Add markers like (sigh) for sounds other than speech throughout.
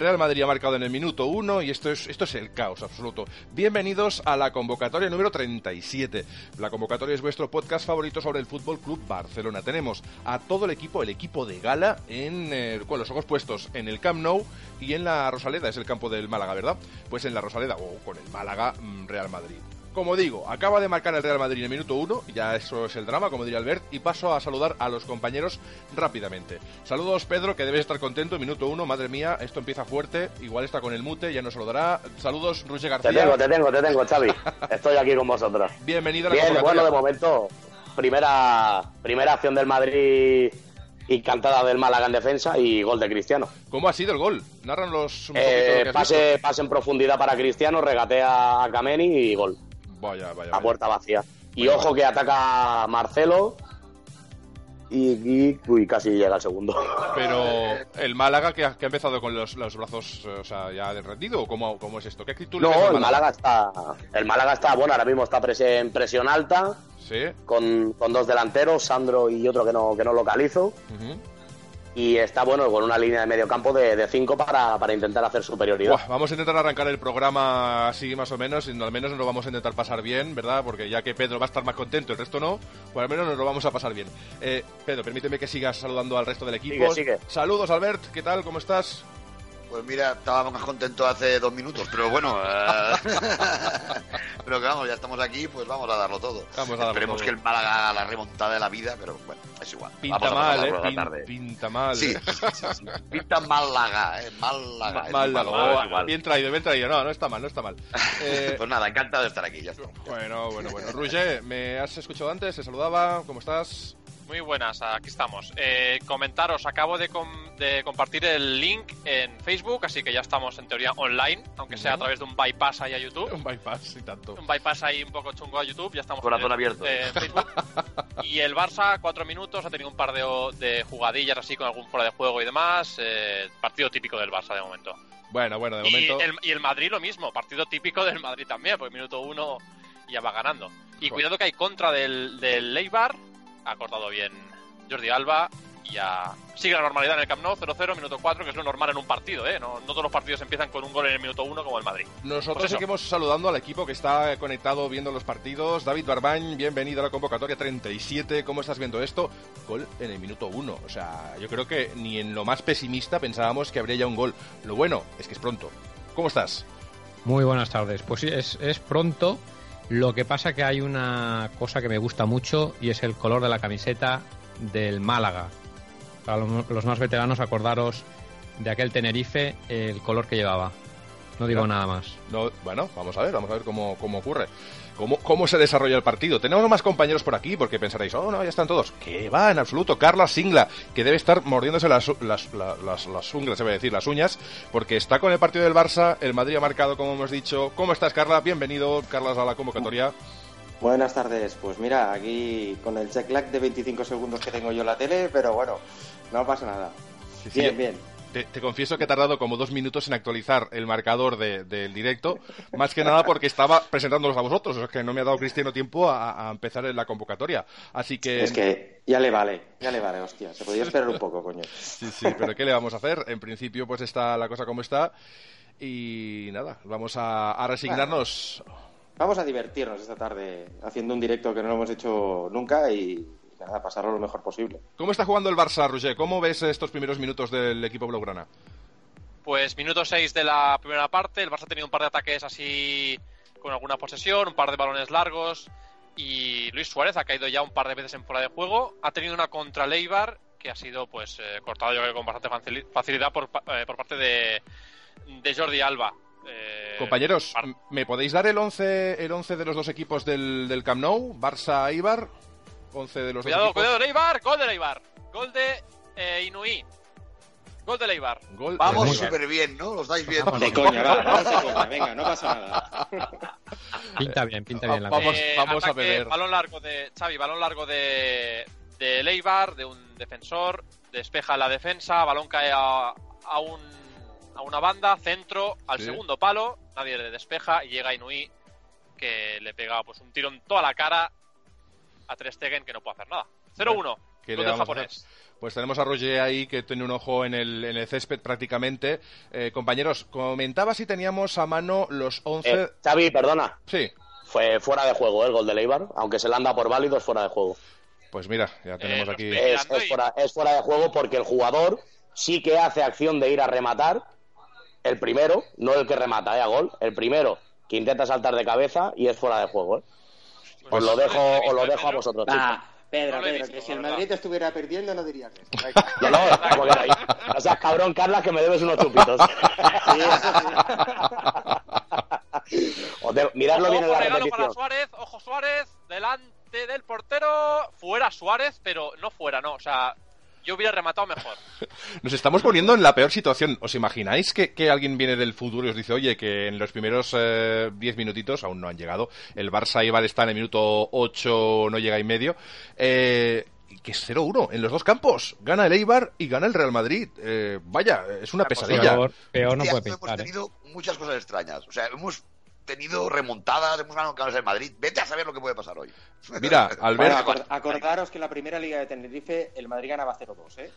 Real Madrid ha marcado en el minuto 1 y esto es, esto es el caos absoluto. Bienvenidos a la convocatoria número 37. La convocatoria es vuestro podcast favorito sobre el Fútbol Club Barcelona. Tenemos a todo el equipo, el equipo de gala, en, eh, con los ojos puestos en el Camp Nou y en la Rosaleda, es el campo del Málaga, ¿verdad? Pues en la Rosaleda o con el Málaga mm, Real Madrid. Como digo, acaba de marcar el Real Madrid en el minuto 1, ya eso es el drama, como diría Albert, y paso a saludar a los compañeros rápidamente. Saludos Pedro, que debes estar contento, minuto 1, madre mía, esto empieza fuerte, igual está con el mute, ya nos saludará. Saludos Roger García. Te tengo, te tengo, te tengo, Xavi. (laughs) Estoy aquí con vosotros. Bienvenido a la Bien, bueno, de momento, primera, primera acción del Madrid y cantada del Málaga en defensa y gol de Cristiano. ¿Cómo ha sido el gol? Narranos un poquito Eh, lo que has pase, pase en profundidad para Cristiano, regatea a Kameni y gol. Vaya, vaya, A puerta vacía. Y Vaya, ojo que ataca Marcelo y, y- uy, casi llega el segundo. Pero (laughs) el Málaga que ha, que ha empezado con los, los brazos, eh, o sea, ya rendido, ¿o cómo, cómo es esto? ¿Qué actitud No, al el Málaga está, el Málaga está, bueno, ahora mismo está pres- en presión alta Sí. con, con dos delanteros, Sandro y otro que no, que no localizo. Ujú. Y está bueno con una línea de medio campo de, de cinco para, para intentar hacer superioridad. Vamos a intentar arrancar el programa así más o menos, y al menos nos lo vamos a intentar pasar bien, ¿verdad? Porque ya que Pedro va a estar más contento, el resto no, pues al menos nos lo vamos a pasar bien. Eh, Pedro, permíteme que sigas saludando al resto del equipo. Sigue, sigue. Saludos, Albert, ¿qué tal? ¿Cómo estás? Pues mira, estaba más contento hace dos minutos, pero bueno, eh, (laughs) pero que vamos, ya estamos aquí, pues vamos a darlo todo. Vamos a darlo Esperemos todo. que el Málaga haga la remontada de la vida, pero bueno, es igual. Pinta Vamos mal, ¿eh? Pin- tarde. pinta mal. Sí, sí, sí, sí. Pinta Málaga, eh, Málaga. Ma- mal, es igual. bien traído, bien traído. No, no está mal, no está mal. (laughs) Eh, Pues nada, encantado de estar aquí, ya está. bueno, bueno, bueno. Roger, ¿me has escuchado antes? ¿Te saludaba? ¿Cómo estás? Muy buenas, aquí estamos. Eh, comentaros, acabo de, com- de compartir el link en Facebook, así que ya estamos en teoría online, aunque sea a través de un bypass ahí a YouTube. Un bypass y tanto. Un bypass ahí un poco chungo a YouTube, ya estamos Corazón en, abierto. eh, en Facebook. (laughs) Y el Barça, cuatro minutos, ha tenido un par de, de jugadillas así con algún fuera de juego y demás. eh, partido típico del Barça de momento. Bueno, bueno, de Y momento. el, y el Madrid lo mismo, partido típico del Madrid también, porque minuto uno ya va ganando. Y Joder. cuidado que hay contra del, del Leibar, ha cortado bien Jordi Alba y ya sigue la normalidad en el Camp Nou, 0-0, minuto 4, que es lo normal en un partido, ¿eh? No, no todos los partidos empiezan con un gol en el minuto 1 como el Madrid. Nosotros Pues seguimos saludando al equipo que está conectado viendo los partidos. David Barbañ, bienvenido a la convocatoria 37. ¿Cómo estás viendo esto? Gol en el minuto 1. O sea, yo creo que ni en lo más pesimista pensábamos que habría ya un gol. Lo bueno es que es pronto. ¿Cómo estás? Muy buenas tardes. Pues sí, es, es pronto. Lo que pasa que hay una cosa que me gusta mucho y es el color de la camiseta del Málaga. Para lo- los más veteranos, acordaros de aquel Tenerife, el color que llevaba. No digo nada más. No, bueno, vamos a ver, vamos a ver cómo, cómo ocurre. Cómo, cómo se desarrolla el partido. Tenemos más compañeros por aquí porque pensaréis, oh, no, ya están todos. Que va, en absoluto. Carla Singla, que debe estar mordiéndose las, las, la- las, las unglas, se va a decir, las uñas, porque está con el partido del Barça. El Madrid ha marcado, como hemos dicho. ¿Cómo estás, Carla? Bienvenido, Carla, a la convocatoria. Buenas tardes, pues mira, aquí con el check lag de 25 segundos que tengo yo en la tele, pero bueno, no pasa nada. Sí, sí, Bien, bien. Te, te confieso que he tardado como dos minutos en actualizar el marcador de- del directo, más que nada porque estaba presentándolos a vosotros, sea, que no me ha dado Cristiano tiempo a, a empezar la convocatoria. Así que... Es que ya le vale, ya le vale, hostia, se podía esperar un poco, coño. Sí, sí, pero ¿qué le vamos a hacer? En principio, pues está la cosa como está. Y nada, vamos a, a resignarnos. Vamos a divertirnos esta tarde haciendo un directo que no lo hemos hecho nunca y nada, pasarlo lo mejor posible. ¿Cómo está jugando el Barça, Roger? ¿Cómo ves estos primeros minutos del equipo blaugrana? Pues minuto 6 de la primera parte, el Barça ha tenido un par de ataques así con alguna posesión, un par de balones largos y Luis Suárez ha caído ya un par de veces en fuera de juego, ha tenido una contra Leibar que ha sido pues eh, cortado yo creo que con bastante facili- facilidad por, eh, por parte de, de Jordi Alba. Eh, Compañeros, par- ¿me podéis dar el 11, el 11 de los dos equipos del, del Camp Nou? Barça-Ibar. 11 de los Cuidado, dos cuidado, Leibar, gol de Leibar, gol de eh, Inui, gol de Leibar. Gol. Vamos súper bien, ¿no? Los dais bien. De coña, va, vamos de coña, venga, no pasa nada. (laughs) Pinta bien, pinta bien la Vamos- cosa. Eh, vamos a ataque, beber. Balón largo de Xavi, balón largo de, de Leibar, de un defensor, despeja la defensa, balón cae a, a, un, a una banda, centro, al Sí. segundo palo, nadie le despeja y llega Inui que le pega pues un tiro en toda la cara a Ter Stegen que no puede hacer nada. 0-1. ¿Qué Gol japonés. Pues tenemos a Roger ahí que tiene un ojo en el, en el césped prácticamente. Eh, compañeros, comentaba si teníamos a mano los 11... Eh, Xavi, perdona. Sí, Fue fuera de juego ¿eh? el gol de Leibar. Aunque se le anda por válido, es fuera de juego. pues mira, ya tenemos lo aquí... Es, fuera, es fuera de juego porque el jugador sí que hace acción de ir a rematar. El primero, no el que remata, ¿eh? A gol. El primero que intenta saltar de cabeza y es fuera de juego, ¿eh? Pues Os lo no dejo, os lo visto, dejo a vosotros, chicos. Pedro, No Pedro, visto, que si el. Madrid estuviera perdiendo no dirías eso. No, ahí. O sea, cabrón, Carlas, que me debes unos chupitos. (laughs) Sí, de- Miradlo Ojo, bien en la regalo para repetición. Suárez, ojo Suárez, delante del portero, fuera Suárez, pero no fuera, no, o sea, yo hubiera rematado mejor. (laughs) Nos estamos poniendo en la peor situación. ¿Os imagináis que, que alguien viene del futuro y os dice, oye, que en los primeros eh, 10 minutitos, aún no han llegado, el Barça Ibar está en el minuto 8, no llega y medio, eh, que es 0-1 en los dos campos. Gana el Eibar y gana el Real Madrid. Eh, vaya, es una pesadilla. Peor, peor no puede pintar. Hemos ¿eh? tenido muchas cosas extrañas. O sea, hemos tenido remontadas, hemos ganado campeonatos en Madrid. Vete a saber lo que puede pasar hoy. (laughs) Mira, Bueno, Albert, acor- acordaros que en la primera liga de Tenerife el Madrid ganaba 0-2, ¿eh?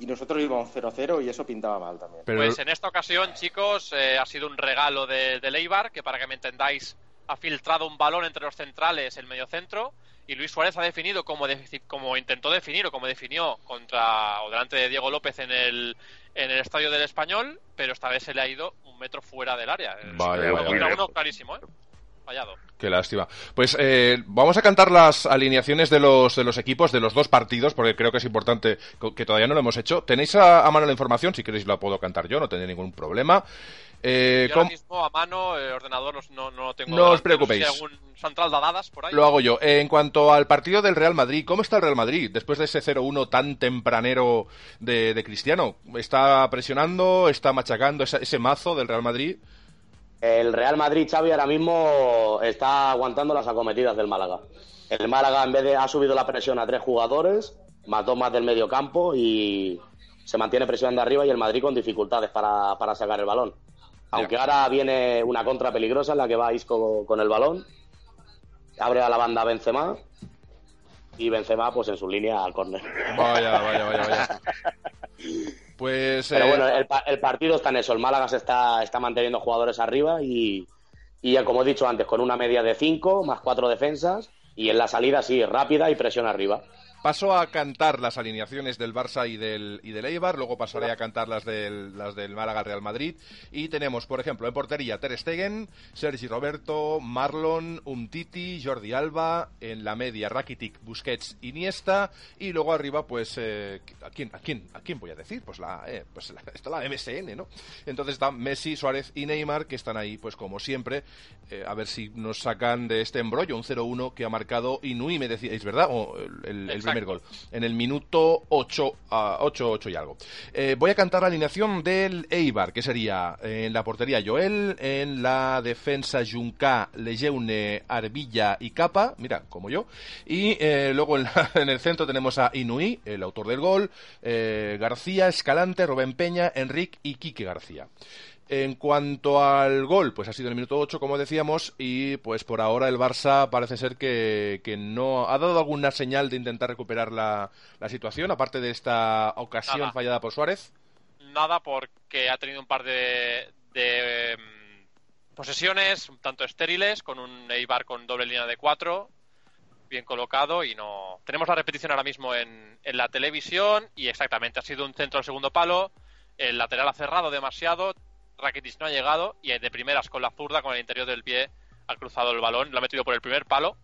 Y nosotros íbamos 0-0 y eso pintaba mal también. pero Pues en esta ocasión, chicos, eh, ha sido un regalo de, de Leibar, que para que me entendáis, ha filtrado un balón entre los centrales, el mediocentro, y Luis Suárez ha definido como, de- como intentó definir o como definió contra o delante de Diego López en el, en el estadio del Español, pero esta vez se le ha ido un metro fuera del área. Vaya, contra vaya. uno clarísimo, ¿eh? Fallado. Qué lástima. Pues eh, vamos a cantar las alineaciones de los, de los equipos de los dos partidos, porque creo que es importante que todavía no lo hemos hecho. Tenéis a, a mano la información, si queréis la puedo cantar yo, no tendré ningún problema. Eh, Yo ahora mismo a mano, el ordenador no, no lo tengo. No os delante, sé si preocupéis. hay algún central de dadas por ahí. Lo hago yo. Eh, en cuanto al partido del Real Madrid, ¿cómo está el Real Madrid después de ese 0-1 tan tempranero de, de Cristiano? ¿Está presionando? ¿Está machacando ese, ese mazo del Real Madrid? El Real Madrid, Xavi, ahora mismo está aguantando las acometidas del Málaga. El Málaga, en vez de, ha subido la presión a tres jugadores, mató más del medio campo y se mantiene presionando arriba y el Madrid con dificultades para, para sacar el balón. Aunque ahora viene una contra peligrosa en la que va Isco con el balón, abre a la banda Benzema y Benzema pues en su línea al córner. Vaya, vaya, vaya, vaya. (laughs) Pues Pero eh, bueno, el, el partido está en eso. El Málaga se está, está manteniendo jugadores arriba y, y ya como he dicho antes, con una media de 5 más 4 defensas y en la salida sí, rápida y presión arriba. Paso a cantar las alineaciones del Barça y del, y del Eibar, luego pasaré a cantar las del, las del Málaga Real Madrid. Y tenemos, por ejemplo, en portería Ter Stegen, Sergi Roberto, Marlon, Umtiti, Jordi Alba, en la media Rakitic, Busquets, Iniesta y luego arriba, pues, eh, ¿a, quién, a, quién, ¿a quién voy a decir? Pues, la, eh, pues la, está la MSN, ¿no? Entonces están Messi, Suárez y Neymar, que están ahí, pues como siempre, eh, a ver si nos sacan de este embrollo, un 0-1 que ha marcado Inui, me decíais, ¿verdad? O el, el-. Gol. En el minuto 8, a 8, 8 y algo. Eh, voy a cantar la alineación del Eibar, que sería eh, en la portería Joel, en la defensa Junca, Lejeune, Arbilla y Capa, mira, como yo. Y eh, luego en, la- (laughs) en el centro tenemos a Inui, el autor del gol, García, Escalante, Rubén Peña, Enrique y Quique García. En cuanto al gol, pues ha sido en el minuto 8, como decíamos, y pues por ahora el Barça parece ser que, que no ha dado alguna señal de intentar recuperar la, la situación, aparte de esta ocasión Nada. fallada por Suárez. Nada porque ha tenido un par de, de mm, posesiones un tanto estériles, con un Eibar con doble línea de cuatro, bien colocado y no... Tenemos la repetición ahora mismo en, en la televisión y exactamente, ha sido un centro al segundo palo, el lateral ha cerrado demasiado, Rakitic no ha llegado y de primeras con la zurda, con el interior del pie, ha cruzado el balón, lo ha metido por el primer palo,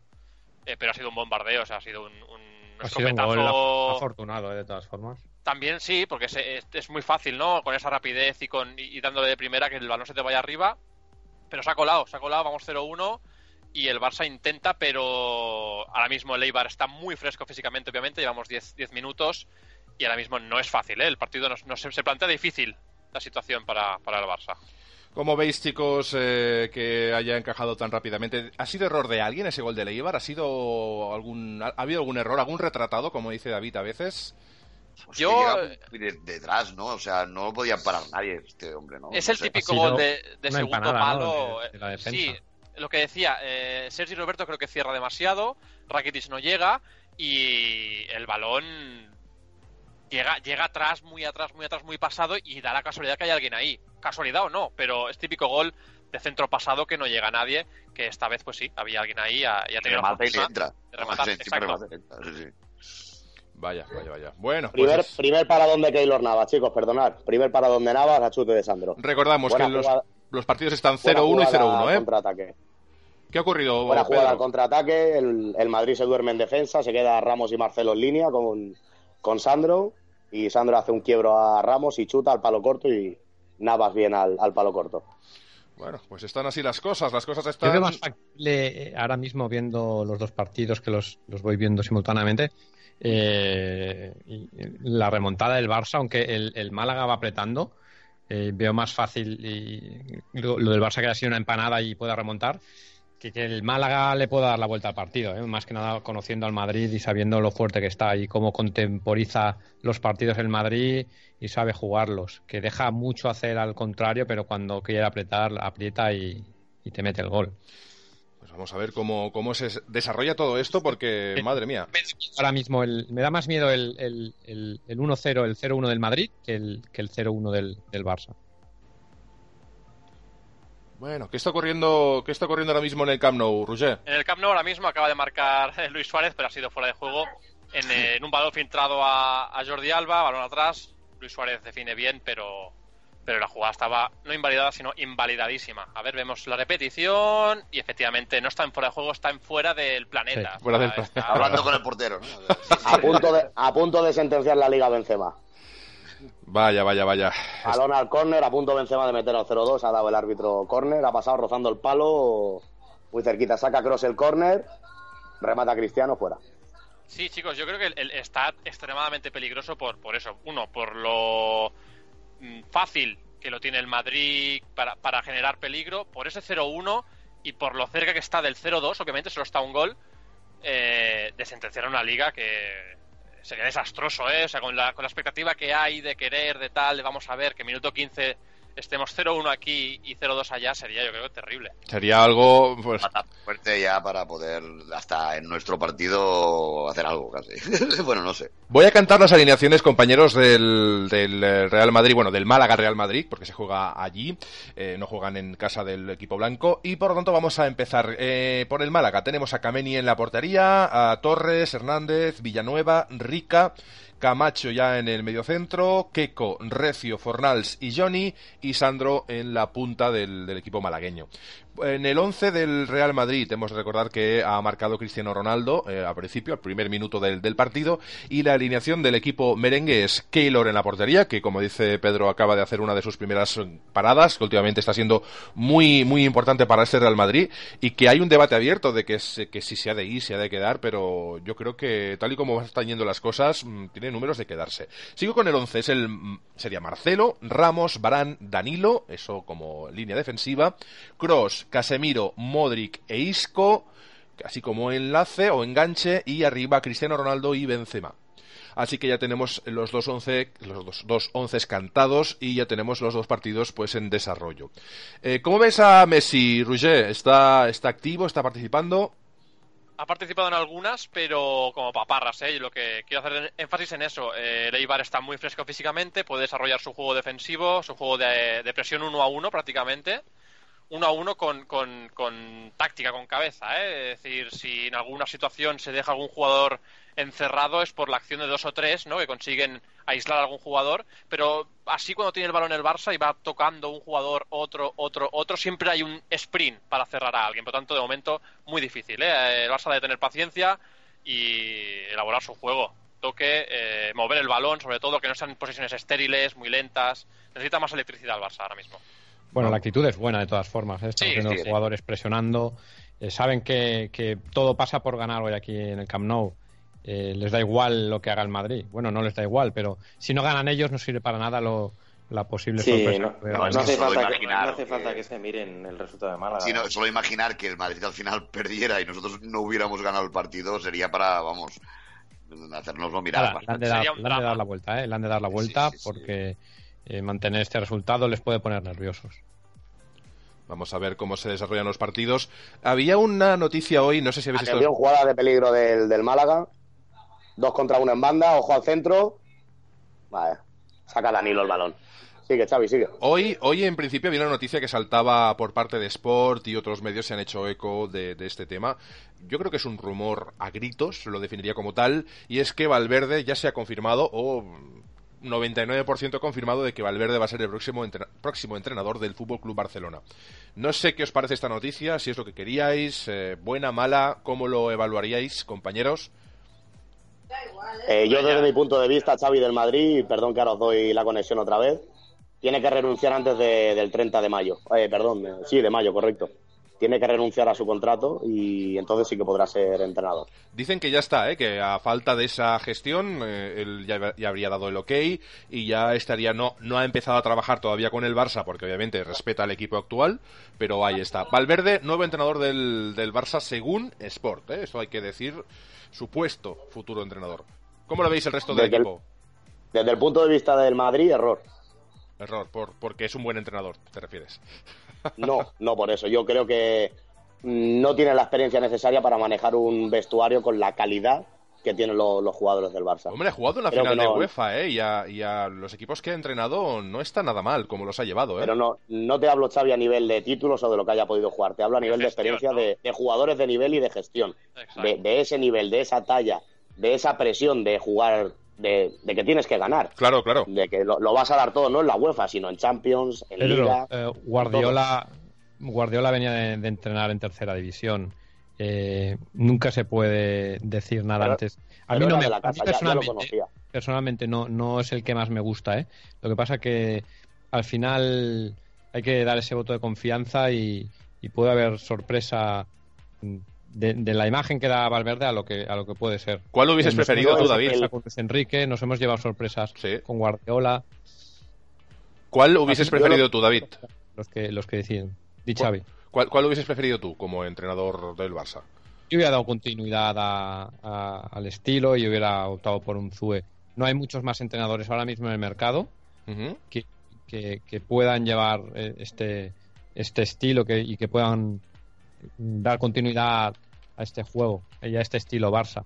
eh, pero ha sido un bombardeo, o sea, ha sido un, un Ha sido un escopetazo... gol afortunado, eh, de todas formas. También sí, porque es, es- es muy fácil, ¿no? Con esa rapidez y, con, y, dándole de primera que el balón se te vaya arriba. Pero se ha colado, se ha colado, vamos 0-1. Y el Barça intenta, pero ahora mismo el Eibar está muy fresco físicamente, obviamente. Llevamos 10, 10 minutos y ahora mismo no es fácil, ¿eh? El partido se plantea difícil la situación para, para el Barça. Como veis, chicos, eh, que haya encajado tan rápidamente, ¿ha sido error de alguien ese gol de Leibar? ¿Ha sido algún, ha, ha habido algún error, algún retratado, como dice David a veces? Pues Yo- de- detrás, ¿no? O sea, no lo podía parar nadie este hombre, ¿no? Es No el sé. típico gol de, segundo empanada, ¿no? palo. de- de la defensa. Sí, lo que decía, eh, Sergi Roberto creo que cierra demasiado, Rakitic no llega y el balón llega, llega atrás, muy atrás, muy atrás, muy pasado y da la casualidad que hay alguien ahí. Casualidad o no, pero es típico gol de centro pasado que no llega a nadie, que esta vez pues sí, había alguien ahí y ha, y ha tenido la Remata y le fortuna entra. de rematar, Sí, exacto. entra, sí, sí. Vaya, vaya, vaya. Bueno, Primer, pues es- primer paradón de Keylor Navas, chicos, perdonad. Primer paradón de Navas a chute de Sandro. recordamos Buena que los, jugada- los partidos están Buena 0-1 y jugada 0-1, al ¿eh? Contraataque. ¿Qué ha ocurrido, Buena jugada al contraataque. El, el Madrid se duerme en defensa. Se queda Ramos y Marcelo en línea con, con Sandro. Y Sandro hace un quiebro a Ramos y chuta al palo corto. Y Navas bien al, al palo corto. Bueno, pues están así las cosas. Las cosas Yo están... veo más factible eh, ahora mismo viendo los dos partidos que los, los voy viendo simultáneamente. eh, y- la remontada del Barça, aunque el, el Málaga va apretando, eh, veo más fácil y lo, lo del Barça que ha sido una empanada y pueda remontar, que, que el Málaga le pueda dar la vuelta al partido. eh, Más que nada conociendo al Madrid y sabiendo lo fuerte que está y cómo contemporiza los partidos el Madrid y sabe jugarlos. Que deja mucho hacer al contrario, pero cuando quiere apretar, aprieta y- y te mete el gol. Pues vamos a ver cómo, cómo se desarrolla todo esto, porque, madre mía. Ahora mismo el- me da más miedo el, el, el, el 1-0, el 0-1 del Madrid que el, que el 0-1 del, del Barça. Bueno, ¿qué está ocurriendo, qué está ocurriendo ahora mismo en el Camp Nou, Roger? En el Camp Nou ahora mismo acaba de marcar eh, Luis Suárez, pero ha sido fuera de juego. En, eh, en un balón filtrado a, a Jordi Alba, balón atrás. Luis Suárez define bien, pero, pero la jugada estaba no invalidada, sino invalidadísima. A ver, vemos la repetición y efectivamente no está en fuera de juego, está en fuera del planeta. Sí, fuera del planeta. Hablando con el portero, ¿no? Sí, (laughs) sí. A punto de, a punto de sentenciar la Liga Benzema. Vaya, vaya, vaya. Balón al córner, a punto Benzema de meter al 0-2. Ha dado el árbitro córner. Ha pasado rozando el palo. Muy cerquita. Saca Cross el córner. Remata Cristiano fuera. Sí, chicos, yo creo que el, el- está extremadamente peligroso por, por eso. Uno, por lo mm, fácil que lo tiene el Madrid para, para generar peligro, por ese 0-1 y por lo cerca que está del 0-2, obviamente solo está un gol, eh, de sentenciar una liga que sería desastroso, ¿eh? O sea, con la, con la expectativa que hay de querer, de tal, de vamos a ver que minuto 15 estemos 0-1 aquí y 0-2 allá, sería yo creo terrible. Sería algo, pues, fuerte ya para poder, hasta en nuestro partido, hacer algo casi. (laughs) bueno, no sé. Voy a cantar las alineaciones, compañeros del, del Real Madrid, bueno, del Málaga Real Madrid, porque se juega allí, eh, no juegan en casa del equipo blanco, y por lo tanto vamos a empezar eh, por el Málaga. Tenemos a Kameni en la portería, a Torres, Hernández, Villanueva, Rica, Camacho ya en el mediocentro, Keco, Recio, Fornals y Johnny, y Sandro en la punta del, del equipo malagueño. En el 11 del Real Madrid, hemos de recordar que ha marcado Cristiano Ronaldo eh, al principio, al primer minuto del, del partido, y la alineación del equipo merengue es Keylor en la portería, que como dice Pedro acaba de hacer una de sus primeras eh, paradas, que últimamente está siendo muy, muy importante para este Real Madrid, y que hay un debate abierto de que, se- que si se ha de ir, se ha de quedar, pero yo creo que tal y como están yendo las cosas, mm, tiene números de quedarse. Sigo con el 11, es el, mm, sería Marcelo, Ramos, Barán, Danilo, eso como línea defensiva, Cross, Casemiro, Modric e Isco, así como enlace o enganche, y arriba Cristiano Ronaldo y Benzema. Así que ya tenemos los dos once, los dos, dos onces cantados y ya tenemos los dos partidos pues en desarrollo. Eh, ¿Cómo ves a Messi, Roger? ¿Está, ¿Está activo? ¿Está participando? Ha participado en algunas, pero como paparras, ¿eh? Lo que quiero hacer énfasis en eso. Eh, el Eibar está muy fresco físicamente, puede desarrollar su juego defensivo, su juego de, de presión uno a uno prácticamente. Uno a uno con, con, con táctica, con cabeza, ¿eh? Es decir, si en alguna situación se deja algún jugador encerrado es por la acción de dos o tres, ¿no? Que consiguen aislar a algún jugador, pero así cuando tiene el balón el Barça y va tocando un jugador, otro, otro, otro, siempre hay un sprint para cerrar a alguien. Por tanto, de momento, muy difícil, ¿eh? El Barça debe tener paciencia y elaborar su juego. Toque, eh, mover el balón, sobre todo, que no sean posiciones estériles, muy lentas. Necesita más electricidad el Barça ahora mismo. Bueno, la actitud es buena de todas formas. ¿eh? Estamos Sí, viendo sí, jugadores presionando. eh, saben que, que todo pasa por ganar hoy aquí en el Camp Nou. Eh, les da igual lo que haga el Madrid. Bueno, no les da igual, pero si no ganan ellos no sirve para nada lo, la posible Sí, sorpresa. no, hace solo falta que, imaginar no hace que- falta que se miren el resultado de Málaga. Si no, solo imaginar que el Madrid al final perdiera y nosotros no hubiéramos ganado el partido sería para, vamos, hacernoslo mirar. Ahora, le han de dar, un le han de dar la vuelta, ¿eh? Le han de dar la vuelta sí, sí. porque eh, mantener este resultado les puede poner nerviosos. Vamos a ver cómo se desarrollan los partidos. Había una noticia hoy, no sé si habéis visto. Atención, jugada de peligro del, del Málaga. Dos contra uno en banda, ojo al centro. Vale, saca Danilo el balón. Sigue, Xavi, sigue. Hoy, hoy en principio había una noticia que saltaba por parte de Sport y otros medios se han hecho eco de, de este tema. Yo creo que es un rumor a gritos, lo definiría como tal, y es que Valverde ya se ha confirmado, o 99% confirmado de que Valverde va a ser el próximo, entre- próximo entrenador del Fútbol Club Barcelona. No sé qué os parece esta noticia, si es lo que queríais, eh, buena, mala, cómo lo evaluaríais, compañeros. Eh, yo desde mi punto de vista, Xavi del Madrid, perdón que ahora os doy la conexión otra vez, tiene que renunciar antes de- del 30 de mayo. Eh, perdón, eh, sí, de mayo, correcto. Tiene que renunciar a su contrato y entonces sí que podrá ser entrenador. Dicen que ya está, ¿eh? que a falta de esa gestión, eh, él ya, ya habría dado el ok y ya estaría, no, no ha empezado a trabajar todavía con el Barça, porque obviamente respeta al equipo actual, pero ahí está. Valverde, nuevo entrenador del, del Barça según Sport, ¿eh? eso hay que decir, supuesto futuro entrenador. ¿Cómo lo veis el resto del Desde el- equipo? Desde el punto de vista del Madrid, error. Error, por, porque es un buen entrenador, te refieres. No, no por eso. Yo creo que no tiene la experiencia necesaria para manejar un vestuario con la calidad que tienen lo- los jugadores del Barça. Hombre, ha jugado en la Creo final no. de UEFA, ¿eh? Y a, y a los equipos que ha entrenado no está nada mal como los ha llevado, ¿eh? Pero no, no te hablo, Xavi, a nivel de títulos o de lo que haya podido jugar. Te hablo a nivel de, gestión, experiencia ¿no? de, de jugadores de nivel y de gestión. De, de ese nivel, de esa talla, de esa presión de jugar, de, de que tienes que ganar. Claro, claro. De que lo, lo vas a dar todo, no en la UEFA, sino en Champions, en Pedro, Liga. eh, Guardiola, Guardiola venía de, de entrenar en tercera división. Eh, nunca se puede decir nada Pero- antes. A mí, no me, la a mí casa, ya- ya lo personalmente, no, no es el que más me gusta. ¿eh? Lo que pasa que al final hay que dar ese voto de confianza y, y puede haber sorpresa de, de la imagen que da Valverde a lo que, a lo que puede ser. ¿Cuál hubieses Nos preferido tú, David? Con Enrique, nos hemos llevado sorpresas Sí. con Guardiola, ¿Cuál hubieses Yo lo- preferido tú, David? los que, los que deciden. Di ¿Cuál-. ¿Cuál, cuál hubieses preferido tú como entrenador del Barça? Yo hubiera dado continuidad a- a- al estilo y hubiera optado por un Zue. No hay muchos más entrenadores ahora mismo en el mercado que, que- que puedan llevar eh, este, este estilo que, y que puedan dar continuidad a este juego y a este estilo Barça.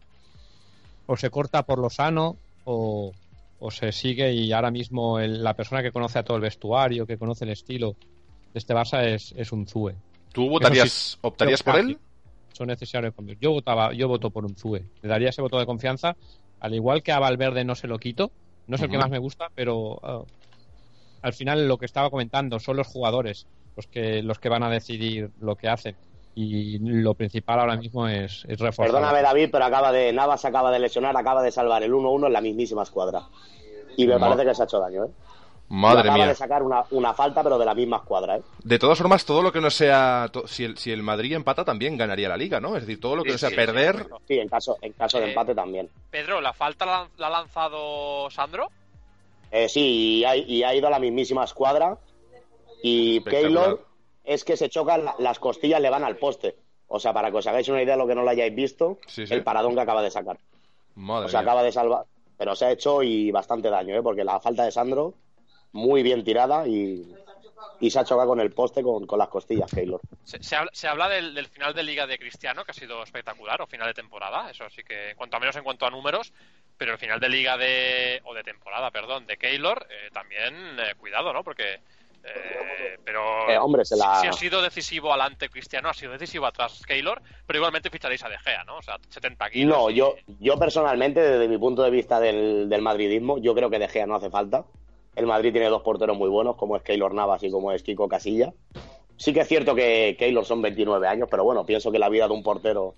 O se corta por lo sano o, o se sigue y ahora mismo el- la persona que conoce a todo el vestuario, que conoce el estilo de este Barça es, es un Zue. ¿Tú votarías, sí, optarías por él? son necesarios cambios. Yo votaba, yo voto por un Zue. Le daría ese voto de confianza, al igual que a Valverde no se lo quito. No es el que más me gusta, pero ah, al final lo que estaba comentando son los jugadores los que los que van a decidir lo que hacen. Y lo principal ahora mismo es, es reforzar. Perdóname, David, pero acaba de. Navas acaba de lesionar, acaba de salvar el 1-1 en la mismísima escuadra. Y me Ma- parece que se ha hecho daño, ¿eh? Madre acaba mía. de sacar una, una falta, pero de la misma escuadra, ¿eh? De todas formas, todo lo que no sea. to- si, el, si el Madrid empata, también ganaría la liga, ¿no? Es decir, todo lo que Sí, no sea sí, perder. Sí, en caso, en caso de Eh, empate también. Pedro, ¿la falta la, la ha lanzado Sandro? Eh, sí, y ha, y ha ido a la mismísima escuadra. Y. Keylor es que se chocan, la- las costillas le van al poste. O sea, para que os hagáis una idea de lo que no lo hayáis visto, Sí, sí. el paradón que acaba de sacar. Madre O sea, mía. acaba de salvar. Pero se ha hecho y bastante daño, ¿eh? Porque la falta de Sandro, muy bien tirada y, y se ha chocado con el poste con, con las costillas, Keylor. Se, se habla, se habla del, del final de Liga de Cristiano, que ha sido espectacular, o final de temporada, eso sí que, en cuanto a menos en cuanto a números, pero el final de Liga de. o de temporada, perdón, de Keylor, eh, también, eh, cuidado, ¿no? Porque. Eh, pero Eh, hombre, se la- si, si ha sido decisivo adelante Cristiano, ha sido decisivo atrás Keylor, pero igualmente ficharéis a De Gea, ¿no? O sea, 70 kilos. No, y- yo, yo personalmente, desde mi punto de vista del, del madridismo, yo creo que De Gea no hace falta. El Madrid tiene dos porteros muy buenos, como es Keylor Navas y como es Kiko Casilla. Sí que es cierto que Keylor son 29 años, pero bueno, pienso que la vida de un portero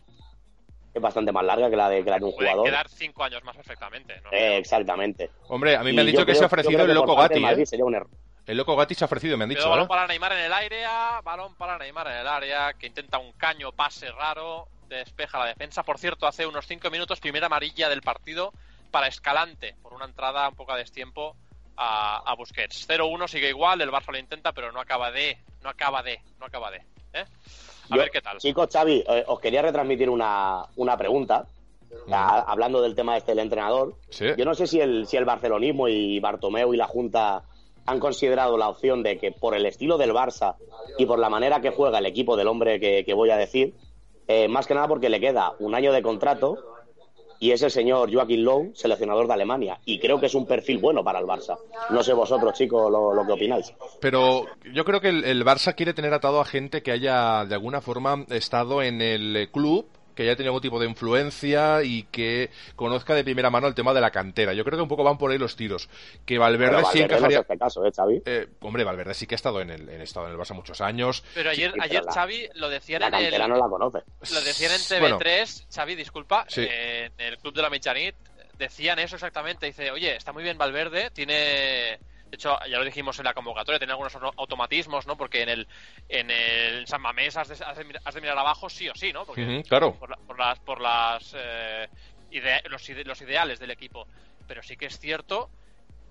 es bastante más larga que la de, que la de un Pueden jugador. quedar 5 años más perfectamente, ¿no? Eh, exactamente. Hombre, a mí Y me han dicho que creo- se ha ofrecido el loco Gatti, Madrid ¿eh? sería un error. El loco Gatti se ha ofrecido, me han dicho, Quedó balón ¿eh? para Neymar en el aire, balón para Neymar en el área, que intenta un caño, pase raro, despeja la defensa. Por cierto, hace unos 5 minutos, primera amarilla del partido para Escalante, por una entrada un poco a destiempo a, a Busquets. 0-1 sigue igual, el Barça lo intenta, pero no acaba de, no acaba de, no acaba de. ¿eh? A Yo- ver qué tal. Chicos, Xavi, eh, os quería retransmitir una, una pregunta. a- hablando del tema este del entrenador. Sí. Yo no sé si el, si el barcelonismo y Bartomeu y la Junta han considerado la opción de que por el estilo del Barça y por la manera que juega el equipo del hombre que, voy a decir, eh, más que nada porque le queda un año de contrato y es el señor Joaquín Lowe, seleccionador de Alemania. Y creo que es un perfil bueno para el Barça. No sé vosotros, chicos, lo, lo que opináis. Pero yo creo que el, el Barça quiere tener atado a gente que haya de alguna forma estado en el club que haya tenido algún tipo de influencia y que conozca de primera mano el tema de la cantera. Yo creo que un poco van por ahí los tiros. Que Valverde, sí no encajaría. es este caso, ¿eh, Xavi? Eh, hombre, Valverde sí que ha estado en el, en, estado en el Barça muchos años. Pero ayer, Sí, pero ayer la- Xavi lo decían La en el, cantera no la conoce. lo decían en Bueno, TV3, Xavi, disculpa, Sí. eh, en el club de la Michanit, decían eso exactamente. Dice, oye, está muy bien Valverde, tiene. De hecho, ya lo dijimos en la convocatoria, tiene algunos auto- automatismos, ¿no? Porque en el, en el San Mamés has de, has de mir- has de mirar abajo sí o sí, ¿no? Porque claro. por, la- por las, por las eh, ide- los, ide- los ideales del equipo. Pero sí que es cierto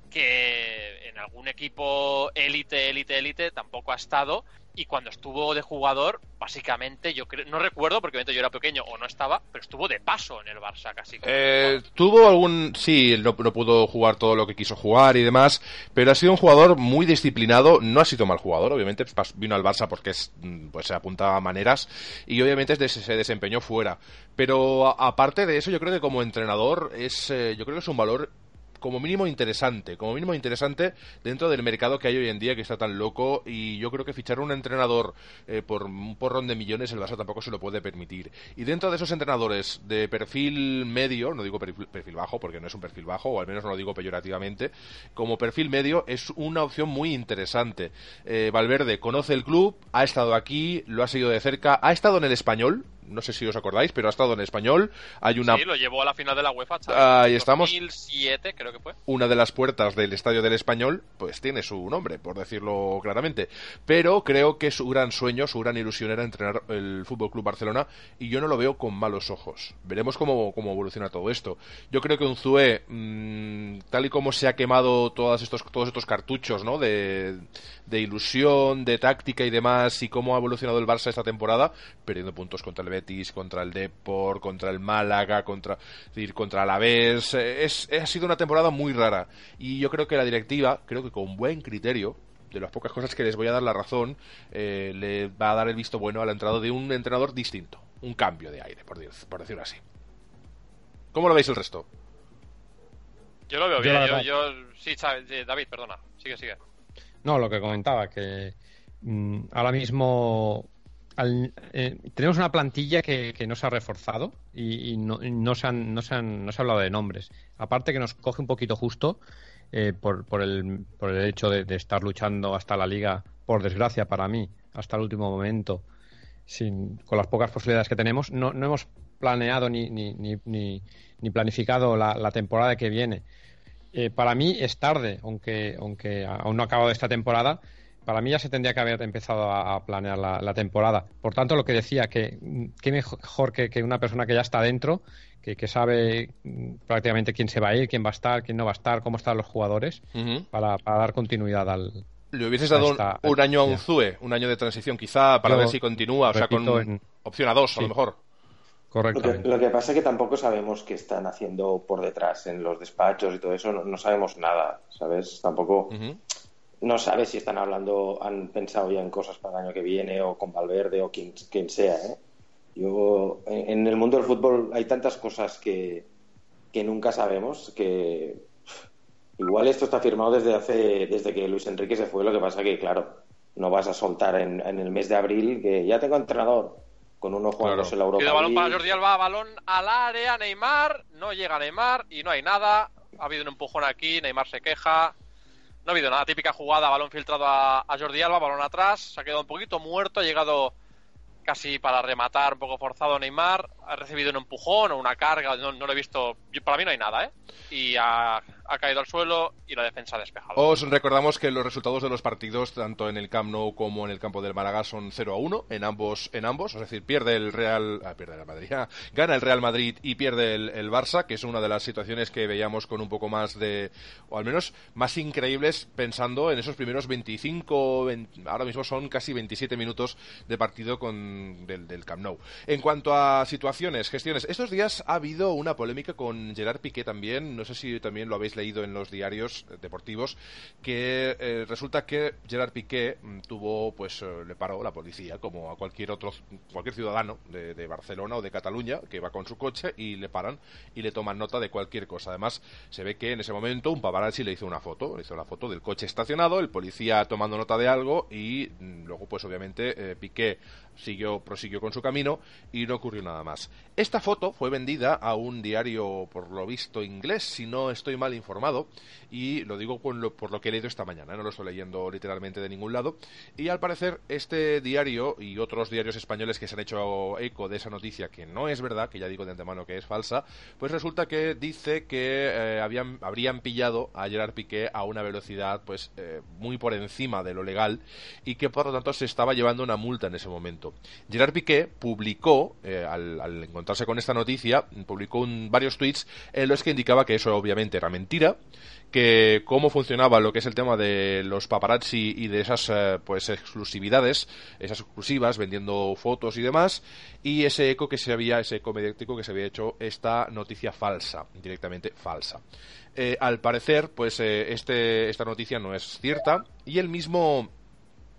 que en algún equipo élite, élite, élite tampoco ha estado. Y cuando estuvo de jugador, básicamente, yo creo, no recuerdo porque yo era pequeño o no estaba, pero estuvo de paso en el Barça casi. Eh, tuvo algún. Sí, no, no pudo jugar todo lo que quiso jugar y demás, pero ha sido un jugador muy disciplinado. No ha sido mal jugador, obviamente. Vino al Barça porque es, mm, pues, se apuntaba a maneras y obviamente se desempeñó fuera. Pero aparte de eso, yo creo que como entrenador, es, eh, yo creo que es un valor como mínimo interesante, como mínimo interesante dentro del mercado que hay hoy en día que está tan loco y yo creo que fichar un entrenador eh, por un porrón de millones el Barça tampoco se lo puede permitir. Y dentro de esos entrenadores de perfil medio, no digo perfil, perfil bajo porque no es un perfil bajo, o al menos no lo digo peyorativamente, como perfil medio es una opción muy interesante. Eh, Valverde conoce el club, ha estado aquí, lo ha seguido de cerca, ha estado en el español, no sé si os acordáis, pero ha estado en español. Hay una Sí, lo llevó a la final de la UEFA. Ahí estamos. 2007 creo que fue. una de las puertas del estadio del Español, pues tiene su nombre, por decirlo claramente. Pero creo que su gran sueño, su gran ilusión era entrenar el Fútbol Club Barcelona y yo no lo veo con malos ojos. Veremos cómo, cómo evoluciona todo esto. Yo creo que un Zue, mm, tal y como se ha quemado todos estos, todos estos cartuchos, ¿no? De, de ilusión, de táctica y demás, y cómo ha evolucionado el Barça esta temporada, perdiendo puntos contra el Betis, contra el Depor, contra el Málaga, contra, es decir, contra el Alavés. Es, ha sido una temporada muy rara. Y yo creo que la directiva, creo que con buen criterio, de las pocas cosas que les voy a dar la razón, eh, le va a dar el visto bueno a la entrada de un entrenador distinto. Un cambio de aire, por, por decirlo así. ¿Cómo lo veis el resto? Yo lo veo Yo bien. Yo, verdad- yo- sí, eh, David, perdona. Sigue, sigue. No, lo que comentaba, que mm, ahora mismo al- eh, tenemos una plantilla que, que no se ha reforzado y, no, no se han, no, se han, no se ha hablado de nombres. Aparte que nos coge un poquito justo eh, por, por, el, por el hecho de, estar luchando hasta la liga, por desgracia para mí, hasta el último momento, sin, con las pocas posibilidades que tenemos. No, no hemos planeado ni, ni, ni, ni, ni planificado la, la temporada que viene. Eh, para mí es tarde, aunque, aunque aún no ha acabado esta temporada. Para mí ya se tendría que haber empezado a, a planear la, la temporada. Por tanto, lo que decía, que qué mejor que, que una persona que ya está dentro, que, que sabe mm, prácticamente quién se va a ir, quién va a estar, quién no va a estar, cómo están los jugadores, para, para dar continuidad al. ¿Le hubieses dado un, año a un ya. Zue, un año de transición quizá, para Yo ver si continúa, o sea, con en- opción a dos, a lo Sí. Lo que, Correctamente. lo que pasa es que tampoco sabemos qué están haciendo por detrás en los despachos y todo eso. No, no sabemos nada, ¿sabes? Tampoco no sabes si están hablando, han pensado ya en cosas para el año que viene o con Valverde o quien, quien sea, ¿eh? Yo, en, en el mundo del fútbol hay tantas cosas que, que nunca sabemos que igual esto está firmado desde hace desde que Luis Enrique se fue. Lo que pasa que, claro, no vas a soltar en, en el mes de abril que ya tengo entrenador con uno jugándose la Europa balón para. Jordi Alba, balón al área, Neymar, no llega Neymar y no hay nada. Ha habido un empujón aquí, Neymar se queja. No ha habido nada, típica jugada, balón filtrado a, a Jordi Alba, balón atrás, se ha quedado un poquito muerto, ha llegado casi para rematar, un poco forzado Neymar, ha recibido un empujón o una carga, no, no lo he visto, yo- para mí no hay nada, ¿eh? Y ha, ha caído al suelo y la defensa ha despejado. Os recordamos que los resultados de los partidos, tanto en el Camp Nou como en el campo del Málaga, son 0 a 1 en ambos, en ambos. Es decir, pierde el Real, ah, pierde el Madrid, ah, gana el Real Madrid y pierde el, Barça, que es una de las situaciones que veíamos con un poco más de, o al menos más increíbles, pensando en esos primeros 25, 20 ahora mismo son casi 27 minutos de partido con del, del Camp Nou. En cuanto a situaciones, gestiones, estos días ha habido una polémica con Gerard Piqué también. No sé si también lo habéis leído en los diarios deportivos que eh, resulta que Gerard Piqué mm, tuvo, pues eh, le paró la policía, como a cualquier otro, cualquier ciudadano de, Barcelona o de Cataluña que va con su coche y le paran y le toman nota de cualquier cosa. Además, se ve que en ese momento un paparazzi le hizo una foto, le hizo la foto del coche estacionado, el policía tomando nota de algo y mm, luego, pues obviamente, eh, Piqué siguió, prosiguió con su camino y no ocurrió nada más. Esta foto fue vendida a un diario, por lo visto, inglés, si no estoy mal informado, y lo digo por lo, por lo que he leído esta mañana, no lo estoy leyendo literalmente de ningún lado, y al parecer este diario y otros diarios españoles que se han hecho eco de esa noticia, que no es verdad, que ya digo de antemano que es falsa, pues resulta que dice que eh, habían, habrían pillado a Gerard Piqué a una velocidad pues eh, muy por encima de lo legal y que por lo tanto se estaba llevando una multa en ese momento. Gerard Piqué publicó, eh, al, encontrarse con esta noticia, publicó varios tweets en los que indicaba que eso obviamente era mentira, que cómo funcionaba lo que es el tema de los paparazzi y de esas eh, pues exclusividades, esas exclusivas vendiendo fotos y demás, y ese eco que se había, ese eco mediático que se había hecho esta noticia falsa, directamente falsa. Eh, al parecer, pues este, esta noticia no es cierta y el mismo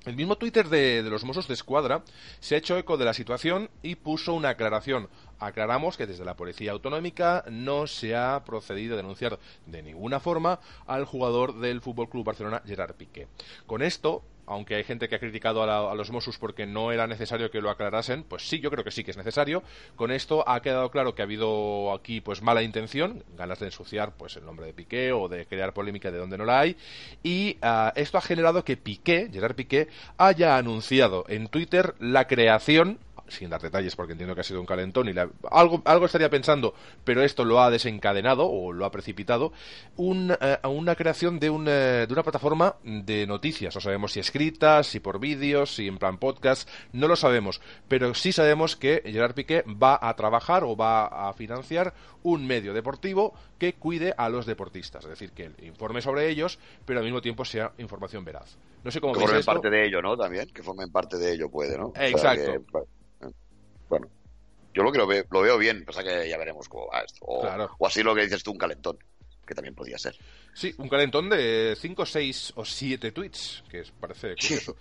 el mismo Twitter de, los Mossos de Escuadra se ha hecho eco de la situación y puso una aclaración. Aclaramos que desde la Policía Autonómica no se ha procedido a denunciar de ninguna forma al jugador del Fútbol Club Barcelona, Gerard Piqué. Con esto, aunque hay gente que ha criticado a, la, los Mossos porque no era necesario que lo aclarasen, pues sí, yo creo que sí que es necesario. Con esto ha quedado claro que ha habido aquí pues mala intención, ganas de ensuciar pues el nombre de Piqué o de crear polémica de donde no la hay, y uh, esto ha generado que Piqué, Gerard Piqué, haya anunciado en Twitter la creación sin dar detalles porque entiendo que ha sido un calentón y la, algo, algo estaría pensando, pero esto lo ha desencadenado o lo ha precipitado, un, eh, una creación de, un, eh, de, una plataforma de noticias. No sabemos si escritas, si por vídeos, si en plan podcast, no lo sabemos, pero sí sabemos que Gerard Piqué va a trabajar o va a financiar un medio deportivo que cuide a los deportistas, es decir, que informe sobre ellos, pero al mismo tiempo sea información veraz. No sé cómo que formen parte de ello, ¿no? También, que formen parte de ello puede, ¿no? Exacto. O sea, que, bueno, yo lo que lo veo, lo veo bien, pasa que ya veremos cómo va esto. O, claro. o, así lo que dices tú, un calentón, que también podía ser. Sí, un calentón de 5, 6 o 7 tweets, que parece curioso.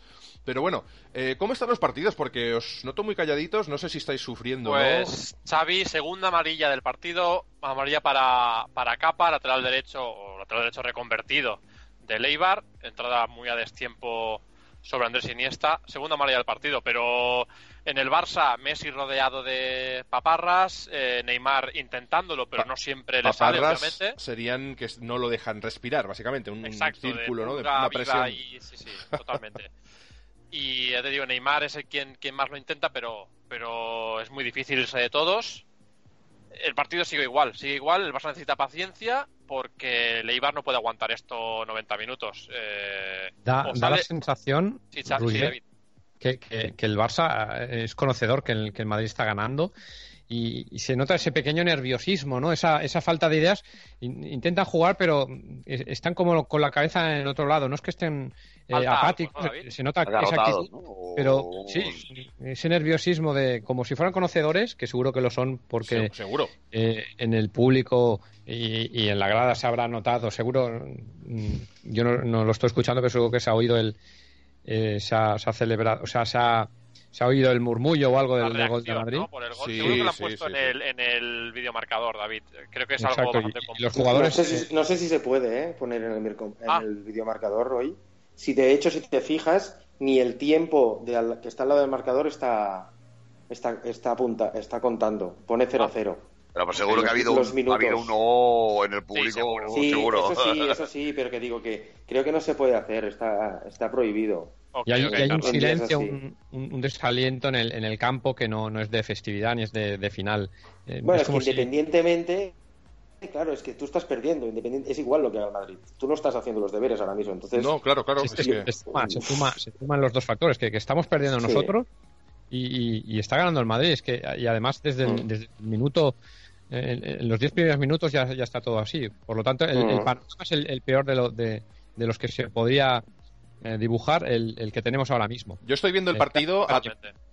Pero bueno, eh, ¿cómo están los partidos? Porque os noto muy calladitos, no sé si estáis sufriendo. Pues ¿no? Xavi, segunda amarilla del partido, amarilla para, para Capa, lateral derecho o lateral derecho reconvertido de Leibar, entrada muy a destiempo sobre Andrés Iniesta, segunda amarilla del partido, pero en el Barça, Messi rodeado de paparras, eh, Neymar intentándolo, pero no siempre le sale, obviamente. serían que no lo dejan respirar, básicamente, un Exacto, círculo, de ¿no? De una presión. Y, sí, sí, totalmente. y ya te digo, Neymar es el quien, quien más lo intenta, pero, pero es muy difícil irse de todos. El partido sigue igual, sigue igual, el Barça necesita paciencia porque Leibar no puede aguantar esto 90 minutos. Eh, da, da la sensación, sí, sí, David que, que, que, el Barça es conocedor que el, que el Madrid está ganando y, y, se nota ese pequeño nerviosismo, ¿no? Esa, esa falta de ideas. Intentan jugar, pero están como con la cabeza en otro lado. No es que estén eh, apáticos, ¿no, se nota esa actitud, ¿no? pero sí, ese nerviosismo de como si fueran conocedores, que seguro que lo son porque sí, seguro. Eh, en el público y, y, en la grada se habrá notado, seguro, yo no, no lo estoy escuchando, pero seguro que se ha oído el, eh, se, ha, se, ha, celebrado, o sea, se ha, se ha oído el murmullo o algo del, reacción, gol de Madrid. ¿no? Por el gol. Sí, Seguro que lo han sí, puesto sí, en, el, en el videomarcador, David. Creo que es Exacto. algo bastante y, y los jugadores... No sé, si, no sé si se puede ¿eh? poner en el, en ah. el videomarcador hoy. Si de hecho, si te fijas, ni el tiempo de al, que está al lado del marcador está, está, está, apunta, está contando. Pone 0-0. Ah. Pero pues seguro que ha habido, un, ha habido uno en el público, sí, seguro. Sí, seguro. Eso sí, (laughs) eso sí, pero que digo que creo que no se puede hacer, está, está prohibido. Okay, y hay, okay, y hay un silencio, un, un, desaliento en el, en el campo que no, no es de festividad ni es de, de final. Eh, bueno, es, es que si... independientemente, claro, es que tú estás perdiendo, independiente, es igual lo que haga Madrid. Tú no estás haciendo los deberes ahora mismo, entonces... No, claro, claro. Es, es que... se, suma, se, suma, se, suman los dos factores, que, que estamos perdiendo sí. nosotros y, y, y, está ganando el Madrid. Es que, y además desde el, mm. desde el minuto en, en, los 10 primeros minutos ya, ya, está todo así. Por lo tanto, el, el panorama es el, el peor de, lo, de, de, los que se podría eh, dibujar el, el, que tenemos ahora mismo. Yo estoy viendo el partido, a,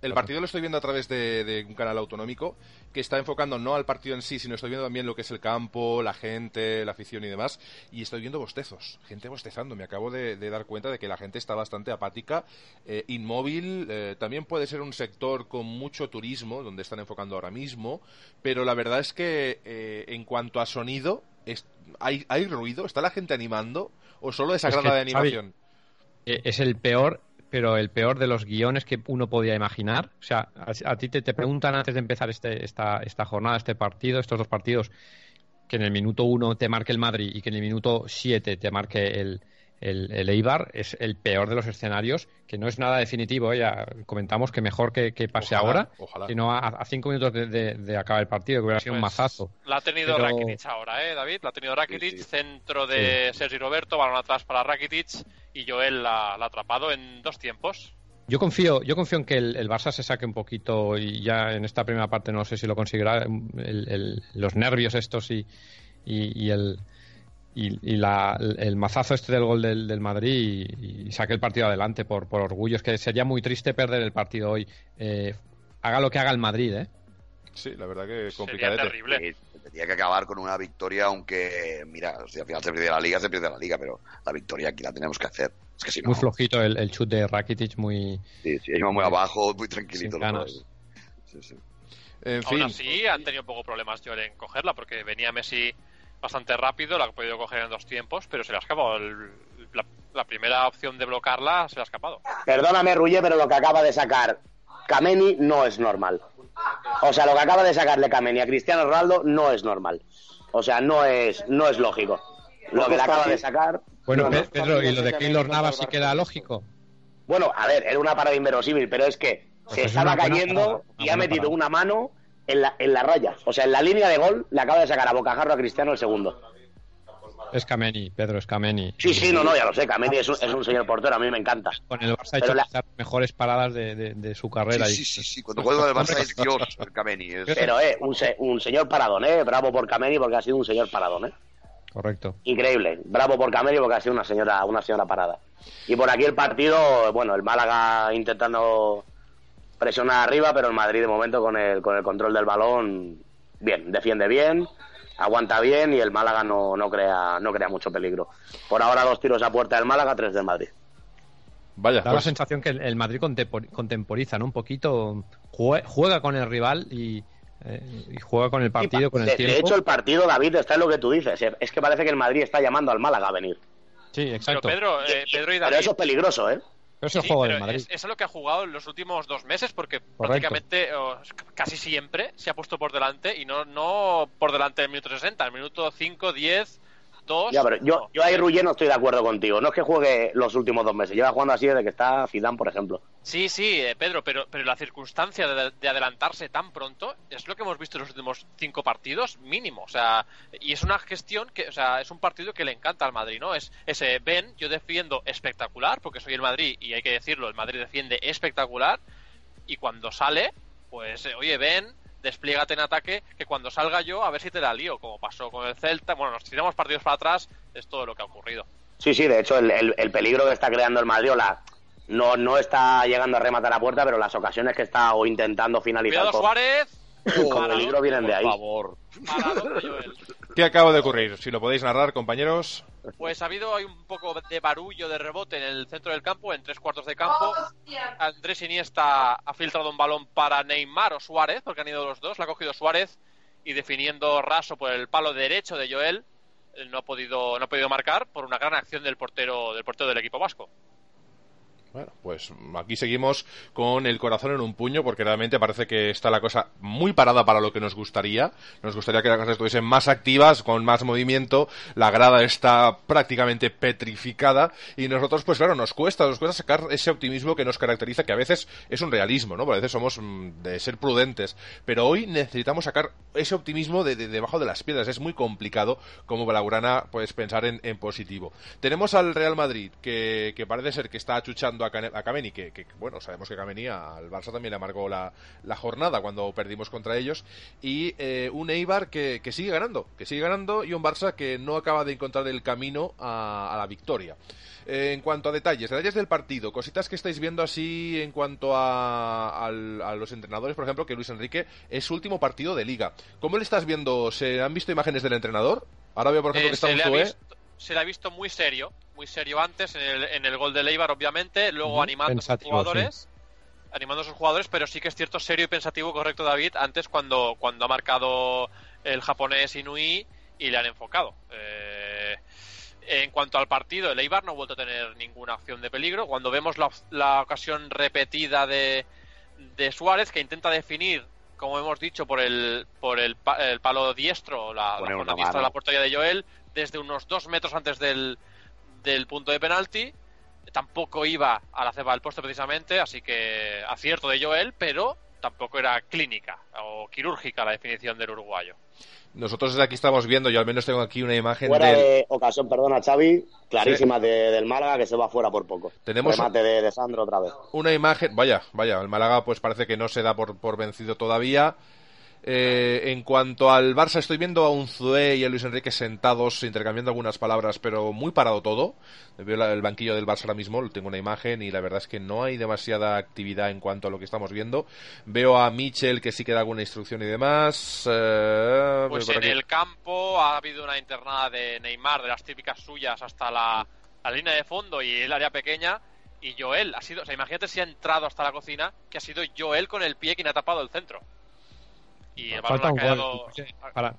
el partido lo estoy viendo a través de, de, un canal autonómico que está enfocando no al partido en sí, sino estoy viendo también lo que es el campo, la gente, la afición y demás, y estoy viendo bostezos, gente bostezando. Me acabo de, de dar cuenta de que la gente está bastante apática, eh, inmóvil. Eh, también puede ser un sector con mucho turismo, donde están enfocando ahora mismo, pero la verdad es que eh, en cuanto a sonido, es, hay, hay ruido, está la gente animando o solo esa grada de animación. Xavi, es el peor, pero el peor de los guiones que uno podía imaginar. O sea, a, a ti te, te, preguntan antes de empezar este, esta, esta jornada, este partido, estos dos partidos, que en el minuto uno te marque el Madrid y que en el minuto siete te marque el, el, el, Eibar es el peor de los escenarios, que no es nada definitivo. ¿eh? Ya comentamos que mejor que, que pase Ojalá, ahora, ojalá. que no a, a cinco minutos de, de, de acabar el partido, que hubiera sido un Pues, mazazo. La ha tenido Pero- Rakitic ahora, ¿eh, David? La ha tenido Rakitic, Sí, sí. centro de Sergi Roberto, balón atrás para Rakitic y Joel la, la ha atrapado en dos tiempos. Yo confío, yo confío en que el, el Barça se saque un poquito y ya en esta primera parte no sé si lo conseguirá el- el- los nervios estos y, y, y el y, y la- el mazazo este del gol del, del Madrid y, y saque el partido adelante por, por orgullo. Es que sería muy triste perder el partido hoy. Eh, haga lo que haga el Madrid, ¿eh? Sí, la verdad que Sería complicadete. terrible. Tendría que acabar con una victoria, aunque, mira, si al final se pierde la liga, se pierde la liga, pero la victoria aquí la tenemos que hacer. Es que si no, Muy flojito el, el chut de Rakitic, muy... sí, sí, iba muy abajo, muy tranquilito. Sí, sí. En Aún fin, así, han tenido poco problemas Joel en cogerla porque venía Messi bastante rápido, la ha podido coger en dos tiempos, pero se le ha escapado. el- la, la primera opción de bloquearla se le ha escapado. Perdóname, Ruye, pero lo que acaba de sacar Kameni no es normal. O sea, lo que acaba de sacarle Kameni a Cristiano Ronaldo no es normal. O sea, no es, no es lógico. Lo que le acaba de sacar. Bueno, no, no. Pe- Pedro, ¿y lo de Keylor Navas sí queda lógico? Bueno, a ver, era una parada inverosímil, pero es que Pues se es estaba cayendo y ha metido parada. una mano en la, en la raya. O sea, en la línea de gol le acaba de sacar a bocajarro a Cristiano el segundo. Es Kameni, Pedro, es Kameni. Sí, sí, no, no, ya lo sé. Kameni es un, es un señor portero, a mí me encanta. Con el Barça ha hecho la- las mejores paradas de, de- de su carrera. Sí, y- sí, sí, sí, Cuando juega el Barça es Dios, el Kameni. Es... Pero, eh, un, se- un señor paradón, eh. Bravo por Kameni porque ha sido un señor paradón, eh. Correcto. Increíble. Bravo por Kameni porque ha sido una señora, una señora parada. Y por aquí el partido, bueno, el Málaga intentando presionar arriba, pero el Madrid de momento con el, con el control del balón, bien, defiende bien, aguanta bien y el Málaga no, no crea, no crea mucho peligro. Por ahora dos tiros a puerta del Málaga, tres del Madrid. vaya, Da la pues, sensación que el, Madrid contempor- contemporiza, ¿no? Un poquito. jue- Juega con el rival y, eh, y juega con el partido, con el de, tiempo. de hecho, el partido, David, está en lo que tú dices. Es que parece que el Madrid está llamando al Málaga a venir. Sí, Pero exacto. Pedro, eh, Pedro y Pero David. eso es peligroso, ¿eh? Pero es el Sí, juego del Madrid. Es, es a lo que ha jugado en los últimos dos meses, porque Correcto. prácticamente o, casi siempre se ha puesto por delante y no, no por delante del minuto 60, el minuto 5, 10, 2. Ya, pero yo, no. yo ahí, Ruye, no estoy de acuerdo contigo. No es que juegue los últimos dos meses. Lleva jugando así desde que está Zidane, por ejemplo. Sí, sí, eh, Pedro, pero, pero la circunstancia de, de adelantarse tan pronto es lo que hemos visto en los últimos cinco partidos, mínimo. O sea, y es una gestión que, o sea, es un partido que le encanta al Madrid, ¿no? Es ese, ven, yo defiendo espectacular, porque soy el Madrid y hay que decirlo, el Madrid defiende espectacular, y cuando sale, pues, eh, oye, ven, despliégate en ataque, que cuando salga yo, a ver si te la lío, como pasó con el Celta. Bueno, nos tiramos partidos para atrás, es todo lo que ha ocurrido. Sí, sí, de hecho, el, el- el peligro que está creando el Madrid, o la, no, no está llegando a rematar a puerta, pero las ocasiones que está o intentando finalizar Cuidado, con, Suárez. Con peligro vienen de ahí. Por favor. Parado de Joel. ¿qué acaba de ocurrir? Si lo podéis narrar, compañeros. Pues ha habido hay un poco de barullo de rebote en el centro del campo, en tres cuartos de campo. Andrés Iniesta ha filtrado un balón para Neymar o Suárez, porque han ido los dos. La ha cogido Suárez y definiendo raso por el palo derecho de Joel, no ha podido no ha podido marcar por una gran acción del portero del portero del equipo vasco. Bueno, pues aquí seguimos con el corazón en un puño porque realmente parece que está la cosa muy parada para lo que nos gustaría. Nos gustaría que las cosas estuviesen más activas, con más movimiento. La grada está prácticamente petrificada y nosotros, pues claro, nos cuesta, nos cuesta sacar ese optimismo que nos caracteriza, que a veces es un realismo, ¿no? A veces somos mm, de ser prudentes. Pero hoy necesitamos sacar ese optimismo de, de- debajo de las piedras. Es muy complicado como Blaugrana, pues pensar en, en positivo. Tenemos al Real Madrid, que, que parece ser que está achuchando viendo a, Kameni, que, bueno, sabemos que Kameni al Barça también le amargó la, jornada cuando perdimos contra ellos, y eh, un Eibar que, sigue ganando, que sigue ganando, y un Barça que no acaba de encontrar el camino a, la victoria. Eh, en cuanto a detalles, detalles del partido, cositas que estáis viendo así en cuanto a, los entrenadores, por ejemplo, que Luis Enrique es su último partido de liga. ¿Cómo le estás viendo? ¿Se han visto imágenes del entrenador? Ahora veo, por ejemplo, que está un se le ha visto muy serio, muy serio antes en el, en el gol de Leibar, obviamente, luego animando a sus jugadores. Animando a sus jugadores, pero sí que es cierto, serio y pensativo, correcto, David, antes cuando, cuando ha marcado el japonés Inui y le han enfocado. Eh, en cuanto al partido, el Eibar no ha vuelto a tener ninguna acción de peligro. Cuando vemos la, la ocasión repetida de, de Suárez, que intenta definir como hemos dicho, por el, por el, palo diestro, la, la diestra de la portería de Joel, desde unos dos metros antes del, del punto de penalti. Tampoco iba a la ceba del poste precisamente, así que acierto de Joel, pero tampoco era clínica o quirúrgica la definición del uruguayo. Nosotros desde aquí estamos viendo, yo al menos tengo aquí una imagen fuera de ocasión, perdona Xavi, clarísima del Málaga que se va fuera por poco. Tenemos Remate de, de, Sandro otra vez. Una imagen, vaya, vaya, el Málaga pues parece que no se da por, por vencido todavía. Eh, en cuanto al Barça, estoy viendo a un Zue y a Luis Enrique sentados intercambiando algunas palabras, pero muy parado todo. Veo el banquillo del Barça ahora mismo, tengo una imagen y la verdad es que no hay demasiada actividad en cuanto a lo que estamos viendo. Veo a Mitchell que sí que da alguna instrucción y demás. Eh, pues en el campo ha habido una internada de Neymar, de las típicas suyas, hasta la, la línea de fondo y el área pequeña y Joel ha sido, o sea, imagínate si ha entrado hasta la cocina, que ha sido Joel con el pie quien ha tapado el centro. Y falta un gol.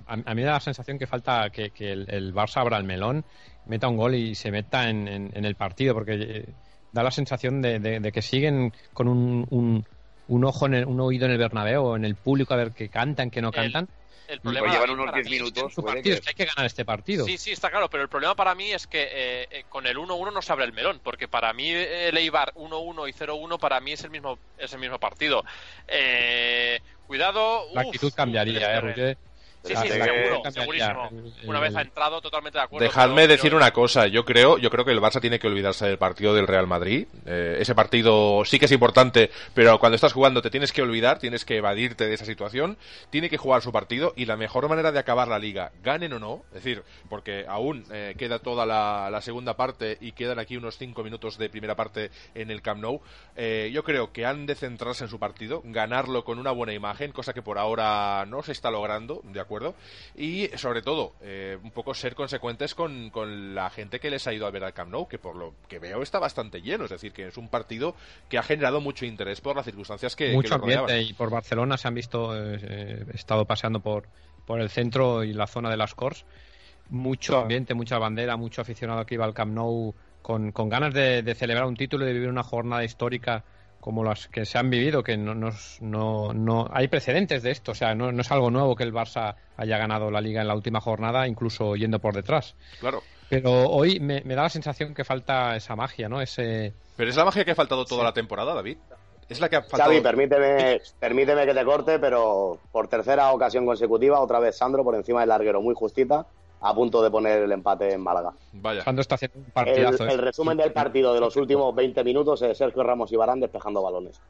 a, mí me da la sensación que falta que, el, Barça abra el melón, meta un gol y se meta en, el partido, porque eh, da la sensación de, que siguen con un, un, ojo, en un oído en el Bernabéu o en el público a ver que cantan, que no cantan. El problema llevan unos 10 minutos. que... hay que ganar este partido. Sí, sí, está claro, pero el problema para mí es que eh, eh, con el 1-1 no se abre el melón, porque para mí el Eibar 1-1 y 0-1 para mí es el mismo es el mismo partido. Eh, cuidado. La actitud cambiaría, ¿eh, Sí, sí, seguro, segurísimo. Una vez ha entrado, totalmente de acuerdo. Dejadme decir una cosa. Yo creo, yo creo que el Barça tiene que olvidarse del partido del Real Madrid. Eh, ese partido sí que es importante, pero cuando estás jugando te tienes que olvidar, tienes que evadirte de esa situación. Tiene que jugar su partido y la mejor manera de acabar la liga, ganen o no, es decir, porque aún eh, queda toda la, segunda parte y quedan aquí unos cinco minutos de primera parte en el Camp Nou. Eh, yo creo que han de centrarse en su partido, ganarlo con una buena imagen, cosa que por ahora no se está logrando, de acuerdo y sobre todo, eh, un poco ser consecuentes con, la gente que les ha ido a ver al Camp Nou, que por lo que veo está bastante lleno, es decir, que es un partido que ha generado mucho interés por las circunstancias que, mucho ambiente y por Barcelona se han visto, eh, eh, he estado paseando por, por el centro y la zona de las Cors, mucho ambiente, mucha bandera, mucho aficionado que iba al Camp Nou con, con ganas de, de celebrar un título y de vivir una jornada histórica como las que se han vivido, que no, no, no, hay precedentes de esto, o sea, no, es algo nuevo que el Barça haya ganado la liga en la última jornada, incluso yendo por detrás. Claro. Pero hoy me, da la sensación que falta esa magia, ¿no? Ese... Pero es la magia que ha faltado toda la temporada, David. Es la que ha faltado. Xavi, permíteme, permíteme que te corte, pero por tercera ocasión consecutiva, otra vez Sandro por encima del larguero, muy justita a punto de poner el empate en Málaga. Vaya. está haciendo un partidazo. El, el, ¿eh? resumen del partido de los últimos 20 minutos es Sergio Ramos y Barán despejando balones.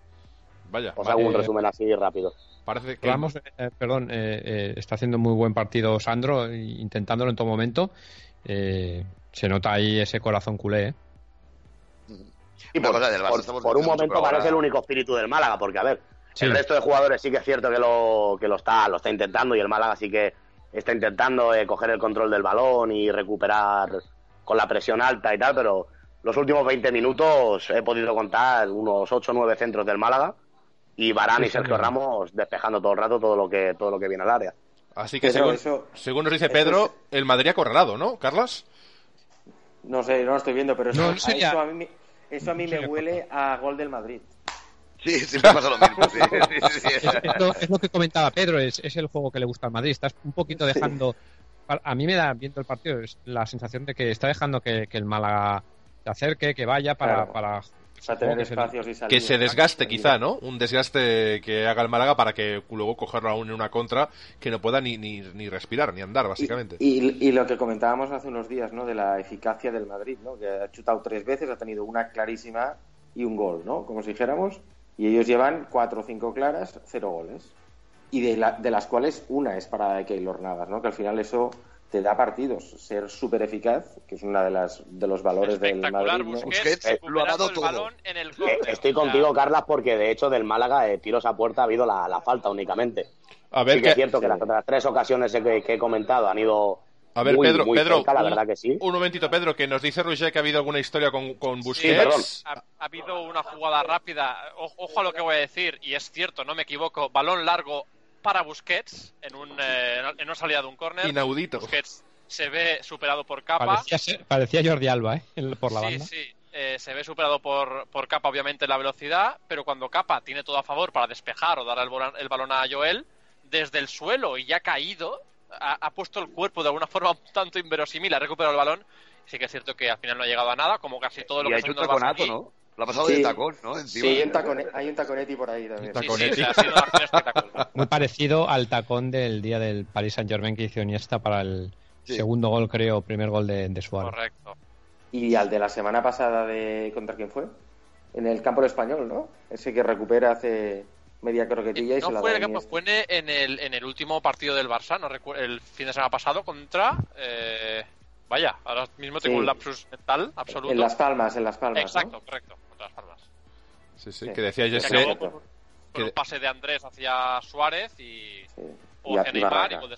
Vaya. Os hago un resumen así rápido. Parece que... Ramos, eh, perdón, eh, está haciendo muy buen partido Sandro, intentándolo en todo momento. se nota ahí ese corazón culé, Y por, por, un momento parece el único espíritu del Málaga, porque a ver, el resto de jugadores sí que es cierto que lo, que lo está, lo está intentando y el Málaga sí que está intentando eh, coger el control del balón y recuperar con la presión alta y tal, pero los últimos 20 minutos he podido contar unos 8 o 9 centros del Málaga y Barán y Sergio Ramos despejando todo el rato todo lo que todo lo que viene al área. Así que según, según, nos dice Pedro, el Madrid ha correlado, ¿no, Carlos? No sé, no lo estoy viendo, pero eso, eso, a mí, eso a mí me huele a gol del Madrid. Sí, siempre pasa lo mismo. (laughs) es, lo, que comentaba Pedro, es, el juego que le gusta al Madrid. Estás un poquito dejando. A mí me da, viendo el partido, la sensación de que está dejando que, el Málaga se acerque, que vaya para. para tener espacios y Que se desgaste, quizá, ¿no? Un desgaste que haga el Málaga para que luego cogerlo aún en una contra que no pueda ni, ni, ni respirar, ni andar, básicamente. Y, y, lo que comentábamos hace unos días, ¿no? De la eficacia del Madrid, ¿no? Que ha chutado tres veces, ha tenido una clarísima y un gol, ¿no? Como si dijéramos. Y ellos llevan cuatro o cinco claras, cero goles. Y de, la- de las cuales una es para de Keylor Navas, ¿no? Que al final eso te da partidos. Ser súper eficaz, que es una de las de los valores del Madrid. ¿no? Busquets, Busquets lo ha dado todo. balón en el Eh. Estoy contigo, Carlas, porque de hecho del Málaga, eh, tiros a puerta, ha habido la, la falta únicamente. A ver, sí que es cierto que las otras tres ocasiones que, que he comentado han ido a ver muy, Pedro, muy Pedro, cerca, la un, verdad que sí. un momentito, Pedro, que nos dice Roger que ha habido alguna historia con, con Sí, Busquets. perdón. Ha, ha habido una jugada rápida, o- ojo a lo que voy a decir, y es cierto, no me equivoco, balón largo para Busquets en, un, eh, en una salida de un córner. Inaudito. Busquets se ve superado por Capa. Parecía, Jordi Alba, ¿eh? Por la sí, banda. sí, eh, se ve superado por, por Capa, obviamente, en la velocidad, pero cuando Capa tiene todo a favor para despejar o dar el, el balón a Joel, desde el suelo y ya caído, ha, ha puesto el cuerpo de alguna forma un tanto inverosímil, ha recuperado el balón. Sí que es cierto que al final no ha llegado a nada, como casi todo lo Y que ha hecho Barça taconato, aquí. ¿no? Lo ha pasado Sí. de tacón, ¿no? Encima. Sí, hay un, tacone- hay un taconetti por ahí también. Un Sí, sí, Taconetti. o sea, ha sido una acción espectacular. Muy parecido al tacón del día del Paris Saint Germain que hizo Iniesta para el Sí. segundo gol, creo, primer gol de, de Suárez. Correcto. Y al de la semana pasada de contra quién fue? En el campo del español, ¿no? Ese que recupera hace media croquetilla y se No la fue da el, Iniesta. fue en el, en el último partido del Barça, no recu- el fin de semana pasado, contra. eh, vaya, ahora mismo tengo Sí. un lapsus mental absoluto. En Las Palmas, en Las Palmas. ¿no? Exacto, correcto, contra las Palmas. Sí, sí, Sí. que decía Que Que Jesse, acabó con, con que- un pase de Andrés hacia Suárez y. Sí. O Y hacia y Neymar y Barraca. gol de-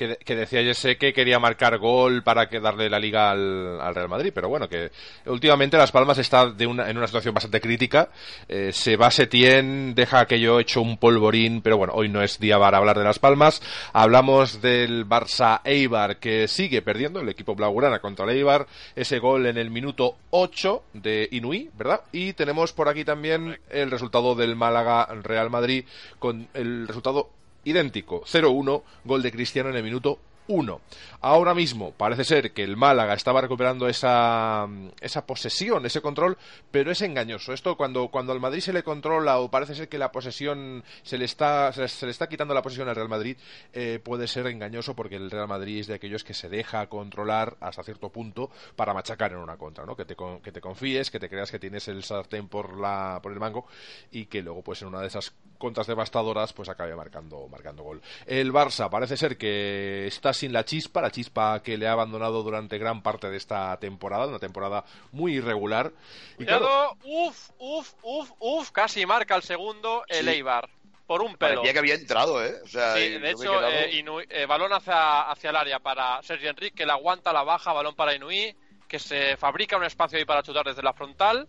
que, de- que decía Jesse que quería marcar gol para que darle la liga al, al Real Madrid, pero bueno, que últimamente Las Palmas está de una, en una situación bastante crítica. Eh, se va Setién, deja aquello hecho un polvorín, pero bueno, hoy no es día para hablar de Las Palmas. Hablamos del Barça Eibar que sigue perdiendo, el equipo blaugrana contra el Eibar, ese gol en el minuto 8 de Inui, ¿verdad? Y tenemos por aquí también el resultado del Málaga Real Madrid con el resultado idéntico, 0-1, gol de Cristiano en el minuto 1. Ahora mismo parece ser que el Málaga estaba recuperando esa, esa posesión, ese control, pero es engañoso. Esto cuando, cuando al Madrid se le controla o parece ser que la posesión se le está, se, le está quitando la posesión al Real Madrid, eh, puede ser engañoso porque el Real Madrid es de aquellos que se deja controlar hasta cierto punto para machacar en una contra, ¿no? Que te, que te confíes, que te creas que tienes el sartén por, la, por el mango y que luego pues en una de esas contras devastadoras pues acabe marcando, marcando gol. El Barça parece ser que está sin la chispa, la chispa que le ha abandonado durante gran parte de esta temporada, una temporada muy irregular. Y claro, uf, uf, uf, uf, casi marca el segundo el Sí. Eibar. Por un pelo. Parecía que había entrado, ¿eh? O sea, Sí, de hecho, quedado- eh, Inui- eh, balón hacia, hacia el área para Sergi Enrique, que la aguanta, la baja, balón para Inui, que se fabrica un espacio ahí para chutar desde la frontal,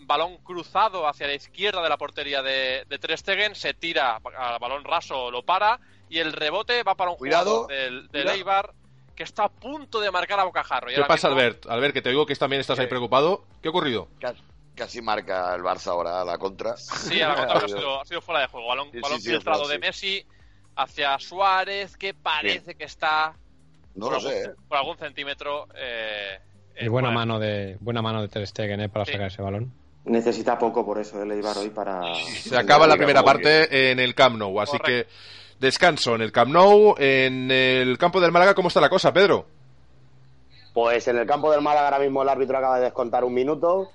balón cruzado hacia la izquierda de la portería de, de Ter Stegen, se tira al balón raso, lo para, y el rebote va para un Cuidado, jugador del, del cuidado. Eibar, que está a punto de marcar a bocajarro. Y ¿qué pasa, mismo- Albert? Albert, que te digo que también estás ahí Sí. preocupado. ¿Qué ha ocurrido? Ca- Casi marca el Barça ahora la contra. Sí, a la contra, pero ha (laughs) sido, ha sido fuera de juego. Balón, Sí, balón sí, sí, filtrado fuera, de sí. Messi hacia Suárez, que parece que está No por, lo algún, sé, ¿eh? por algún centímetro. Eh, Y eh, buena fuera mano de buena mano de Ter Stegen ¿eh? para Sí. sacar ese balón. Necesita poco por eso el Eibar hoy para... Se acaba la primera parte en el Camp Nou, así Correcto. que descanso en el Camp Nou, en el campo del Málaga, ¿cómo está la cosa, Pedro? Pues en el campo del Málaga ahora mismo el árbitro acaba de descontar un minuto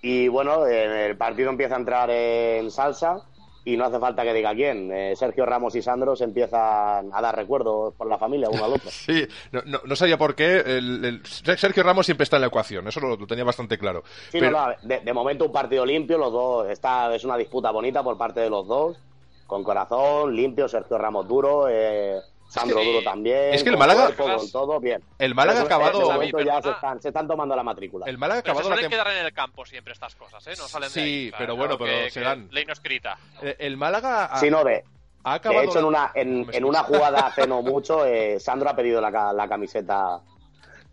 y bueno, el partido empieza a entrar en salsa y no hace falta que diga quién. Eh, Sergio Ramos y Sandro se empiezan a dar recuerdos por la familia uno al otro. (laughs) Sí, no, no, no sabía por qué. El, el- Sergio Ramos siempre está en la ecuación, eso lo, lo tenía bastante claro. Sí, Pero- no, de, de momento un partido limpio, los dos, está, es una disputa bonita por parte de los dos, con corazón, limpio, Sergio Ramos duro, eh, Sandro duro también. Es que el con Málaga- cuerpo, con todo, bien. El Málaga ha acabado. De momento ya se están, se están tomando la matrícula. El Málaga ha se acabado la suelen quedar en el campo siempre estas cosas, ¿eh? No salen de Sí, ahí. O sea, pero bueno, pero que- se que dan. Ley no escrita. Eh, El Málaga ha, Sí, no, de, ha acabado. de hecho, en una, en, una jugada hace no (laughs) mucho, eh, Sandro ha pedido la, ca- la camiseta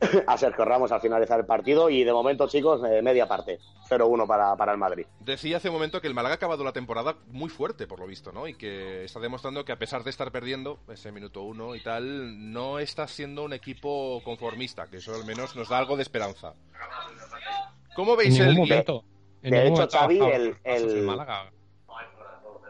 (laughs) a Sergio Ramos al finalizar el partido y de momento, chicos, eh, media parte, 0-1 para, para el Madrid. Decía hace un momento que el Málaga ha acabado la temporada muy fuerte, por lo visto, ¿no? Y que está demostrando que a pesar de estar perdiendo ese minuto uno y tal, no está siendo un equipo conformista, que eso al menos nos da algo de esperanza. ¿Cómo veis el momento. en de hecho, Xavi, el- pasos el- Málaga.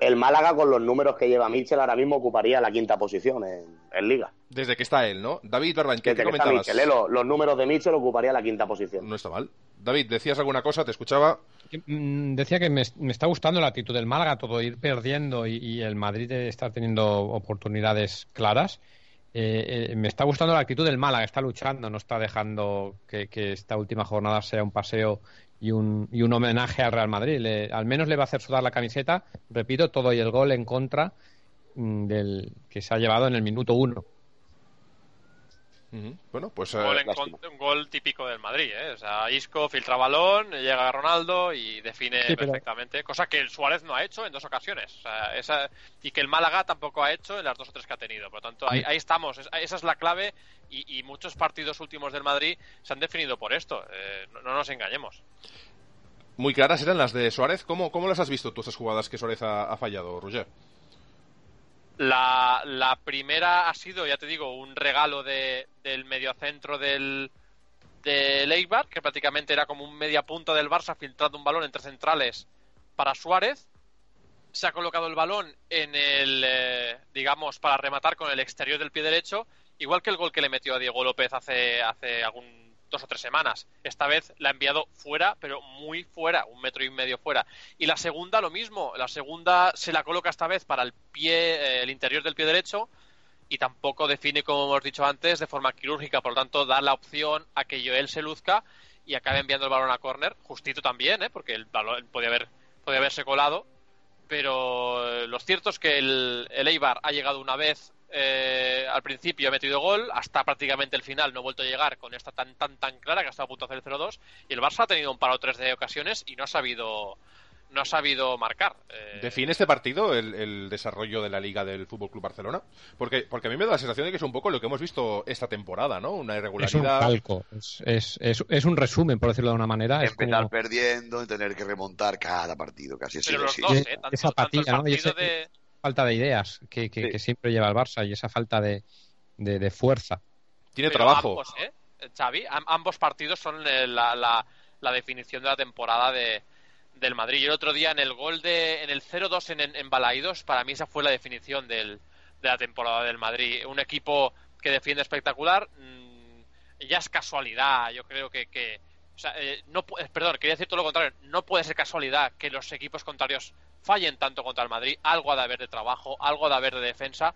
El Málaga, con los números que lleva Mitchell, ahora mismo ocuparía la quinta posición en, en Liga. Desde que está él, ¿no? David Barban, ¿qué, Desde qué que está? Michel, ¿eh? Los, los números de Mitchell ocuparía la quinta posición. No está mal. David, ¿decías alguna cosa? ¿Te escuchaba? Mm, Decía que me, me está gustando la actitud del Málaga, todo ir perdiendo y, y el Madrid está teniendo oportunidades claras. Eh, eh, me está gustando la actitud del Málaga, está luchando, no está dejando que, que esta última jornada sea un paseo y un, y un homenaje al Real Madrid. Le- al menos le va a hacer sudar la camiseta, repito, todo y el gol en contra mm, del que se ha llevado en el minuto uno. Bueno, pues... eh, Gol en con- un gol típico del Madrid, ¿eh? O sea, Isco filtra balón, llega Ronaldo y define Sí, pero- perfectamente, cosa que el Suárez no ha hecho en dos ocasiones. O sea, esa- y que el Málaga tampoco ha hecho en las dos o tres que ha tenido. Por lo tanto, ahí, ahí estamos. Es- esa es la clave y, y muchos partidos últimos del Madrid se han definido por esto. Eh, no, no nos engañemos. muy claras eran las de Suárez. ¿Cómo, cómo las has visto tú, estas jugadas que Suárez ha, ha fallado, Roger? La, la primera ha sido, ya te digo, un regalo de, del mediocentro del, del Eibar, que prácticamente era como un media punta del Barça filtrando un balón entre centrales para Suárez. Se ha colocado el balón en el, eh, digamos, para rematar con el exterior del pie derecho, igual que el gol que le metió a Diego López hace, hace algún dos o tres semanas. Esta vez la ha enviado fuera, pero muy fuera, un metro y medio fuera. Y la segunda lo mismo, la segunda se la coloca esta vez para el pie, eh, el interior del pie derecho y tampoco define, como hemos dicho antes, de forma quirúrgica. Por lo tanto, da la opción a que Joel se luzca y acabe enviando el balón a córner, justito también, ¿eh? porque el balón podía, haber, podía haberse colado. Pero eh, lo cierto es que el, el Eibar ha llegado una vez eh, al principio, ha metido gol, hasta prácticamente el final no ha vuelto a llegar con esta tan tan tan clara que ha estado a punto de hacer el 0-2. Y el Barça ha tenido un par o tres de ocasiones y no ha sabido, no ha sabido marcar. Eh, ¿Define este partido el, el desarrollo de la liga del Fútbol Club Barcelona? Porque, porque a mí me da la sensación de que es un poco lo que hemos visto esta temporada, ¿no? Una Es un irregularidad. calco, es, es, es- es un resumen, por decirlo de una manera. Es Empezar como- perdiendo y tener que remontar cada partido, casi así pero los dos, ¿eh? Tanto, esa tanto el apatía, ¿no? Ese- de, falta de ideas que, que- Sí. que siempre lleva el Barça y esa falta de, de- de fuerza. Tiene Pero trabajo. Ambos, ¿eh? Xavi, am- ambos partidos son eh, la, la- la definición de la temporada de, del Madrid. Y el otro día en el gol de en el 0-2 en, en Balaídos, para mí esa fue la definición del, de la temporada del Madrid. Un equipo que defiende espectacular. mm, ya es casualidad, yo creo que, que o sea, eh, no eh, perdón, quería decir todo lo contrario. No puede ser casualidad que los equipos contrarios fallen tanto contra el Madrid. Algo ha de haber de trabajo, algo ha de haber de defensa,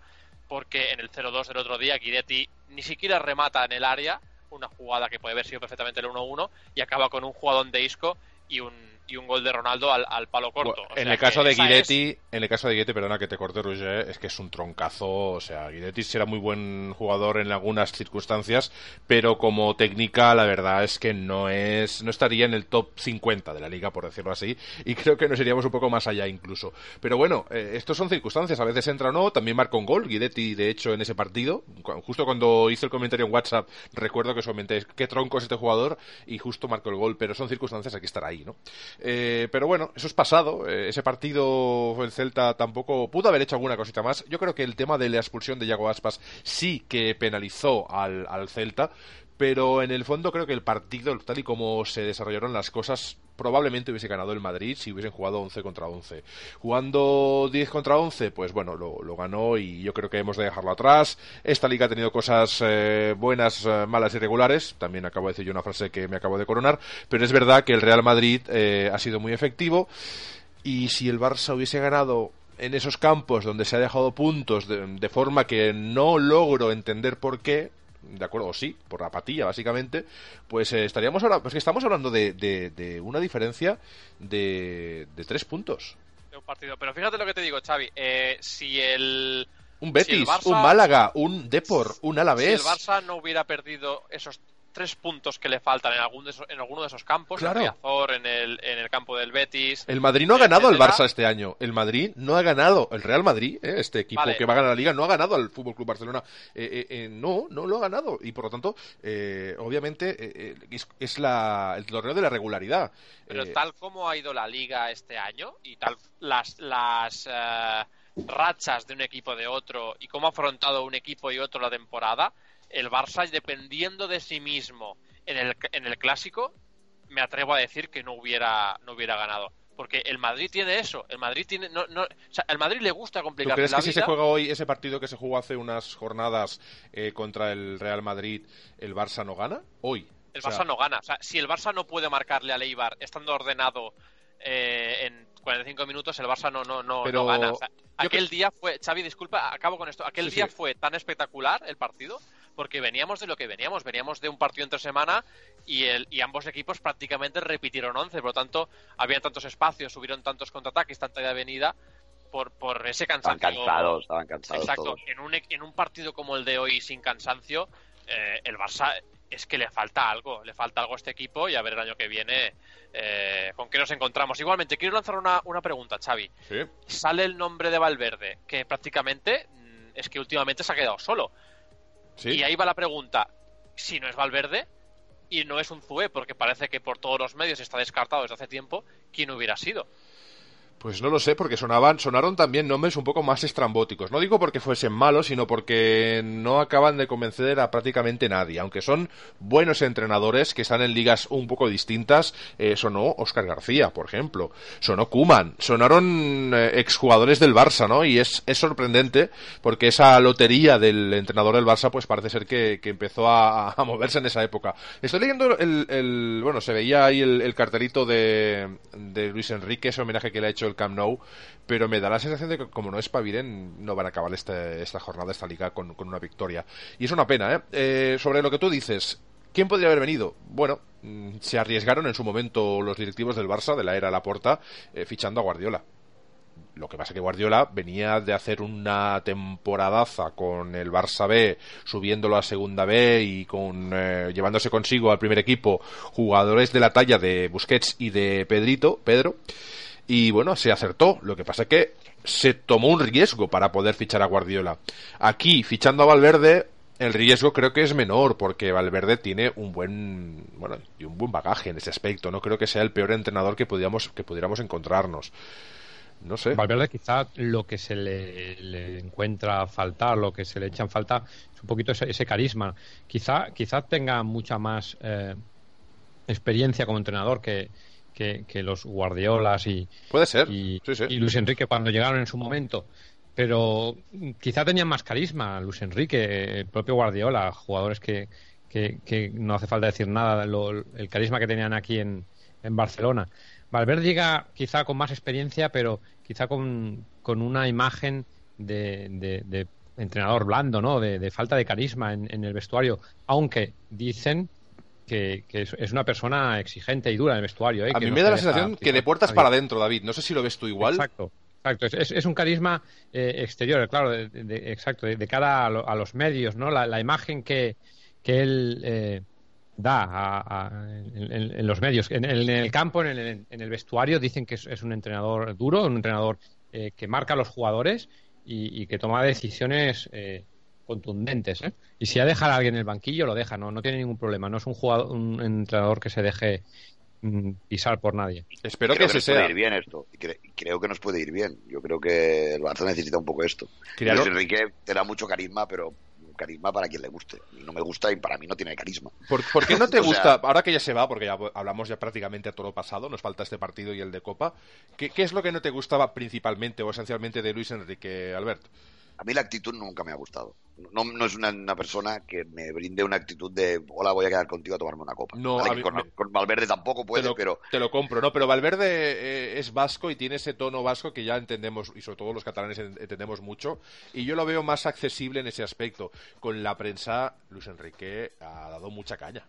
porque en el 0-2 del otro día Guidetti ni siquiera remata en el área, una jugada que puede haber sido perfectamente el 1-1, y acaba con un jugadón de Isco y un, y un gol de Ronaldo al, al palo corto. O en el caso de es- Guidetti, en el caso de Guidetti, perdona que te corte Roger, es que es un troncazo, o sea, Guidetti será muy buen jugador en algunas circunstancias, pero como técnica la verdad es que no es no estaría en el top 50 de la liga por decirlo así, y creo que nos iríamos un poco más allá incluso. Pero bueno, eh, estos son circunstancias, a veces entra o no, también marca un gol Guidetti de hecho en ese partido, justo cuando hice el comentario en WhatsApp, recuerdo que os comenté qué tronco es este jugador y justo marcó el gol, pero son circunstancias hay que estar ahí, ¿no? Eh, pero bueno, eso es pasado. Eh, ese partido, el Celta tampoco pudo haber hecho alguna cosita más. Yo creo que el tema de la expulsión de Yago Aspas sí que penalizó al, al Celta. Pero en el fondo creo que el partido, tal y como se desarrollaron las cosas, probablemente hubiese ganado el Madrid si hubiesen jugado 11 contra 11. Jugando 10 contra 11, pues bueno, lo, lo ganó y yo creo que hemos de dejarlo atrás. Esta liga ha tenido cosas eh, buenas, eh, malas y regulares. También acabo de decir yo una frase que me acabo de coronar. Pero es verdad que el Real Madrid eh, ha sido muy efectivo. Y si el Barça hubiese ganado en esos campos donde se ha dejado puntos de, de forma que no logro entender por qué, de acuerdo, o sí, por apatía básicamente, pues eh, estaríamos ahora, pues que estamos hablando de, de- de una diferencia de, de tres puntos. de un partido. Pero fíjate lo que te digo, Xavi. eh, si el Un Si Betis, el Barça- un Málaga, un Depor, un si el Alavés. Barça no hubiera perdido esos tres puntos que le faltan en, algún de esos- en alguno de esos campos, Claro. en Riazor, en el, del Betis, El Madrid no ha ganado al. Barça este año. El Madrid no ha ganado. El Real Madrid, eh, este equipo Vale. que va a ganar la liga, no ha ganado al Fútbol Club Barcelona. Eh, eh, eh, no, no lo ha ganado. Y por lo tanto, eh, obviamente, es, es la, el torneo de la regularidad. Pero tal como ha ido la liga este año y tal las las eh, rachas de un equipo de otro y cómo ha afrontado un equipo y otro la temporada, el Barça dependiendo de sí mismo en el en el clásico me atrevo a decir que no hubiera no hubiera ganado. Porque el Madrid tiene eso. El Madrid tiene. No, no, o sea, al Madrid le gusta ¿Tú complicar crees la que si se vida. juega hoy ese partido que se jugó hace unas jornadas eh, contra el Real Madrid, el Barça no gana? Hoy. El O sea, Barça no gana. O sea, si el Barça no puede marcarle al Eibar estando ordenado eh, en 45 minutos, el Barça no, no, no, Pero no gana. O sea, yo aquel día fue, Xavi, disculpa, acabo con esto. Aquel Sí, día sí. fue tan espectacular el partido porque veníamos de lo que veníamos. Veníamos de un partido entre semana y, el, y ambos equipos prácticamente repitieron 11. Por lo tanto, había tantos espacios, subieron tantos contraataques, tanta de avenida por, por ese Estaban cansancio. cansados, estaban cansados Exacto. todos. En un, en un partido como el de hoy sin cansancio, eh, el Barça es que le falta algo, le falta algo a este equipo y a ver el año que viene eh, con qué nos encontramos. Igualmente, quiero lanzar una, una pregunta, Xavi. Sí. Sale el nombre de Valverde, que prácticamente mm, es que últimamente se ha quedado solo. Sí. Y ahí va la pregunta, si no es Valverde y no es un Zue, porque parece que por todos los medios está descartado desde hace tiempo, ¿quién hubiera sido? Pues no lo sé, porque sonaban, sonaron también nombres un poco más estrambóticos. No digo porque fuesen malos, sino porque no acaban de convencer a prácticamente nadie. Aunque son buenos entrenadores que están en ligas un poco distintas, eh, sonó Oscar García, por ejemplo. Sonó Kuman. Sonaron eh, exjugadores del Barça, ¿no? Y es, es sorprendente porque esa lotería del entrenador del Barça, pues parece ser que, que empezó a, a moverse en esa época. Estoy leyendo el, el- bueno, se veía ahí el, el cartelito de, de Luis Enrique, ese homenaje que le ha hecho el Camp Nou, pero me da la sensación de que como no espabilen, no van a acabar este- esta jornada, esta liga con, con una victoria. Y es una pena, ¿eh? Eh, Sobre lo que tú dices, ¿quién podría haber venido? Bueno, mm, se arriesgaron en su momento los directivos del Barça, de la era Laporta, eh, fichando a Guardiola. Lo que pasa es que Guardiola venía de hacer una temporadaza con el Barça B, subiéndolo a segunda B y con eh, llevándose consigo al primer equipo jugadores de la talla de Busquets y de Pedrito, Pedro. Y bueno, se acertó. Lo que pasa es que se tomó un riesgo para poder fichar a Guardiola. Aquí, fichando a Valverde, el riesgo creo que es menor porque Valverde tiene un buen bueno y un buen bagaje en ese aspecto. No creo que sea el peor entrenador que pudiéramos que pudiéramos encontrarnos. No sé. Valverde quizá lo que se le, le encuentra faltar, lo que se le echa en falta es un poquito ese, ese carisma. Quizá, quizá tenga mucha más eh, experiencia como entrenador que, que, que los Guardiolas y, Puede ser. y, Sí, sí. y Luis Enrique cuando llegaron en su momento. Pero quizá tenían más carisma Luis Enrique, el propio Guardiola, jugadores que, que, que no hace falta decir nada, lo- el carisma que tenían aquí en, en Barcelona. Valverde llega quizá con más experiencia, pero quizá con, con una imagen de, de- de entrenador blando, ¿no? De, de falta de carisma en, en el vestuario, aunque dicen que, que es, es una persona exigente y dura en el vestuario. ¿eh? A que mí no me da la deja sensación que de puertas para adentro, David. No sé si lo ves tú igual. Exacto, exacto. Es, es- un carisma eh, exterior, claro, de, de- exacto, de, de cara a, lo- a los medios, ¿no? La, la imagen que, que él eh, da a- a- en, los medios. En, el- en el campo, en el, en el vestuario, dicen que es, es un entrenador duro, un entrenador eh, que marca a los jugadores y, y que toma decisiones eh, contundentes. ¿eh? Y si ha de dejar a alguien en el banquillo, lo deja, no, no tiene ningún problema. No es un, jugador, un entrenador que se deje mm, pisar por nadie. Espero creo que que ese nos puede sea. ir bien esto. Y cre- creo que nos puede ir bien. Yo creo que el Barça necesita un poco esto. Luis Enrique te da mucho carisma, pero carisma para quien le guste. Y no me gusta y para mí no tiene carisma. ¿Por, por qué no te (laughs) sea- gusta, ahora que ya se va, porque ya hablamos ya prácticamente a todo lo pasado, nos falta este partido y el de Copa, ¿qué, qué es lo que no te gustaba principalmente o esencialmente de Luis Enrique, Albert? A mí la actitud nunca me ha gustado. No, no es una, una persona que me brinde una actitud de hola, voy a quedar contigo a tomarme una copa. No, Vale, mí- con, me- con Valverde tampoco puede, te, lo, pero te lo compro, ¿no? Pero Valverde eh, es vasco y tiene ese tono vasco que ya entendemos, y sobre todo los catalanes en- entendemos mucho, y yo lo veo más accesible en ese aspecto. Con la prensa, Luis Enrique ha dado mucha caña.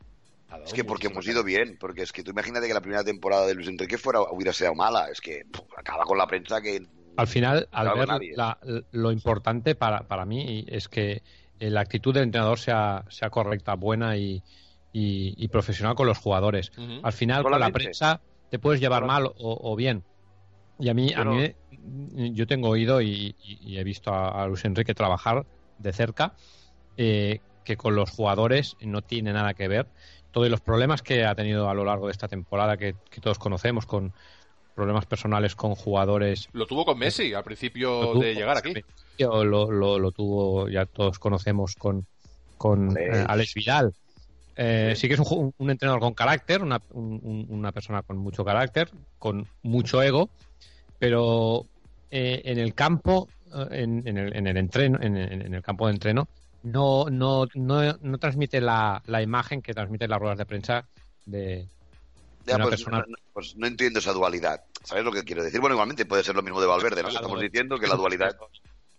Dado es que porque hemos ido bien. Porque es que tú imagínate que la primera temporada de Luis Enrique fuera, hubiera sido mala. Es que puf, acaba con la prensa que. Al final, al Claro, ver nadie. la- lo importante para, para mí es que eh, la actitud del entrenador sea, sea correcta, buena y, y- y profesional con los jugadores. Al final, con la prensa te puedes llevar mal o, o bien. Y a mí, a mí me- yo tengo oído y, y- y he visto a, a Luis Enrique trabajar de cerca, eh, que con los jugadores no tiene nada que ver. Todos los problemas que ha tenido a lo largo de esta temporada, que, que todos conocemos, con problemas personales con jugadores Lo tuvo con Messi al principio tuvo, de llegar aquí. Lo, lo, lo tuvo, ya todos conocemos con, con Alex. eh, Alex Vidal. Eh, sí que es un, un, entrenador con carácter, una, un, una persona con mucho carácter, con mucho ego, pero eh, en el campo, eh, en, en, el, en el entreno, en, en, el campo de entreno, no, no, no, no transmite la, la, imagen que transmite las ruedas de prensa de, ya, pues, persona... no, pues, no, entiendo esa dualidad. ¿Sabes lo que quiero decir? Bueno, igualmente puede ser lo mismo de Valverde, ¿no? Estamos diciendo que la dualidad.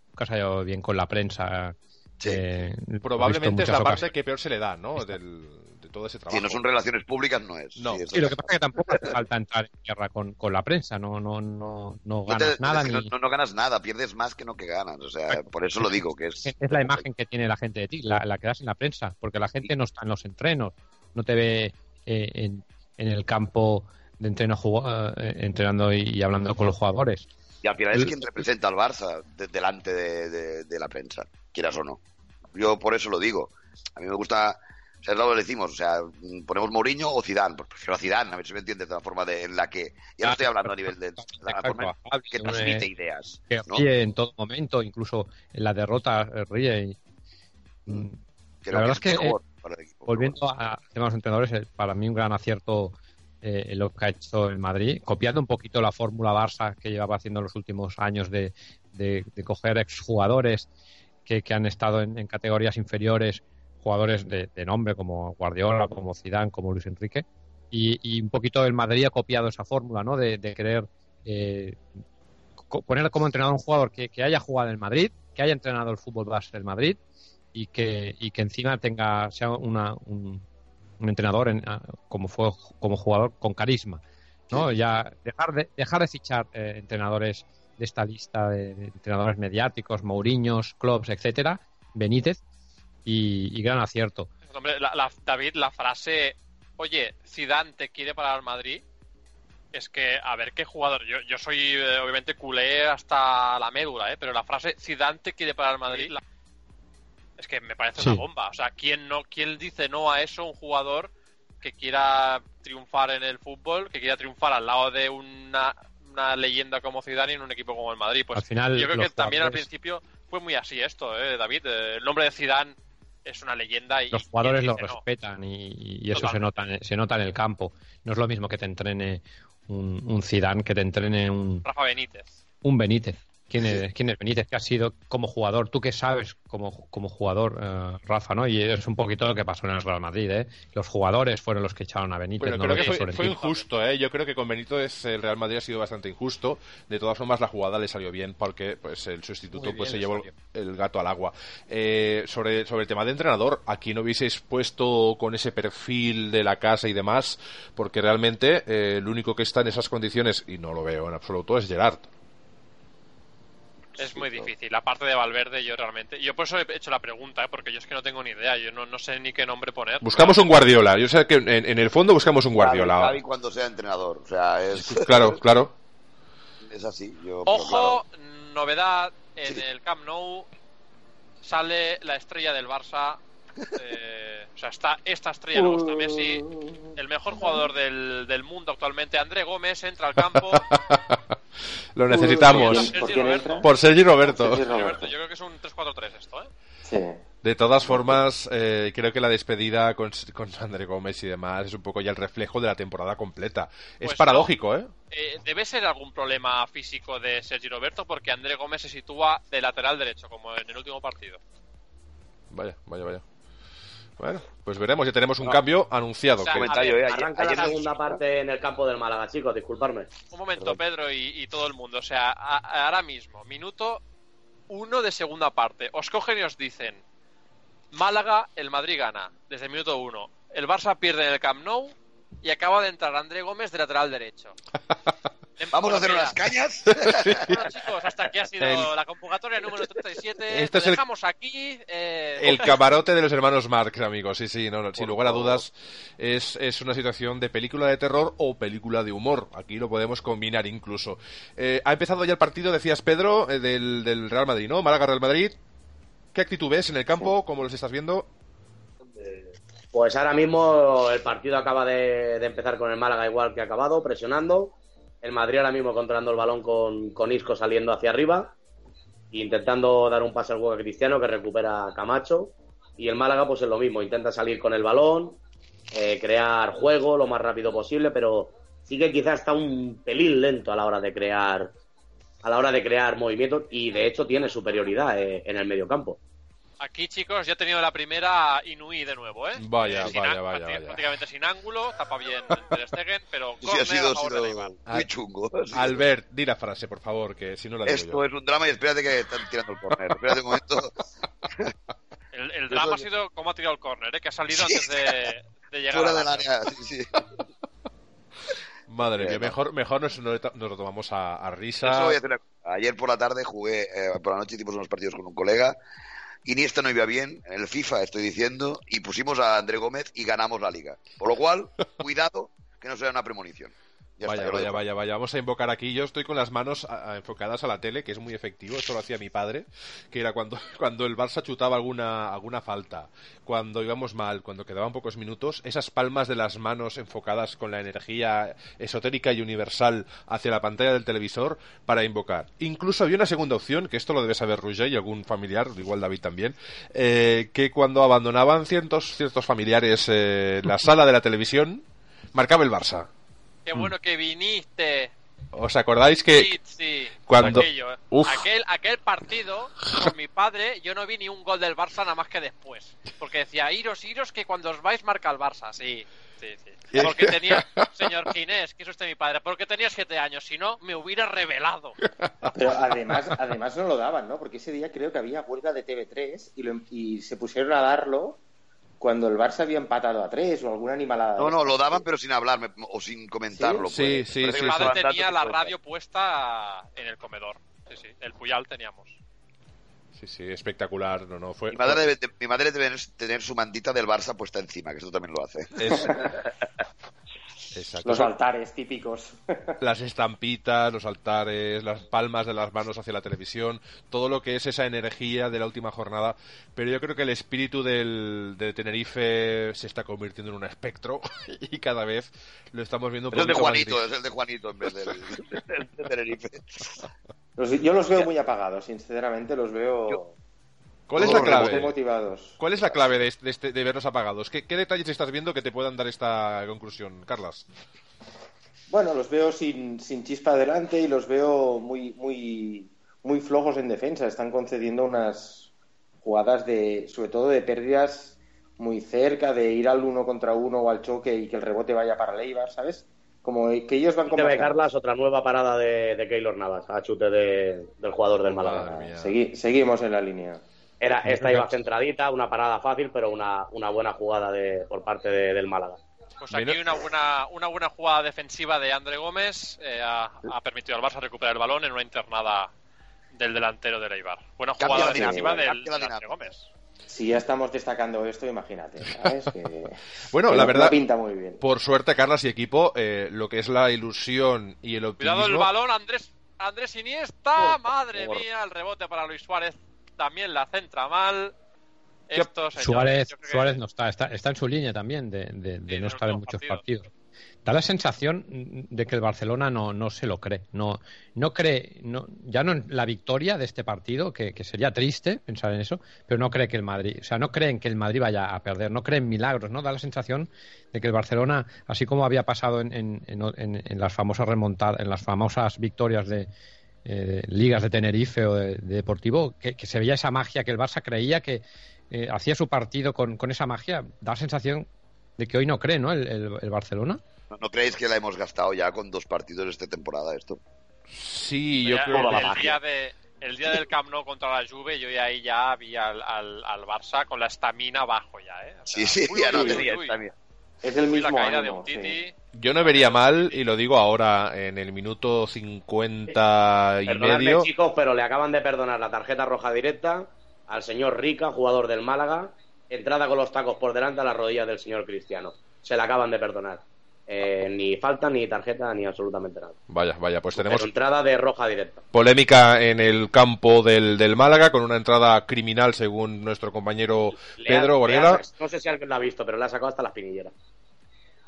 Nunca se ha bien con la prensa. Sí. Eh, Probablemente es la parte ocasiones. que peor se le da, ¿no? Del, de todo ese trabajo. Si no son relaciones públicas, no es. No. Sí, sí lo que pasa es que tampoco hace falta entrar en guerra con, con la prensa. No, no, no, no ganas te, nada. Ni... no, no, ganas nada, pierdes más que no que ganas. O sea, por eso lo digo, que es. Es la imagen que tiene la gente de ti, la, la que das en la prensa. Porque la gente no está en los entrenos, no te ve eh, en, en el campo de entreno uh, entrenando y, hablando con los jugadores. Y al final es quien representa al Barça de, delante de, de, de, la prensa, quieras o no. Yo por eso lo digo. A mí me gusta, o sea, es lo que decimos, o sea, ponemos Mourinho o Zidane, pues prefiero a Zidane, a ver si me entiendes, de la forma de, en la que, ya no estoy hablando a nivel de la forma en que transmite ideas. Que ¿no? ríe en todo momento, incluso en la derrota ríe. Y, la verdad es que, volviendo a temas entrenadores, para mí un gran acierto eh, lo que ha hecho el Madrid, copiando un poquito la fórmula Barça que llevaba haciendo los últimos años de, de, de coger exjugadores que, que han estado en, en, categorías inferiores, jugadores de, de, nombre como Guardiola, como Zidane, como Luis Enrique, y, y un poquito el Madrid ha copiado esa fórmula, ¿no? De, de querer eh, poner como entrenador un jugador que, que, haya jugado en Madrid, que haya entrenado el fútbol base del Madrid y que, y que encima tenga sea una, un, un entrenador en, como fue como jugador con carisma no sí. ya dejar de dejar de fichar eh, entrenadores de esta lista de, de entrenadores mediáticos Mourinhos Klopp etcétera Benítez y, y, gran acierto. Hombre, la, la, David la frase oye Zidane te quiere para el Madrid es que a ver qué jugador yo, yo soy eh, obviamente culé hasta la médula eh, pero la frase Zidane te quiere para el Madrid la es que me parece sí. una bomba. O sea, ¿quién, no, ¿quién dice no a eso un jugador que quiera triunfar en el fútbol, que quiera triunfar al lado de una, una leyenda como Zidane en un equipo como el Madrid? Pues al final, yo creo que también al principio fue muy así esto, ¿eh, David? El nombre de Zidane es una leyenda y los jugadores lo respetan y, y, eso se nota, se nota en el campo. No es lo mismo que te entrene un, un Zidane que te entrene un Rafa Benítez. Un Benítez. ¿Quién es, ¿Quién es Benítez? que has sido como jugador? ¿Tú qué sabes como, como jugador, uh, Rafa? ¿no? Y es un poquito lo que pasó en el Real Madrid. ¿eh? Los jugadores fueron los que echaron a Benítez. Pero no creo que fue, fue injusto. ¿eh? Yo creo que con Benítez el Real Madrid ha sido bastante injusto. De todas formas, la jugada le salió bien porque pues el sustituto pues se llevó el gato al agua. Eh, sobre, sobre el tema de entrenador, aquí no hubieseis puesto con ese perfil de la casa y demás, porque realmente eh, el único que está en esas condiciones, y no lo veo en absoluto, es Gerard. Es muy difícil. La parte de Valverde, yo realmente. Yo por eso he hecho la pregunta, ¿eh? porque yo es que no tengo ni idea. Yo no, no sé ni qué nombre poner. Buscamos un Guardiola. Yo sé que en, en el fondo buscamos un Guardiola. Claro, cuando sea entrenador. O sea, es. Claro, (laughs) claro. Es así. Yo, Ojo, claro. novedad: en sí. el Camp Nou sale la estrella del Barça. Eh, (laughs) o sea, está esta estrella, luego está Messi, el mejor jugador del, del mundo actualmente. André Gómez entra al campo. (laughs) Lo necesitamos. ¿Por, ¿Por, Por Sergi Roberto. Sergi Roberto. Yo creo que es un 3-4-3 esto, ¿eh? Sí. De todas formas, eh, creo que la despedida con, con André Gómez y demás es un poco ya el reflejo de la temporada completa. Pues es paradójico, no. ¿eh? ¿eh? Debe ser algún problema físico de Sergi Roberto porque André Gómez se sitúa de lateral derecho, como en el último partido. Vaya, vaya, vaya. Bueno, pues veremos, ya tenemos un no. cambio anunciado. O sea, comentario, ver, eh, arranca ayer, la segunda parte en el campo del Málaga, chicos, disculparme. Un momento, Perdón. Pedro y, y, todo el mundo. O sea, a, a ahora mismo, minuto uno de segunda parte. Os cogen y os dicen, Málaga, el Madrid gana, desde el minuto uno. El Barça pierde en el Camp Nou y acaba de entrar André Gómez de lateral derecho. (laughs) Vamos a hacer unas cañas. (laughs) bueno, chicos, hasta aquí ha sido el... la convocatoria número 37. Este Lo dejamos el... aquí. Eh... El (laughs) camarote de los hermanos Marx, amigos. Sí, sí, no, no sin lugar a dudas es, es, una situación de película de terror o película de humor. Aquí lo podemos combinar incluso. Eh, ha empezado ya el partido, decías Pedro, eh, del, del, Real Madrid, ¿no? Málaga-Real Madrid. ¿Qué actitud ves en el campo? ¿Cómo los estás viendo? Pues ahora mismo el partido acaba de, de empezar con el Málaga igual que ha acabado, presionando el Madrid ahora mismo controlando el balón con, con Isco saliendo hacia arriba, intentando dar un pase al juego a Cristiano que recupera a Camacho. Y el Málaga, pues es lo mismo, intenta salir con el balón, eh, crear juego lo más rápido posible, pero sí que quizás está un pelín lento a la hora de crear a la hora de crear movimientos y de hecho tiene superioridad eh, en el medio campo. Aquí, chicos, ya he tenido la primera Inui de nuevo, ¿eh? Vaya, sin vaya, vaya, prácti- vaya. Prácticamente sin ángulo, tapa bien (laughs) Ter Stegen, pero Sí, ha sido, a ha sido muy chungo. Ha sido- Albert, di la frase, por favor, que si no la digo Esto yo. es un drama y espérate que están tirando el córner. Espérate un momento. (laughs) El, el Eso drama ha sido cómo ha tirado el córner, ¿eh? Que ha salido Sí. antes de, de llegar Fuera al del área. Sí, sí. (laughs) Madre mía, mejor, mejor nos, nos lo tomamos a, a Eso risa. voy a hacer una cosa. Ayer por la tarde jugué, eh, por la noche hicimos unos partidos con un colega. Iniesta no iba bien, en el FIFA estoy diciendo, y pusimos a André Gómez y ganamos la liga. Por lo cual, cuidado que no sea una premonición. Ya Vaya, vaya, vaya, vaya. Vamos a invocar aquí. Yo estoy con las manos a- a- enfocadas a la tele, que es muy efectivo. Esto lo hacía mi padre, que era cuando, (laughs) cuando el Barça chutaba alguna, alguna falta, cuando íbamos mal, cuando quedaban pocos minutos, esas palmas de las manos enfocadas con la energía esotérica y universal hacia la pantalla del televisor para invocar. Incluso había una segunda opción, que esto lo debe saber Roger y algún familiar, igual David también, eh, que cuando abandonaban ciertos, ciertos familiares eh, la sala de la televisión, marcaba el Barça. Qué bueno que viniste. ¿Os acordáis que Sí, sí. cuando- Aquello, ¿eh? Uf. Aquel, aquel partido, con mi padre, yo no vi ni un gol del Barça nada más que después. Porque decía, iros, iros, que cuando os vais marca el Barça. Sí, sí, sí. Porque tenía, (laughs) señor Ginés, que es usted mi padre, porque tenía siete años, si no, me hubiera revelado. Pero además, además no lo daban, ¿no? Porque ese día creo que había huelga de TV3 y, lo- y se pusieron a darlo cuando el Barça había empatado a tres o alguna animalada. No, no, lo daban pero sin hablar o sin comentarlo. Sí, pues. sí, sí, Mi sí. padre dando tenía la radio puesta en el comedor. Sí, sí. El Puyal teníamos. Sí, sí, espectacular. No, no, fue. Mi madre, debe, de- mi madre debe tener su mantita del Barça puesta encima, que eso también lo hace. es- (laughs) Exacto. Los altares típicos. (laughs) Las estampitas, los altares, las palmas de las manos hacia la televisión, todo lo que es esa energía de la última jornada. Pero yo creo que el espíritu del, de Tenerife se está convirtiendo en un espectro (laughs) y cada vez lo estamos viendo un Es el de Juanito, es el de Juanito en vez (laughs) del de Tenerife. Los- yo los veo muy apagados, sinceramente, los veo ¿Cuál es la clave? motivados. ¿Cuál es la clave de, este- de, este- de verlos apagados? ¿Qué, ¿Qué detalles estás viendo que te puedan dar esta conclusión, Carlas? Bueno, los veo sin, sin chispa adelante y los veo muy, muy, muy flojos en defensa. Están concediendo unas jugadas de, sobre todo de pérdidas muy cerca, de ir al uno contra uno o al choque y que el rebote vaya para Leibar, ¿sabes? Como que ellos van ganas. Carlas, otra nueva parada de, de Keylor Navas, a chute de- del jugador del Málaga. Segui- seguimos en la línea. Era, esta iba centradita, una parada fácil, pero una, una buena jugada de, por parte de- del Málaga. Pues aquí una buena, una buena jugada defensiva de André Gómez eh, ha, ha permitido al Barça recuperar el balón en una internada del delantero de Eibar. Buena jugada defensiva del, del André. Gómez. Si ya estamos destacando esto, imagínate, ¿sabes? Que, (laughs) Bueno, que la verdad, no pinta muy bien. por suerte, Carlas y equipo, eh, lo que es la ilusión y el optimismo. Cuidado el balón, Andrés, Andrés Iniesta, Por madre mía, el rebote para Luis Suárez también la centra mal. Señores, Suárez, que- Suárez no está, está, está en su línea también de, de- de Sí, no estar en muchos partidos. partidos. Da la sensación de que el Barcelona no, no se lo cree. No, no cree, no, ya no en la victoria de este partido, que, que sería triste pensar en eso, pero no cree que el Madrid, o sea, no creen que el Madrid vaya a perder, no creen milagros, ¿no? Da la sensación de que el Barcelona, así como había pasado en, en- en- en las famosas remontadas, en las famosas victorias de eh, ligas de Tenerife o de, de Deportivo, que, que se veía esa magia que el Barça creía que eh, hacía su partido con, con esa magia, da sensación de que hoy no cree, ¿no? El, el- el Barcelona. ¿No, no creéis que la hemos gastado ya con dos partidos esta temporada esto? Sí, yo Ya, creo la el, magia. día de, el día del Camp Nou contra la Juve, yo ya ahí ya vi al, al, al Barça con la estamina abajo ya, ¿eh? O Sí, sea, sí, uy, ya uy, no uy, tenía uy. Es el la mismo caída de ánimo, un Titi. sí. Yo no vería mal, y lo digo ahora, en el minuto 50 y Perdonadme, medio. chicos, pero le acaban de perdonar la tarjeta roja directa al señor Rica, jugador del Málaga. Entrada con los tacos por delante a las rodillas del señor Cristiano. Se la acaban de perdonar. Eh, ni falta, ni tarjeta, ni absolutamente nada. Vaya, vaya, pues Pero tenemos entrada de roja directa. polémica en el campo del, del Málaga con una entrada criminal, según nuestro compañero Pedro sac- no sé si alguien lo ha visto, pero le ha sacado hasta las pinilleras.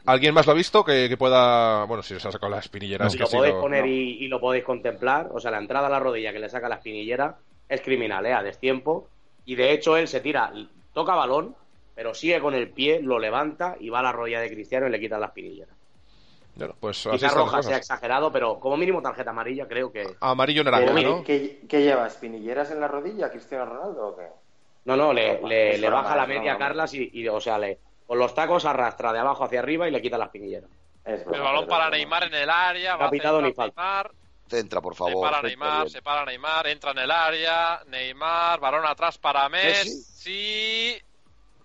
¿Alguien más lo ha visto que, que pueda.? Bueno, si se ha sacado las espinilleras. Si que lo sí podéis poner y, y lo podéis contemplar, o sea, la entrada a la rodilla que le saca la espinillera es criminal, ¿eh? A destiempo. Y de hecho él se tira, toca balón, pero sigue con el pie, lo levanta y va a la rodilla de Cristiano y le quita las pinilleras. Bueno, pues así Quizá roja sea exagerado, pero como mínimo tarjeta amarilla creo que... Amarillo naranja, ¿Qué, ¿no? qué- qué lleva? ¿Espinilleras en la rodilla, Cristiano Ronaldo o qué? No, no, le, baja la media a Carlas y, y, o sea, le, con los tacos arrastra de abajo hacia arriba y le quita las pinilleras. Es El balón para. Neymar en el área. Va a pitado centrar ni. Neymar. Centra, por Se favor. para centra Neymar, se para Neymar, entra en el área, Neymar, balón atrás para Messi,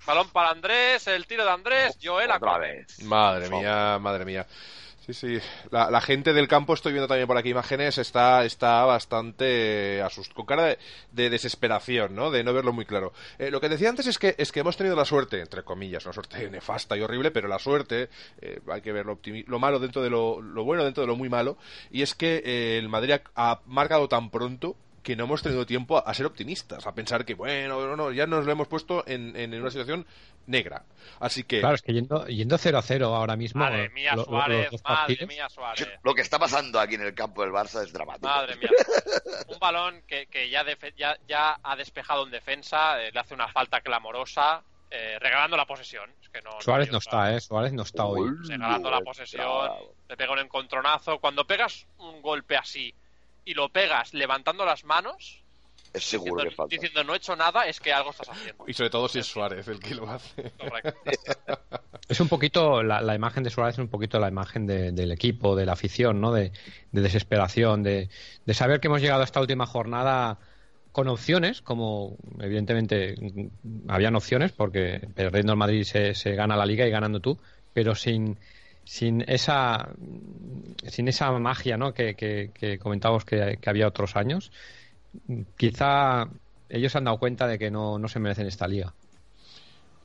balón para Andrés, el tiro de Andrés, Joel a Otra vez. Madre mía, madre mía. Sí, sí. La, la gente del campo, estoy viendo también por aquí imágenes, está, está bastante asust con cara de, de desesperación, ¿no? De no verlo muy claro. Eh, lo que decía antes es que, es que hemos tenido la suerte, entre comillas, una suerte nefasta y horrible, pero la suerte, eh, hay que ver lo, lo malo dentro de lo, lo bueno dentro de lo muy malo, y es que eh, el Madrid ha, ha marcado tan pronto que no hemos tenido tiempo a, a ser optimistas, a pensar que, bueno, no, no, ya nos lo hemos puesto en, en una situación negra. Así que... Claro, es que yendo, yendo 0 a 0 ahora mismo. Madre mía, lo- lo- Suárez, dos madre partidos- mía, Suárez. Lo que está pasando aquí en el campo del Barça es dramático. Madre mía. (laughs) Un balón que, que ya, defe- ya, ya ha despejado en defensa, eh, le hace una falta clamorosa, eh, regalando la posesión. Es que no, Suárez no otra. está, ¿eh? Suárez no está hoy. Regalando la posesión, le pega un encontronazo. Cuando pegas un golpe así y lo pegas levantando las manos, Es seguro diciendo, que falta. diciendo no he hecho nada, es que algo estás haciendo. Y sobre todo si es Suárez el que lo hace. Correcto. (laughs) Es un poquito, la, la imagen de Suárez es un poquito la imagen de- del equipo, de la afición, ¿no? De, de desesperación, de, de saber que hemos llegado a esta última jornada con opciones, como evidentemente habían opciones, porque perdiendo el Madrid se, se gana la liga y ganando tú, pero sin, sin esa sin esa magia ¿no? que, que, que comentábamos que, que había otros años. Quizá ellos se han dado cuenta de que no, no se merecen esta liga.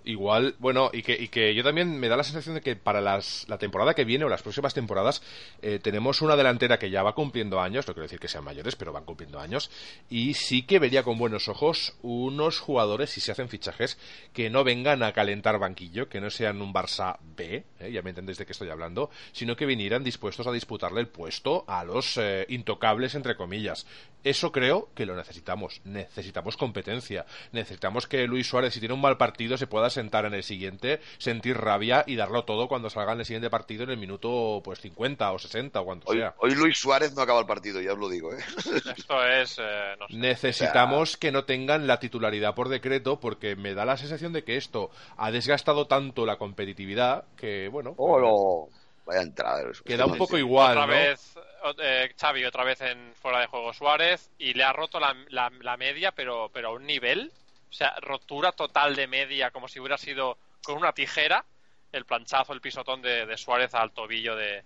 Igual, bueno, y que, y que yo también me da la sensación de que para las, la temporada que viene o las próximas temporadas eh, tenemos una delantera que ya va cumpliendo años, no quiero decir que sean mayores, pero van cumpliendo años, y sí que vería con buenos ojos unos jugadores, si se hacen fichajes, que no vengan a calentar banquillo, que no sean un Barça B, eh, ya me entendéis de qué estoy hablando, sino que vinieran dispuestos a disputarle el puesto a los eh, intocables, entre comillas. Eso creo que lo necesitamos. Necesitamos competencia. Necesitamos que Luis Suárez, si tiene un mal partido, se pueda sentar en el siguiente, sentir rabia y darlo todo cuando salga en el siguiente partido en el minuto pues 50 o 60 o cuanto Hoy, sea. hoy Luis Suárez no acaba el partido, ya os lo digo. ¿eh? (laughs) Esto es, eh, no sé. Necesitamos que no tengan la titularidad por decreto porque me da la sensación de que esto ha desgastado tanto la competitividad que, bueno, Oh, no. Vaya entrada. eso. queda un poco igual, otra ¿no? vez o- eh, Xavi otra vez en fuera de juego Suárez y le ha roto la, la- la media pero pero a un nivel o sea rotura total de media como si hubiera sido con una tijera el planchazo el pisotón de, de Suárez al tobillo de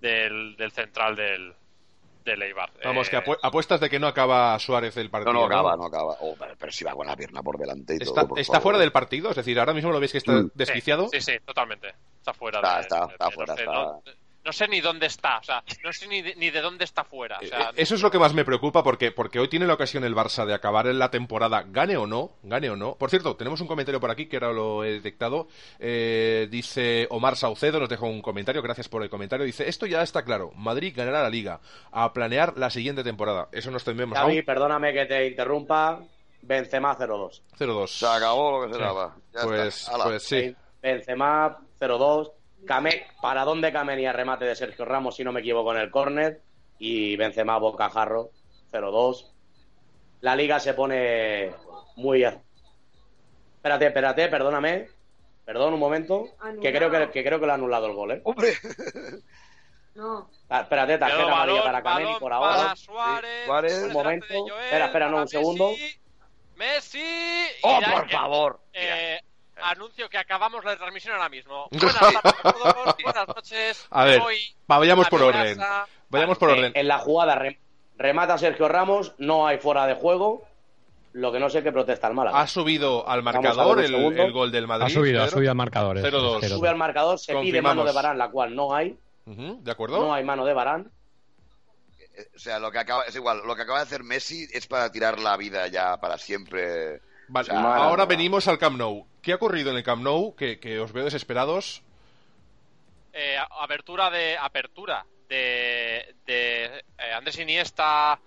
del, del central del del Eibar Vamos, Eh, que apu- apuestas de que no acaba Suárez el partido. No, no acaba, no acaba. Oh, pero, pero si va con la pierna por delante y Está, todo. por está favor. fuera del partido, es decir, ahora mismo lo veis que está Mm. desquiciado. Sí, sí, sí, totalmente. Está fuera. Está- de- está- de- está de- fuera, no sé, está- No, no sé ni dónde está, o sea, no sé ni de, ni de dónde está fuera. O sea, Eh, Eso es lo que más me preocupa porque, porque hoy tiene la ocasión el Barça de acabar en la temporada, gane o no, gane o no. Por cierto, tenemos un comentario por aquí que ahora lo he detectado. Eh, dice Omar Saucedo, nos dejó un comentario, gracias por el comentario. Dice, esto ya está claro, Madrid ganará la liga, a planear la siguiente temporada. Eso nos tememos aún. perdóname que te interrumpa. Benzema 0-2. 0-2. Se acabó lo que se daba. Ya Pues, pues sí. Benzema 0-2. Camé, para dónde Camé remate de Sergio Ramos, si no me equivoco, en el córner. Y Benzema bocajarro 0-2. La liga se pone muy... Espérate, espérate, perdóname. Perdón un momento. Que creo que, que creo que lo ha anulado el gol, ¿eh? ¡Hombre! No. Ah, espérate, tarjeta quedó amarilla balón, para balón por ahora. para Suárez, Suárez, Suárez un momento. Joel, Espera, espera, no, para un segundo. Messi, Messi. ¡Oh, por favor! eh, anuncio que acabamos la transmisión ahora mismo. (laughs) Buenas tardes a todos, buenas noches. A ver, vayamos a por orden. casa. Vayamos por Eh, orden. En la jugada re- remata Sergio Ramos, no hay fuera de juego. Lo que no sé qué protesta el Málaga. Ha subido al marcador el, gol del Madrid. Ha subido, ha subido al marcador. es- 0-2. es 0-2. Sube al marcador, se pide mano de Barán, la cual no hay. ¿De acuerdo? No hay mano de Barán. Eh, O sea, lo que acaba, es igual, lo que acaba de hacer Messi es para tirar la vida ya para siempre. Vale, O sea, ahora venimos al Camp Nou. ¿Qué ha ocurrido en el Camp Nou? Que, os veo desesperados. Eh, apertura de apertura de, de eh, Andrés Iniesta a,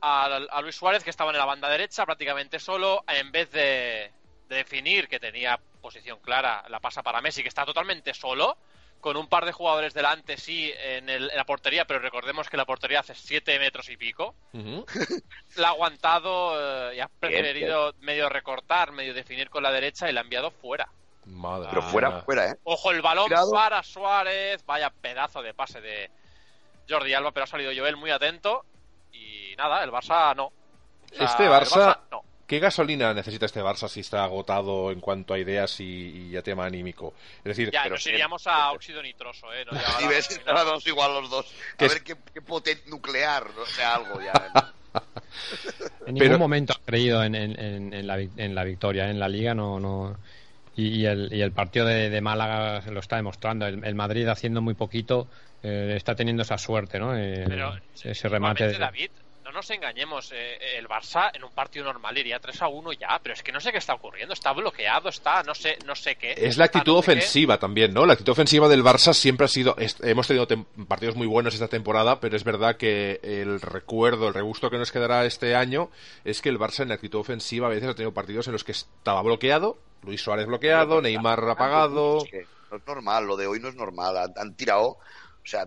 a Luis Suárez que estaba en la banda derecha prácticamente solo en vez de de definir que tenía posición clara, la pasa para Messi, que está totalmente solo, con un par de jugadores delante, sí, en, el- en la portería, pero recordemos que la portería hace 7 metros y pico. Ujú. (laughs) La ha aguantado eh, y ha preferido medio recortar, medio definir con la derecha y la ha enviado fuera. Madre Pero mía. fuera, fuera, ¿eh? Ojo, el balón Tirado. para Suárez. Vaya pedazo de pase de Jordi Alba, pero ha salido Joel muy atento. Y nada, el Barça no. O sea, Este el Barça- no. ¿Qué gasolina necesita este Barça si está agotado en cuanto a ideas y, y a tema anímico? Es decir, Ya, pero nos iríamos a óxido nitroso, ¿eh? No (laughs) Y ves, vamos igual los dos. Que A ver qué, qué potente nuclear, o sea, algo ya. (laughs) En Pero- ningún momento ha creído en, en- en- en la, vic- en la victoria. En la liga no. no y, y el, y el partido de, de Málaga se lo está demostrando. El, el Madrid haciendo muy poquito eh, está teniendo esa suerte, ¿no? Eh, Pero, ese remate. igualmente, David, nos engañemos. eh, el Barça en un partido normal iría 3 a 1 ya, pero es que no sé qué está ocurriendo. Está bloqueado, está, no sé, no sé qué. es la actitud no sé qué. ofensiva también, ¿no? La actitud ofensiva del Barça siempre ha sido... est- hemos tenido partidos muy buenos esta temporada, pero es verdad que el recuerdo, el regusto que nos quedará este año es que el Barça en la actitud ofensiva a veces ha tenido partidos en los que estaba bloqueado, Luis Suárez bloqueado, Neymar apagado... Es que no es normal, lo de hoy no es normal. Han, han tirado, o sea,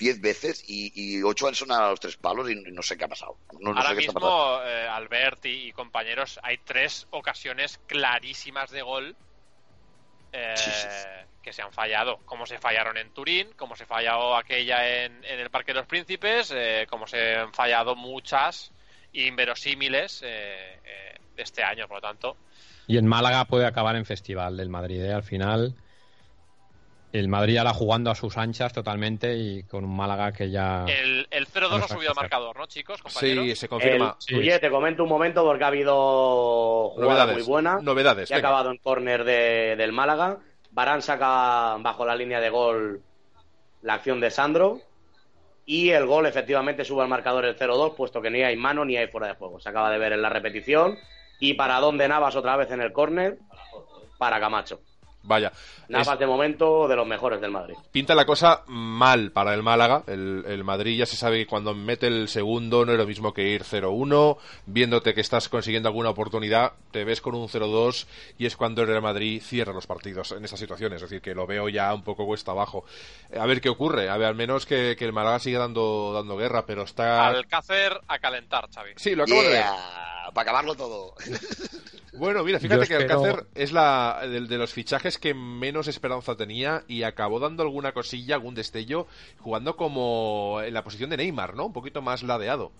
10 veces y, y 8 han sonado a los tres palos y no sé qué ha pasado. No, no Ahora sé qué está pasando. mismo, eh, Albert y, y compañeros, hay tres ocasiones clarísimas de gol eh, Sí, sí, que se han fallado. Como se fallaron en Turín, como se falló aquella en, en el Parque de los Príncipes, eh, como se han fallado muchas inverosímiles eh, eh, este año, por lo tanto. Y en Málaga puede acabar en festival del Madrid. ¿eh? Al final, el Madrid ahora jugando a sus anchas totalmente y con un Málaga que ya. El, el 0-2 Vamos ha a subido al marcador, ¿no, chicos? Compañeros? Sí, se confirma. El- Oye, te comento un momento porque ha habido jugada Novedades. muy buena. Novedades. Y ha acabado en córner de- del Málaga. Barán saca bajo la línea de gol la acción de Sandro. Y el gol efectivamente sube al marcador el 0-2, puesto que ni hay mano ni hay fuera de juego. Se acaba de ver en la repetición. Y para de Navas otra vez en el córner para Camacho. Vaya. Navas Es- de momento de los mejores del Madrid. pinta la cosa mal para el Málaga. El, el Madrid ya se sabe que cuando mete el segundo no es lo mismo que ir 0-1. Viéndote que estás consiguiendo alguna oportunidad, te ves con un 0-2 y es cuando el Real Madrid cierra los partidos en estas situaciones. Es decir, que lo veo ya un poco cuesta abajo. A ver qué ocurre. A ver, al menos que, que el Málaga siga dando, dando guerra, pero está. Alcácer a calentar, Xavi. Sí, lo acabo de ver. Para acabarlo todo. Bueno, mira, fíjate Yo que espero- Alcácer es la de, de los fichajes que menos esperanza tenía y acabó dando alguna cosilla, algún destello, jugando como en la posición de Neymar, ¿no? Un poquito más ladeado.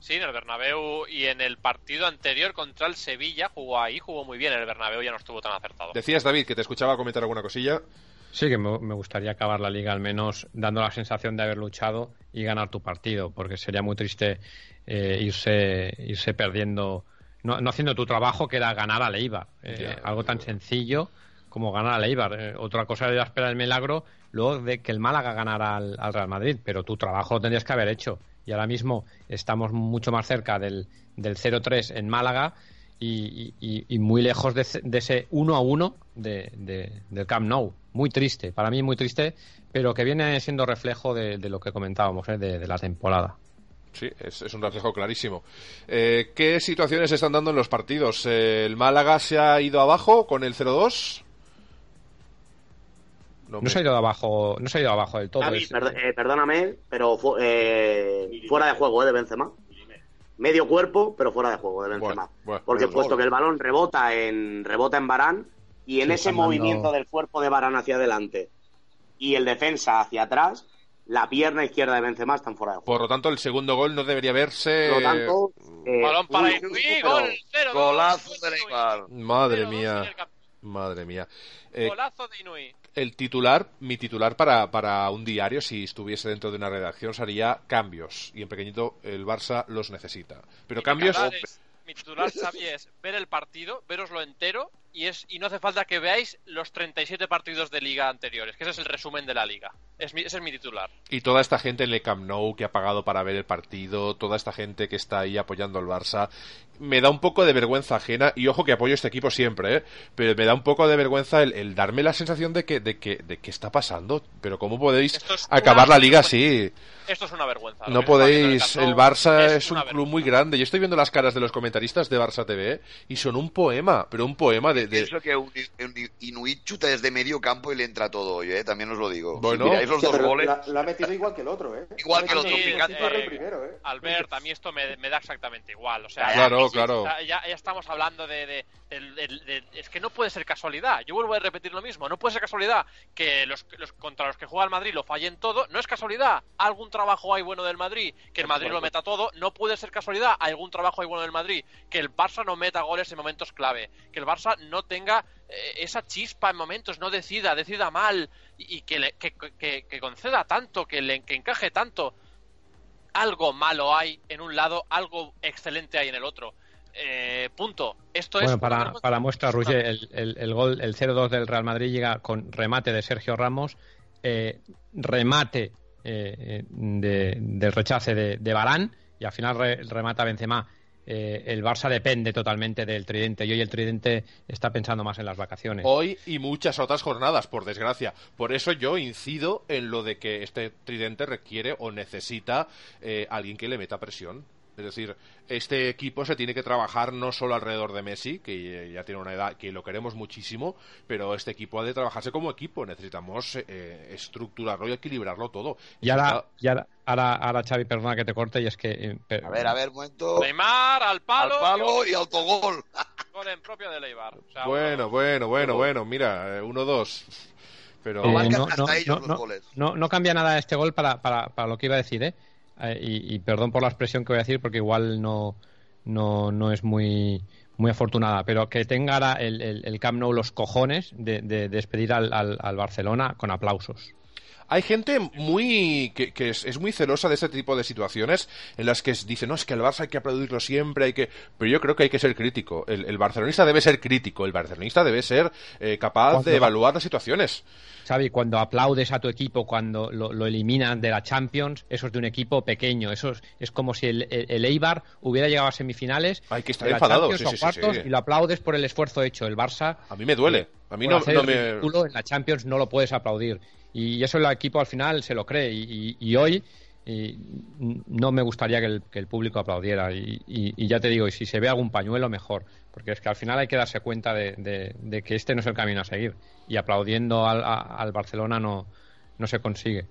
Sí, en el Bernabéu y en el partido anterior contra el Sevilla jugó ahí, jugó muy bien. En el Bernabéu ya no estuvo tan acertado. Decías, David, que te escuchaba comentar alguna cosilla. Sí, que me gustaría acabar la liga al menos dando la sensación de haber luchado y ganar tu partido, porque sería muy triste eh, irse, irse perdiendo, no, no haciendo tu trabajo que era ganar a Leibar. Eh, Ya, algo tan sencillo como ganar a Leibar. Eh, otra cosa era esperar el milagro luego de que el Málaga ganara al, al Real Madrid, pero tu trabajo lo tendrías que haber hecho. Y ahora mismo estamos mucho más cerca del, del 0-3 en Málaga y, y- y muy lejos de, ese- de ese 1 a 1 de, de- del Camp Nou. Muy triste, para mí muy triste, pero que viene siendo reflejo de, lo que comentábamos, ¿eh? de la temporada. Sí, es, es un reflejo clarísimo. Eh, ¿Qué situaciones se están dando en los partidos? Eh, ¿El Málaga se ha ido abajo con el 0-2? No me- se ha ido abajo, no se ha ido abajo del todo. David, es- eh, perdóname, pero fu- eh, fuera de juego eh, de Benzema. Medio cuerpo, pero fuera de juego de Benzema. Bueno, bueno, Porque bueno, puesto gol. que el balón rebota en rebota en Barán y en Sí, ese dando- movimiento del cuerpo de Barán hacia adelante y el defensa hacia atrás, la pierna izquierda de Benzema está fuera de juego. Por lo tanto, el segundo gol no debería verse. Por lo tanto, eh, Balón para Inui, pero- gol 0 Golazo de Neymar. Madre mía, madre mía. Eh, Golazo de Inui. el titular, mi titular para, para un diario, si estuviese dentro de una redacción, sería cambios. Y en pequeñito, el Barça los necesita. Pero Mi cambios. titular es- mi titular, Xavi, es ver el partido, veroslo entero y, es, y no hace falta que veáis los 37 partidos de liga anteriores, que ese es el resumen de la liga. Es mi, ese es mi titular. Y toda esta gente en el Camp Nou que ha pagado para ver el partido, toda esta gente que está ahí apoyando al Barça, me da un poco de vergüenza ajena, y ojo que apoyo este equipo siempre, ¿eh? pero me da un poco de vergüenza el, el darme la sensación de que, de que, de que está pasando. Pero ¿cómo podéis es acabar una- la liga así? Esto es una vergüenza. No podéis. El Barça es, un club muy grande. Yo estoy viendo las caras de los comentaristas de Barça TV y son un poema, pero un poema de. De- Pienso que un, un Inuit chuta desde medio campo y le entra todo hoy, ¿eh? También os lo digo. Bueno. si miráis los Hostia, dos pero goles, la, la ha metido igual que el otro, ¿eh? Igual que el otro, primero, ¿eh? Albert, a mí esto me, me da exactamente igual. O sea, Claro, ya- claro. Ya, ya estamos hablando de, de- Es que no puede ser casualidad. Yo vuelvo a repetir lo mismo. No puede ser casualidad que los, los contra los que juega el Madrid lo fallen todo. No es casualidad. Algún trabajo hay bueno del Madrid que el Madrid lo meta todo. No puede ser casualidad. Algún trabajo hay bueno del Madrid que el Barça no meta goles en momentos clave. Que el Barça no tenga eh, esa chispa en momentos, no decida, decida mal y, que, le- que, que- que conceda tanto, que, le, que encaje tanto algo malo hay en un lado, algo excelente hay en el otro. Eh, punto. Esto es. Bueno, para, para muestra, Roger, el, el, el gol, el 0-2 del Real Madrid llega con remate de Sergio Ramos, eh, remate eh, eh, de, del rechace de, de Barán y al final re- remata Benzema. Eh, el Barça depende totalmente del tridente y hoy el tridente está pensando más en las vacaciones. Hoy y muchas otras jornadas, por desgracia. Por eso yo incido en lo de que este tridente requiere o necesita eh, alguien que le meta presión. Es decir, este equipo se tiene que trabajar no solo alrededor de Messi, que ya tiene una edad que lo queremos muchísimo, pero este equipo ha de trabajarse como equipo. Necesitamos eh, estructurarlo y equilibrarlo todo. Y ahora, y ahora, ahora, ahora, Xavi, perdona que te corte, y es que... eh, a ver, a ver, un momento. Neymar al Al palo, palo y autogol. (laughs) gol en propio de Leibar. O sea, Bueno, bueno, bueno, bueno, mira, eh, uno, dos. Pero Eh, no, no- no cambia nada este gol para, para, para lo que iba a decir, ¿eh? Eh, y, y perdón por la expresión que voy a decir porque igual no, no, no es muy, muy afortunada, pero que tenga el, el, Camp Nou los cojones de, de despedir al, al, al Barcelona con aplausos. Hay gente muy que, que es, es muy celosa de este tipo de situaciones en las que dice, no, es que al Barça hay que aplaudirlo siempre, hay que... Pero yo creo que hay que ser crítico. El, el barcelonista debe ser crítico, el barcelonista debe ser eh, capaz Cuando- de evaluar las situaciones. Xavi, cuando aplaudes a tu equipo, cuando lo, lo eliminan de la Champions, eso es de un equipo pequeño. Eso es, es como si el, el- el Eibar hubiera llegado a semifinales Hay que estar enfadado, sí, sí, cuartos sí. y lo aplaudes por el esfuerzo hecho. El Barça A mí me duele. A mí no, no el me... en la Champions no lo puedes aplaudir. Y eso el equipo al final se lo cree. Y, y- y hoy y no me gustaría que el, que el público aplaudiera. Y, y- y ya te digo, y si se ve algún pañuelo, mejor. Porque es que al final hay que darse cuenta de, de- de que este no es el camino a seguir. Y aplaudiendo al, a- al Barcelona no, no se consigue.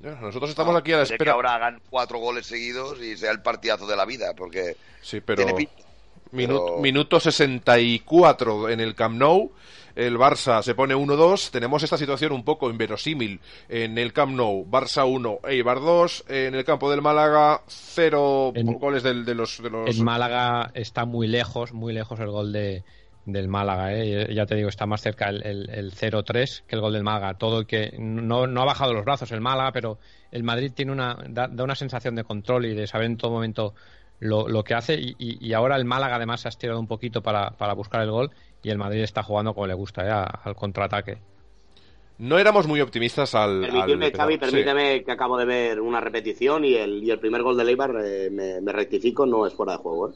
Nosotros estamos aquí a la Puede que espera... ahora hagan cuatro goles seguidos y sea el partidazo de la vida, porque Sí, pero... tiene pinta. Minu- Pero- Minuto 64 en el Camp Nou. El Barça se pone 1-2. Tenemos esta situación un poco inverosímil en el Camp Nou. Barça 1, Eibar 2. En el campo del Málaga, 0 En- goles del- de los... De los... El Málaga está muy lejos, muy lejos el gol de, del Málaga. ¿eh? Ya te digo, está más cerca el, el, el 0-3 que el gol del Málaga. Todo el que no, no ha bajado los brazos el Málaga, pero el Madrid tiene una, da, da una sensación de control y de saber en todo momento lo, lo que hace. Y, y- y ahora el Málaga además se ha estirado un poquito para, para buscar el gol y el Madrid está jugando como le gusta, ¿eh? A- al contraataque. No éramos muy optimistas al... Permitidme, al- Xavi, sí. permíteme que acabo de ver una repetición y el, y el primer gol de Leibar, eh, me, me rectifico, no es fuera de juego. ¿eh?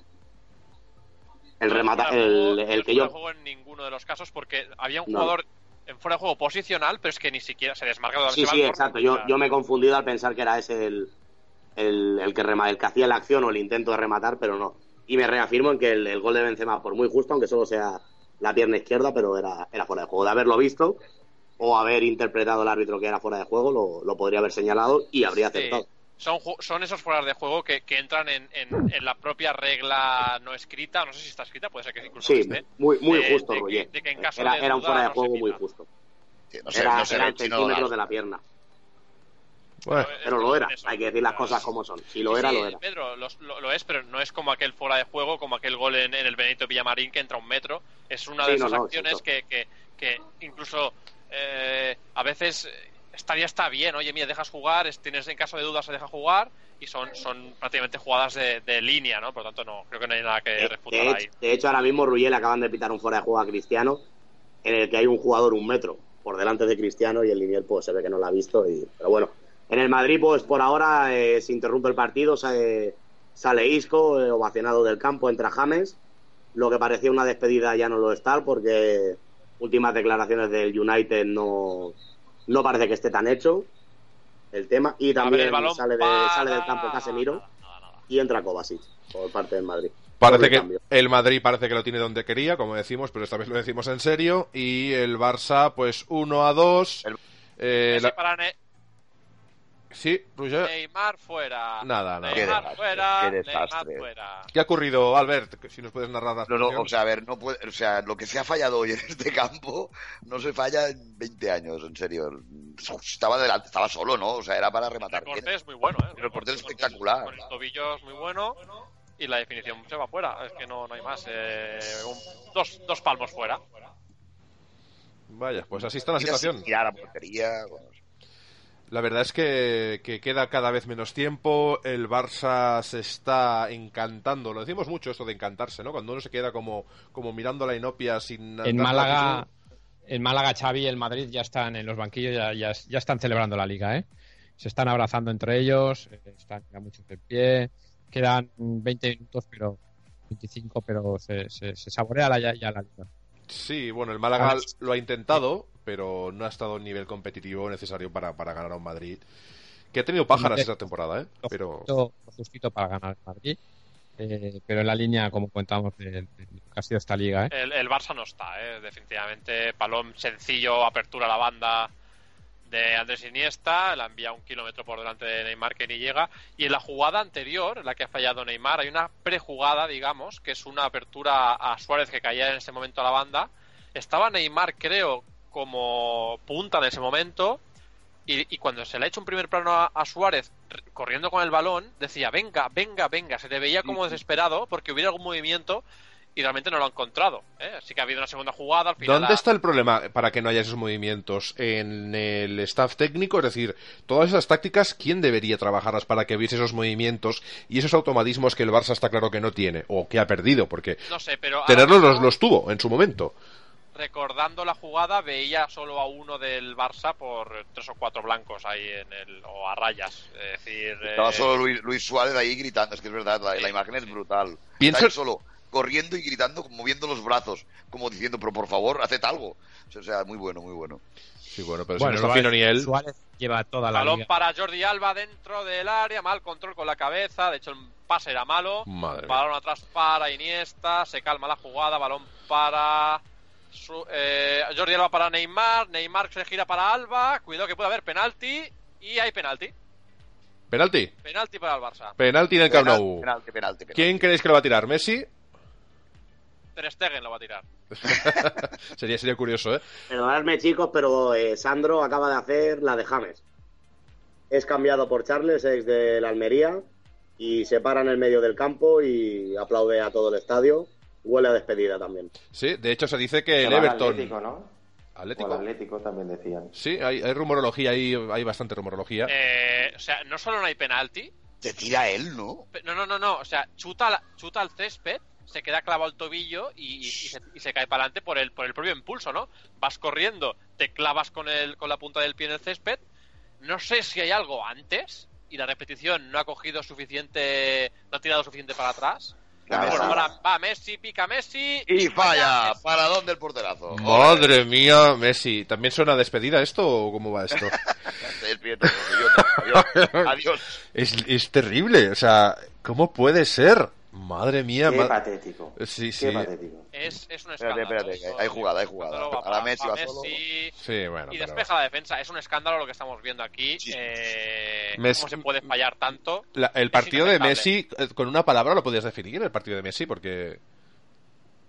El no remata, fuera de el, juego, no el es que fuera yo... de juego en ninguno de los casos porque había un No. jugador en fuera de juego posicional, pero es que ni siquiera se desmarca totalmente. Sí, sí, exacto. Yo, yo me he confundido al pensar que era ese el, el, el que, rema- el que hacía la acción o el intento de rematar, pero no. Y me reafirmo en que el, el gol de Benzema, por muy justo, aunque solo sea la pierna izquierda, pero era, era fuera de juego. De haberlo visto o haber interpretado el árbitro que era fuera de juego, lo, lo podría haber señalado y habría Sí. acertado. Son, ju- son esos fueras de juego que, que entran en, en- en la propia regla no escrita, no sé si está escrita, puede ser que incluso Sí, esté. muy, muy de- justo, de que- Roger. de que en caso Era, de era un duda fuera de no juego muy justo. Sí, no sé, Era, no sé lo centímetros dan. de la pierna. Bueno, Pero lo era. Eso. Hay que decir las cosas como son. Si lo era, Sí, lo era. Pedro, lo, lo es, pero no es como aquel fuera de juego, como aquel gol en, en el Benito Villamarín que entra un metro. Es una Sí, de no, esas no, acciones que, que, que incluso eh, a veces eh, estaría está bien, oye, mira, dejas jugar, es- tienes en caso de dudas se deja jugar y son, son prácticamente jugadas de, de línea, ¿no? Por lo tanto, no, creo que no hay nada que De, refutar de ahí. hecho, de hecho, ahora mismo Ruyel acaban de pitar un fuera de juego a Cristiano en el que hay un jugador un metro por delante de Cristiano y el Linier pues se ve que no lo ha visto. Y, pero bueno, en el Madrid pues por ahora eh, se interrumpe el partido, sale, sale Isco, eh, ovacionado del campo, entra James. Lo que parecía una despedida ya no lo está porque últimas declaraciones del United no, no parece que esté tan hecho el tema. Y ver, también sale, de- sale del campo Casemiro Nada, nada, nada. y entra Kovacic por parte del Madrid. Parece que cambio. el Madrid parece que lo tiene donde quería, como decimos, pero esta vez lo decimos en serio. Y el Barça, pues 1 a 2. El- Eh, Messi la- para Ne- Sí, Roger. Neymar fuera. Nada, nada. Qué Neymar desastre, fuera. qué Neymar desastre. fuera. ¿Qué ha ocurrido, Albert? Si nos puedes narrar la No, no, situación. o sea, a ver, no puede, o sea, lo que se ha fallado hoy en este campo no se falla en 20 años, en serio. Estaba delante, estaba solo, ¿no? O sea, era para El rematar. recorte bien. es muy bueno, ¿eh? El recorte es Con- espectacular. Con el tobillo es muy bueno y la definición se va fuera. Es que no, no hay más. Eh, un- dos, dos palmos fuera. Vaya, pues así está la situación. sin mirar a portería. bueno, La verdad es que, que queda cada vez menos tiempo. El Barça se está encantando. Lo decimos mucho esto de encantarse, ¿no? Cuando uno se queda como, como mirando la inopia sin. En Málaga, la en Málaga, Xavi y el Madrid ya están en los banquillos, ya, ya, ya están celebrando la liga, ¿eh? Se están abrazando entre ellos, están ya muchos de pie, quedan 20 minutos, pero 25, pero se, se, se saborea la, ya, ya la liga. Sí, bueno, el Málaga lo ha intentado, pero no ha estado a un nivel competitivo necesario para, para ganar a un Madrid. Que ha tenido pájaras esta temporada, ¿eh? Lo Pero. justito, para ganar Madrid, eh, pero en la línea, como contamos, de, de que ha sido esta liga, ¿eh? El, el Barça no está, ¿eh? definitivamente. Palón sencillo, apertura a la banda de Andrés Iniesta, la envía un kilómetro por delante de Neymar que ni llega. Y en la jugada anterior, en la que ha fallado Neymar, hay una prejugada, digamos, que es una apertura a Suárez que caía en ese momento a la banda. Estaba Neymar, creo, como punta en ese momento. Y, y cuando se le ha hecho un primer plano a, a Suárez corriendo con el balón, decía, venga, venga, venga. Se le veía como desesperado porque hubiera algún movimiento y realmente no lo ha encontrado. ¿eh? Así que ha habido una segunda jugada. Al final ¿Dónde ha- está el problema para que no haya esos movimientos? ¿En el staff técnico? Es decir, todas esas tácticas, ¿quién debería trabajarlas para que hubiese esos movimientos y esos automatismos que el Barça está claro que no tiene o que ha perdido? Porque No sé, pero ahora tenerlos los, los tuvo en su momento. Recordando la jugada, veía solo a uno del Barça por tres o cuatro blancos ahí en el. o a rayas. Es decir. Estaba eh, solo Luis, Luis Suárez ahí gritando, es que es verdad, la, Sí, la imagen es brutal. Pienso- Está ahí solo, corriendo y gritando, moviendo los brazos, como diciendo, pero por favor, haced algo. O sea, muy bueno, muy bueno. Sí, bueno, pero Bueno, si no fino ni él. Suárez lleva toda la Balón liga. para Jordi Alba dentro del área, mal control con la cabeza, de hecho el pase era malo. Madre mía. Balón atrás para Iniesta, se calma la jugada, balón para su- eh, Jordi Alba para Neymar, Neymar se gira para Alba, cuidado que puede haber penalti y hay penalti. Penalti. Penalti para el Barça. Penalti en el Camp Nou. Penalti, penalti, penalti. ¿Quién creéis que lo va a tirar? ¿Messi? Ter Stegen lo va a tirar. (laughs) sería, sería curioso, ¿eh? Perdonadme, chicos, pero eh, Sandro acaba de hacer la de James. Es cambiado por Charles, ex de la Almería, y se para en el medio del campo y aplaude a todo el estadio. Huele a despedida también. Sí, de hecho se dice que el Se al Everton. Atlético, ¿no? O Atlético. al Atlético también decían. Sí, hay, hay rumorología, hay, hay bastante rumorología. Eh, o sea, no solo no hay penalti, Te tira él, ¿no? no, no, no, no, o sea, chuta, la- chuta al césped, se queda clavado al tobillo y, y- y se, y se cae para adelante por el, por el propio impulso, ¿no? Vas corriendo, te clavas con, el, con la punta del pie en el césped, no sé si hay algo antes y la repetición no ha cogido suficiente, no ha tirado suficiente para atrás. Claro, bueno, sí. ahora va Messi, pica Messi Y falla. Messi. ¿Para dónde el porterazo? Madre mía, Messi. ¿También suena despedida esto o cómo va esto? (laughs) (laughs) Adiós. es, es terrible, o sea, ¿cómo puede ser? Madre mía, Qué ma- patético. Sí, Qué sí. patético. Es, es un Espérate, escándalo. espérate, hay jugada, hay jugada. Ahora para- Messi va solo. Messi, Sí, bueno. y pero- despeja la defensa. Es un escándalo lo que estamos viendo aquí. Sí. Eh, Mes- ¿Cómo se puede fallar tanto? La- el partido de. Messi, eh, con una palabra lo podías definir, el partido de Messi, porque...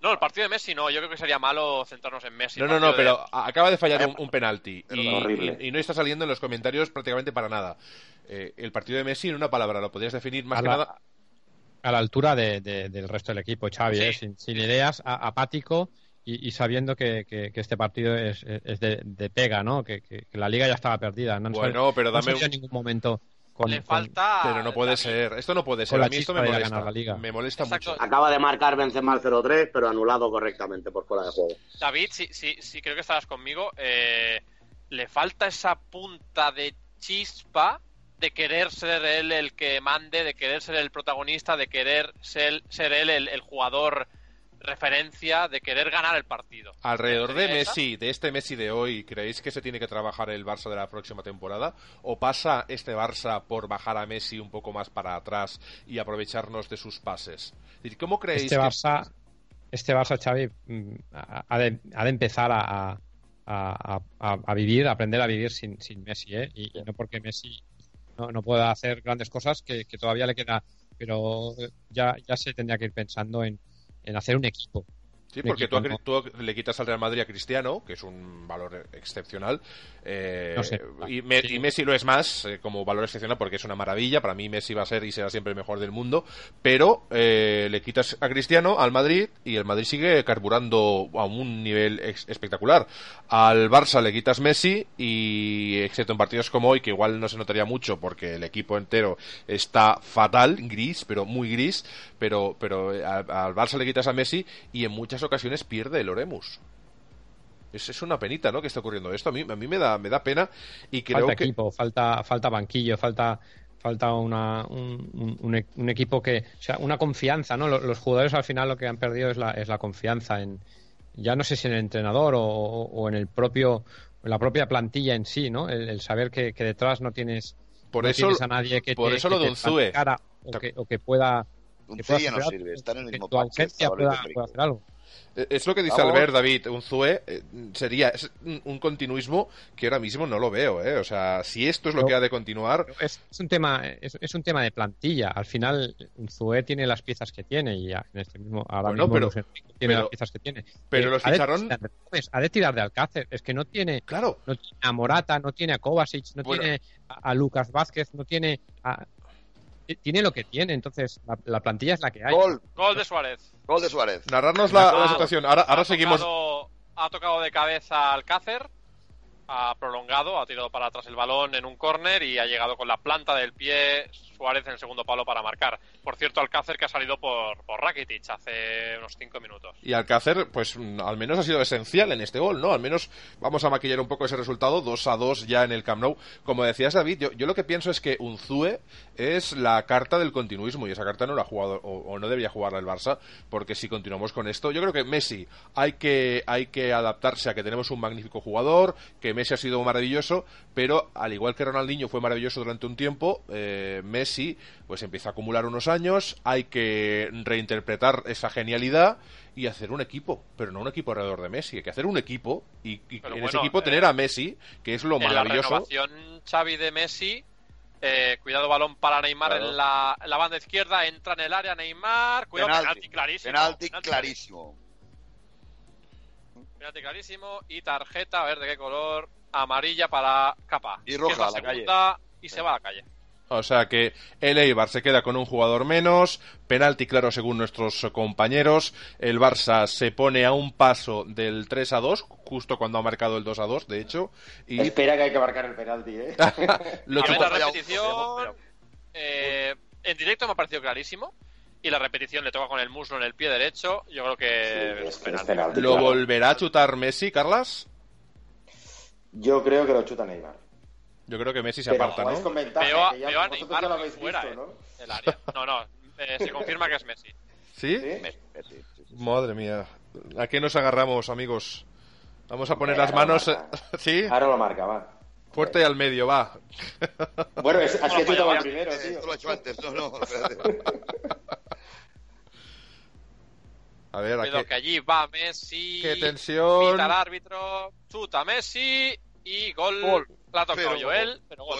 No, el partido de Messi no. Yo creo que sería malo centrarnos en Messi. No, no, no, pero a- acaba de fallar un, un penalti y, horrible. y- y no está saliendo en los comentarios prácticamente para nada. Eh, el partido de Messi en una palabra lo podías definir más A que la- nada... a la altura de- de- del resto del equipo, Xavi, Sí. ¿eh? sin, sin ideas, a- apático y, sabiendo que, que, este partido es, es de, de, pega, ¿no? Que, que, la liga ya estaba perdida. No bueno, pero dame en ningún momento. Con, le falta. Pero no puede ser. Esto no puede ser. A mí esto me molesta. La liga. Me molesta mucho. Acaba de marcar Benzema al 0-3, pero anulado correctamente por fuera de juego. David, sí, sí, sí creo que estarás conmigo. Eh, le falta esa punta de chispa de querer ser él el que mande, de querer ser el protagonista, de querer ser, ser él el, jugador referencia, de querer ganar el partido. Alrededor de Messi, de este Messi de hoy, ¿creéis que se tiene que trabajar el Barça de la próxima temporada? ¿O pasa este Barça por bajar a Messi un poco más para atrás y aprovecharnos de sus pases? ¿Cómo creéis este Barça, este Barça, Xavi, mm, ha de, empezar a, a, vivir, a aprender a vivir sin, sin Messi, ¿eh? y no porque Messi no, no puede hacer grandes cosas que, todavía le queda, pero ya, ya se tendría que ir pensando en, en hacer un equipo. Sí, porque tú, le quitas al Real Madrid a Cristiano, que es un valor excepcional, eh, y, Messi lo es más eh, como valor excepcional porque es una maravilla. Para mí Messi va a ser y será siempre el mejor del mundo, pero eh, le quitas a Cristiano al Madrid y el Madrid sigue carburando a un nivel espectacular. Al Barça le quitas Messi y, excepto en partidos como hoy, que igual no se notaría mucho porque el equipo entero está fatal, gris, pero muy gris, pero, pero al, al Barça le quitas a Messi y en muchas ocasiones pierde el Oremus. Es, es una penita, ¿no? Que está ocurriendo esto. A mí, a mí me, da, me da pena y creo falta que... equipo, falta, falta banquillo, falta falta una, un, un, equipo que, o sea, una confianza, ¿no? Los, jugadores al final lo que han perdido es la, es la confianza en, ya no sé si en el entrenador o, o en el propio, en la propia plantilla en sí, ¿no? El, saber que, que, detrás no tienes, por eso, a nadie que por eso lo de cara o que, o que pueda un ya no sirve, está en el mismo pueda, hacer algo. Eh, es lo que dice Albert, David. Un ZUE eh, sería un continuismo que ahora mismo no lo veo. ¿eh? O sea, si esto es lo que ha de continuar. Es, un tema, es, un tema de plantilla. Al final, un ZUE tiene las piezas que tiene y en este mismo, ahora mismo pero, tiene las piezas que tiene. Pero los ficharon. Ha de tirar de Alcácer. Es que no tiene, claro. no tiene a Morata, no tiene a Kovacic, no tiene a, Lucas Vázquez, no tiene a, tiene lo que tiene, entonces la, plantilla es la que hay. Gol, gol de Suárez. Gol de Suárez. Narrarnos la, situación. Ahora, ahora seguimos. ha tocado de cabeza al Cácer ha prolongado, ha tirado para atrás el balón en un córner y ha llegado con la planta del pie Suárez en el segundo palo para marcar. Por cierto, Alcácer que ha salido por, por Rakitic hace unos cinco minutos. Y Alcácer, pues mm, al menos ha sido esencial en este gol, ¿no? Al menos vamos a maquillar un poco ese resultado, 2 a 2 ya en el Camp Nou. Como decías, David, yo, yo lo que pienso es que Unzue es la carta del continuismo y esa carta no la ha jugado o, no debería jugarla el Barça, porque si continuamos con esto, yo creo que Messi hay que, hay que adaptarse a que tenemos un magnífico jugador, que Messi ha sido maravilloso, pero al igual que Ronaldinho fue maravilloso durante un tiempo, eh, Messi pues empieza a acumular unos años, hay que reinterpretar esa genialidad y hacer un equipo, pero no un equipo alrededor de Messi, hay que hacer un equipo y, en ese equipo tener a Messi, que es lo maravilloso. La renovación Xavi de Messi eh, cuidado balón para Neymar en, la, banda izquierda, entra en el área Neymar, cuidado penalti, clarísimo. Penalti, clarísimo. Penalti clarísimo y tarjeta, a ver de qué color, amarilla para Capa. Y roja, la, segunda, y se va a la calle. O sea que el Eibar se queda con un jugador menos, penalti claro según nuestros compañeros, el Barça se pone a un paso del 3 a 2, justo cuando ha marcado el 2 a 2, de hecho. Y... Espera que hay que marcar el penalti, ¿eh? (laughs) Lo a la repetición, eh, en directo me ha parecido clarísimo. Y la repetición le toca con el muslo en el pie derecho. Yo creo que es, penalti. ¿Lo volverá a chutar Messi, Carlas? Yo creo que lo chuta Neymar. Yo creo que Messi se aparta, ¿no? Con ventaja, veo, a, veo a Neymar fuera, visto, ¿no? El área. No, no, eh, se confirma que es Messi. ¿Sí? Madre mía. ¿A qué nos agarramos, amigos? Vamos a poner las manos... (laughs) ¿Sí? Ahora lo marca, va. Fuerte y al medio, va. (laughs) Bueno, es, así que chutado el primero, tío. Esto lo he hecho antes, no, no. (laughs) A ver, aquí... que allí va Messi. ¡Qué tensión! Pita el árbitro, chuta Messi y gol. gol. La ha tocado Joel, pero gol.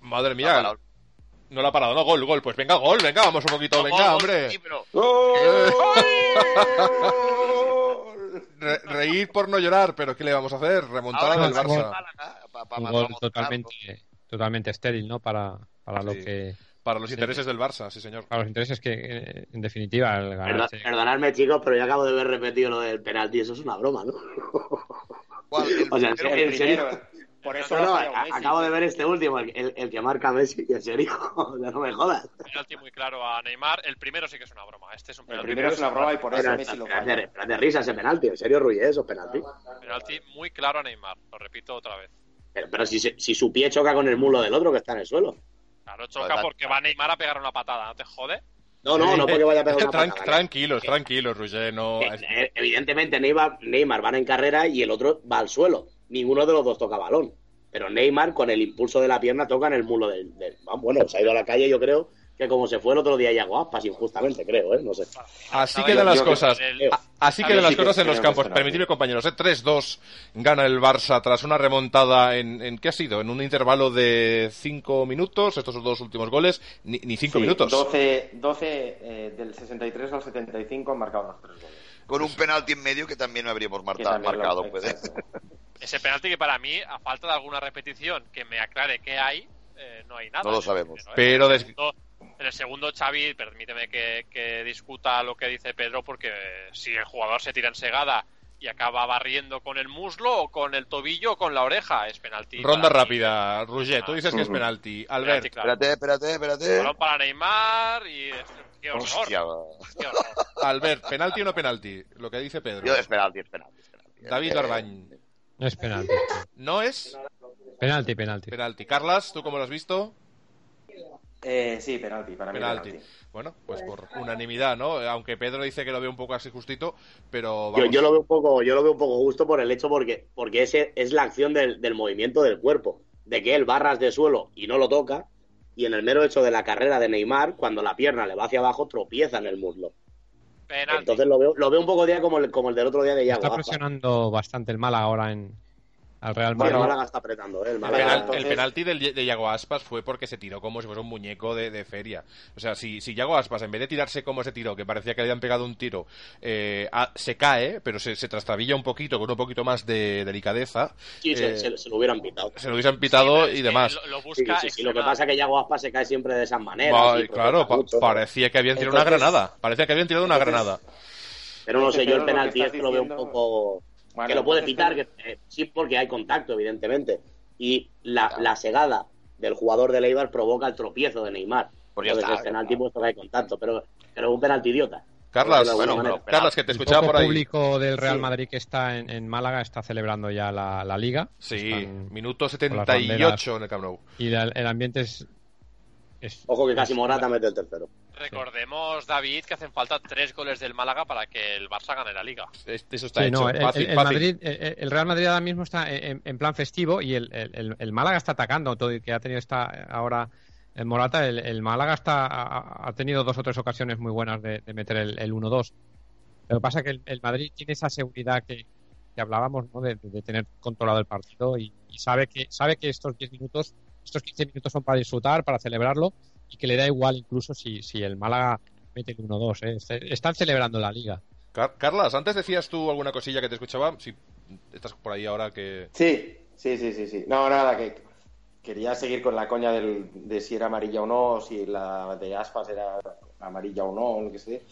Madre mía. No la ha parado, no, gol, gol. Pues venga, gol, venga, vamos un poquito, venga, hombre. (laughs) reír por no llorar, pero ¿qué le vamos a hacer? Remontada del Barça. Un gol totalmente, totalmente estéril, ¿no? Para, para lo que Para los intereses del Barça, sí, señor. Para los intereses que, eh, en definitiva, el ganarse... perdonadme, chicos, pero yo acabo de ver repetido lo del penalti. Eso es una broma, ¿no? ¿Cuál? El (laughs) O sea, en primero- serio, El en serio. primero. Por eso No, a- Messi. acabo de ver este último, el, el- el que marca Messi, y en serio, o sea, no me jodas. Penalti muy claro a Neymar. El primero sí que es una broma. Este es un El penalti. primero es una broma y por eso Pero, Messi lo pero es falla. de, pero es de risa ese penalti, en serio, Ruiz, eso es penalti. Penalti muy claro a Neymar. Lo repito otra vez. Pero, pero si, se- si su pie choca con el mulo del otro que está en el suelo. Claro, choca porque va Neymar a pegar una patada. ¿No te jode? No, no, no porque vaya a pegar una (laughs) Tran- patada. Tranquilos, tranquilos, Roger. No, Eh, eh, Evidentemente Neymar, Neymar van en carrera y el otro va al suelo. Ninguno de los dos toca balón. Pero Neymar, con el impulso de la pierna, toca en el mulo del... del- ah, bueno, se ha ido a la calle, yo creo, que como se fue el otro día Yago Aspas, injustamente, creo, ¿eh? No sé. Así quedan las cosas. con el- A- Así quedan las sí que cosas en los campos. Permitidme, compañeros. ¿eh? 3-2 gana el Barça tras una remontada en, en... ¿Qué ha sido? En un intervalo de 5 minutos. Estos dos últimos goles. Ni 5 Sí, minutos. 12, 12 eh, del 63 al 75 han marcado los tres goles. Con un penalti en medio que también no habríamos lo- marcado. pues, (laughs) ¿eh? Ese penalti que para mí, a falta de alguna repetición que me aclare qué hay, eh, no hay nada. No lo En el sabemos. ¿eh? Pero en, el segundo, en el segundo, Xavi, permíteme que, que discuta lo que dice Pedro, porque si el jugador se tira en segada y acaba barriendo con el muslo o con el tobillo o con la oreja, es penalti. Ronda rápida. Roger, tú dices que es penalti. Penalti, Albert, claro. Espérate, espérate, espérate. Balón para Neymar y... ¡Qué horror! Hostia. qué horror. (laughs) Albert, ¿penalti o no penalti? Lo que dice Pedro. Yo es penalti, es penalti. es penalti. David Eh, Darbañ. Es penalti. ¿No es Penalti, penalti. penalti? Carlas, ¿tú cómo lo has visto? Eh, sí, penalti, para mí Penalti. Bueno, pues por unanimidad, ¿no? Aunque Pedro dice que lo ve un poco así justito, pero yo lo veo un poco, yo lo veo un poco justo por el hecho porque, porque ese es la acción del, del movimiento del cuerpo, de que él barras de suelo y no lo toca, y en el mero hecho de la carrera de Neymar, cuando la pierna le va hacia abajo, tropieza en el muslo. Penalti. Entonces lo veo, lo veo un poco día como el, como el del otro día de Yago Está presionando bastante el Málaga ahora en al Real Bueno, el Madrid. Málaga está apretando, ¿eh? El El, Málaga- penal- entonces- el penalti del- de Yago Aspas fue porque se tiró como si fuese un muñeco de, de feria. O sea, si, si Yago Aspas, en vez de tirarse como se tiró, que parecía que le habían pegado un tiro, eh, a- se cae, pero se, se trastabilla un poquito, con un poquito más de delicadeza, Sí, se, eh, se- se lo hubieran pitado. se lo hubiesen pitado Sí, y que demás. Lo, lo busca sí, sí, Lo que pasa es que Yago Aspas se cae siempre de esas maneras. Claro, protesta pa- mucho, parecía que habían tirado una granada. Parecía que habían tirado una entonces- granada. Pero no sé, yo el que penalti estás este lo veo un poco... Bueno, que lo puede pitar, que, eh, sí, porque hay contacto, evidentemente. Y la, Claro. la segada del jugador de Leibar provoca el tropiezo de Neymar. Ya Entonces está, es ya penalti está. puesto que hay contacto, pero, pero es un penalti idiota. Carlas, bueno. Carlas, que te El escuchaba por ahí. público del Real Sí. Madrid que está en, en Málaga está celebrando ya la, la liga. Sí, Están- minuto las 78 en el Camp Nou. y la- el ambiente es, es- Ojo que casi Morata mete el tercero. Recordemos, David, que hacen falta tres goles del Málaga para que el Barça gane la liga. Es- Eso está Sí, hecho. no, el, fácil, el- el fácil. Madrid, el, el Real Madrid ahora mismo está en, en plan festivo y el, el- el Málaga está atacando, todo y que ha tenido esta ahora el Morata, el, el Málaga está ha, ha tenido dos o tres ocasiones muy buenas de, de meter el, el 1-2. Lo que pasa es que el, el Madrid tiene esa seguridad que, que hablábamos, ¿no? de, de tener controlado el partido y, y sabe que sabe que estos 10 minutos, estos 15 minutos son para disfrutar, para celebrarlo y que le da igual incluso si, si el Málaga mete el 1-2. ¿eh? Este- Están celebrando la liga. Car- Carlas, antes decías tú alguna cosilla que te escuchaba. Si estás por ahí ahora que. Sí, sí, sí, sí, sí. No, nada, que quería seguir con la coña del, de si era amarilla o no, si la de Aspas era amarilla o no, lo que sé.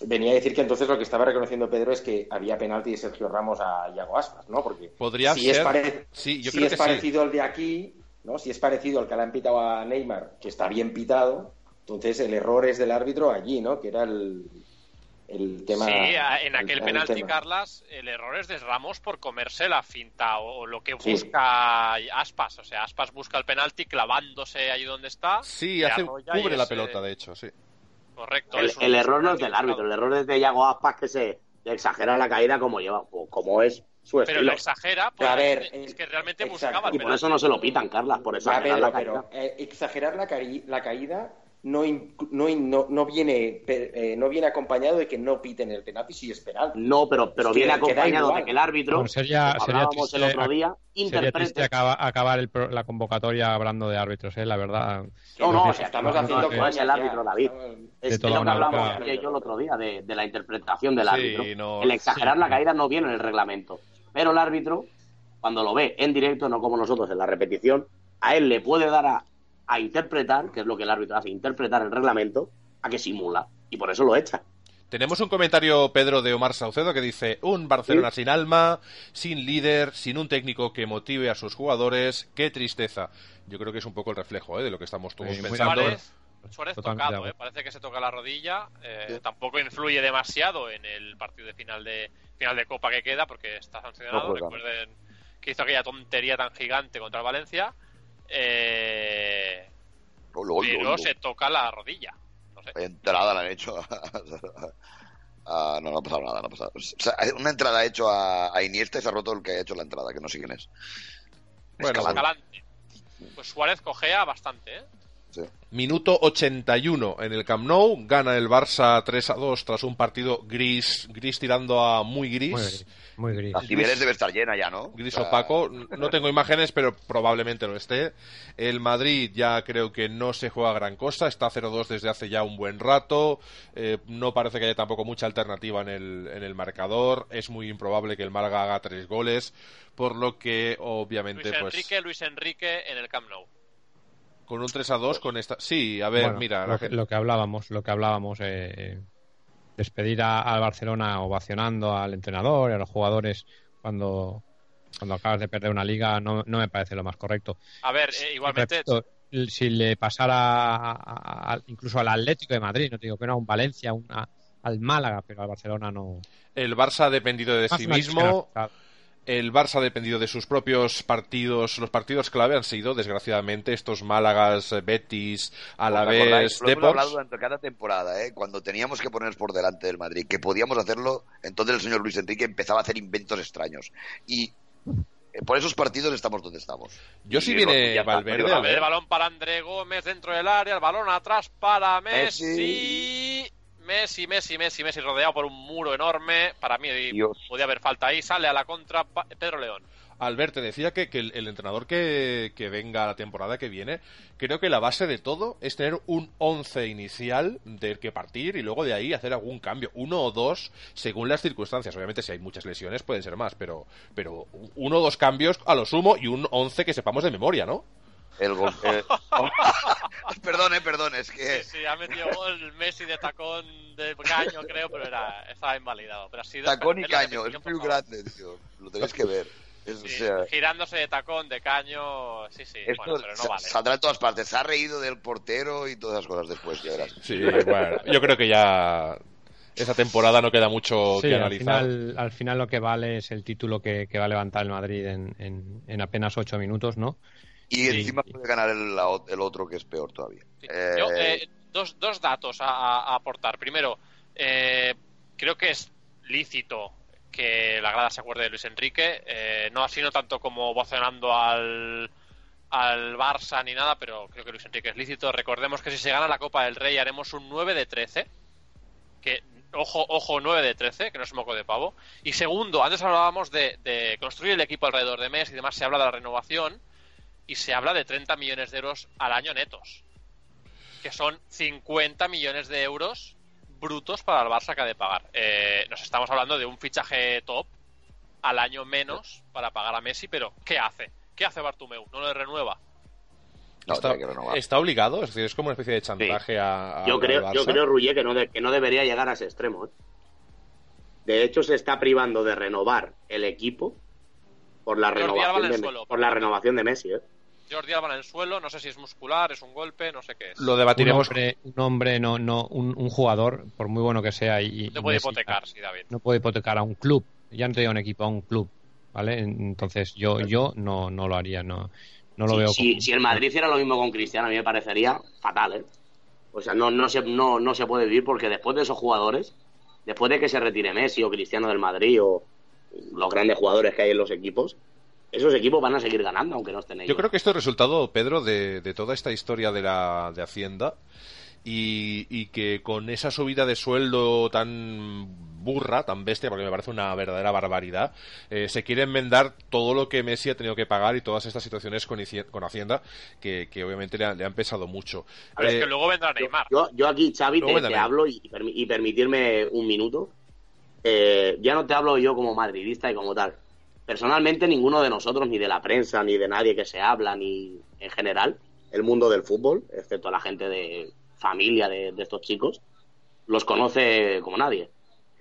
Venía a decir que entonces lo que estaba reconociendo Pedro es que había penalti de Sergio Ramos a Iago Aspas, ¿no? Porque Podría si ser. es, pare- Sí, yo si creo es que sí. parecido al de aquí, ¿no? Si es parecido al que le han pitado a Neymar, que está bien pitado, entonces el error es del árbitro allí, ¿no? Que era el, el tema. sí, en aquel el- el penalti. Carlas, el error es de Ramos por comerse la finta o, o lo que Sí. busca Aspas. O sea, Aspas busca el penalti clavándose ahí donde está. Sí, hace, cubre la es, pelota, eh, de hecho, sí. Correcto. El, error no es del árbitro, el error es de Yago Aspas que se exagera la caída como lleva, o como es su Pero estilo. lo exagera Pero a porque ver, es que realmente exacto. buscaba el Y por eso no se lo pitan, Carlas, por Pedro, la caída. pero eh, exagerar la, cari- la caída no, no, no, no viene eh, no viene acompañado de que no piten el penalti si es penalti. No, pero, pero Es que- viene que acompañado igual. de que el árbitro, Bueno, sería- como sería hablábamos el triste otro día, Sería triste interprete. acaba- acabar el la convocatoria hablando de árbitros, ¿eh? la verdad. No, no, o sea, estamos no, haciendo es el árbitro. David. Es, de es toda lo que hablamos yo el otro día, de, de la interpretación del Sí, árbitro. no- el exagerar sí. la caída no viene en el reglamento. Pero el árbitro, cuando lo ve en directo, no como nosotros en la repetición, a él le puede dar a a interpretar, que es lo que el árbitro hace, interpretar el reglamento, a que simula. Y por eso lo echa. Tenemos un comentario, Pedro, de Omar Saucedo que dice, un Barcelona sin alma, sin líder, sin un técnico que motive a sus jugadores, qué tristeza. Yo creo que es un poco el reflejo ¿eh? de lo que estamos todos Sí, muy pensando. Suárez Totalmente tocado, ¿eh? parece que se toca la rodilla. eh, Tampoco influye demasiado en el partido de final de final de Copa que queda, porque está sancionado. No. Recuerden que hizo aquella tontería tan gigante contra el Valencia. Eh, Olo, olo, pero olo. se toca la rodilla. No sé. Entrada la han hecho. (laughs) no, no ha pasado nada, no ha pasado. O sea, una entrada ha hecho a, a Iniesta y se ha roto el que ha hecho la entrada, que no sé quién es. Bueno, Escalante. Escalante. Pues Suárez cojea bastante, ¿eh? Sí. Minuto 81 en el Camp Nou, gana el Barça 3 a 2 tras un partido gris, gris tirando a muy gris. Muy gris. Muy gris. A Cibeles debe estar llena ya, ¿no? Gris O sea, opaco, no tengo imágenes, pero probablemente lo esté. El Madrid ya creo que no se juega gran cosa, está 0-2 desde hace ya un buen rato. Eh, no parece que haya tampoco mucha alternativa en el, en el marcador. Es muy improbable que el Málaga haga tres goles, por lo que obviamente, Luis pues Enrique, Luis Enrique en el Camp Nou. Con un 3-2 con esta. Sí, a ver, Bueno, mira, la lo, que, gente- lo que hablábamos, lo que hablábamos, eh, eh, despedir a- al Barcelona ovacionando al entrenador y a los jugadores cuando, cuando acabas de perder una liga no, no me parece lo más correcto. A ver, eh, igualmente. Repito, si le pasara a- a- a- incluso al Atlético de Madrid, no te digo que no, a un Valencia, un- a- al Málaga, pero al Barcelona no. el Barça ha dependido de sí una mismo. El Barça ha dependido de sus propios partidos. Los partidos clave han sido, desgraciadamente, estos Málagas, eh, Betis, ¿os Alavés, acordáis? Lo hablado durante cada temporada, ¿eh? Cuando teníamos que ponernos por delante del Madrid, que podíamos hacerlo, entonces el señor Luis Enrique empezaba a hacer inventos extraños. Y eh, por esos partidos estamos donde estamos. Yo si Y viene Valverde, ver, el balón para André Gómez dentro del área, el balón atrás para Messi. Messi. Messi, Messi, Messi, Messi, rodeado por un muro enorme. Para mí Dios. podía haber falta ahí. Sale a la contra Pedro León. Albert te decía que, que el, el entrenador que, que venga la temporada que viene, creo que la base de todo es tener un 11 inicial del que partir y luego de ahí hacer algún cambio, uno o dos, según las circunstancias. Obviamente, si hay muchas lesiones, pueden ser más, pero, pero uno o dos cambios a lo sumo y un 11 que sepamos de memoria, ¿no? El gol. (laughs) eh, (laughs) perdón, eh, perdón, es que. Sí, sí, ha metido gol Messi de tacón de caño, creo, pero era, estaba invalidado. Pero ha sido Tacón y caño, es muy grande, tío. Lo tenéis que ver. Es, o Sí, sea, girándose de tacón, de caño, sí, sí, esto bueno, pero no sa- vale. saldrá en todas partes. Se ha reído del portero y todas esas cosas después, ya verás. Sí, bueno, yo creo que ya esa temporada no queda mucho Sí, que al analizar. final, al final lo que vale es el título que, que va a levantar el Madrid en, en, en apenas ocho minutos, ¿no? Y Sí. encima puede ganar el, el otro que es peor todavía. Sí. Eh, Yo, eh, dos, dos datos a, a- a aportar. Primero, eh, creo que es lícito que la grada se acuerde de Luis Enrique, eh, no así no tanto como vocionando al, al Barça ni nada, pero creo que Luis Enrique es lícito. Recordemos que si se gana la Copa del Rey haremos un 9 de 13, que ojo, ojo 9 de 13, que no es moco de pavo. Y segundo, antes hablábamos de, de construir el equipo alrededor de Messi y demás, se habla de la renovación y se habla de 30 millones de euros al año netos que son 50 millones de euros brutos para el Barça que ha de pagar. Eh, nos estamos hablando de un fichaje top al año menos para pagar a Messi, pero ¿qué hace? ¿Qué hace Bartumeu? ¿No le renueva? no, está, tiene que renovar. está obligado, es decir, es como una especie de chantaje a, a- Yo creo, yo creo, Ruye, que no, de- que no debería llegar a ese extremo. ¿eh? De hecho, se está privando de renovar el equipo por la, renovación de, por la renovación de Messi. ¿eh? Jordi Alba en el suelo, no sé si es muscular, es un golpe, no sé qué es. Lo Un debatiremos. hombre, un hombre no, no, un, un jugador, por muy bueno que sea, y, No puede hipotecar, sí, David. no puede hipotecar a un club. Ya no te digo a un equipo, a un club, ¿vale? Entonces yo, yo no, no lo haría, no, no lo si, veo. si- como- si el Madrid hiciera lo mismo con Cristiano, a mí me parecería fatal. ¿eh? O sea, no, no, se, no, no se puede vivir porque después de esos jugadores, después de que se retire Messi o Cristiano del Madrid o los grandes jugadores que hay en los equipos, esos equipos van a seguir ganando aunque no estén ellos. Yo creo que esto es resultado, Pedro, de, de toda esta historia de la de Hacienda y, y que con esa subida de sueldo tan burra, tan bestia, porque me parece una verdadera barbaridad, eh, se quiere enmendar todo lo que Messi ha tenido que pagar y todas estas situaciones con, con Hacienda que, que obviamente le, han- le han pesado mucho. Pero Eh, es que luego vendrá Yo, Neymar. yo, yo aquí, Xavi, te, te hablo y, y permitirme un minuto. Eh, ya no te hablo yo como madridista y como tal. Personalmente, ninguno de nosotros, ni de la prensa, ni de nadie que se habla, ni en general, el mundo del fútbol, excepto la gente de familia de, de estos chicos, los conoce como nadie.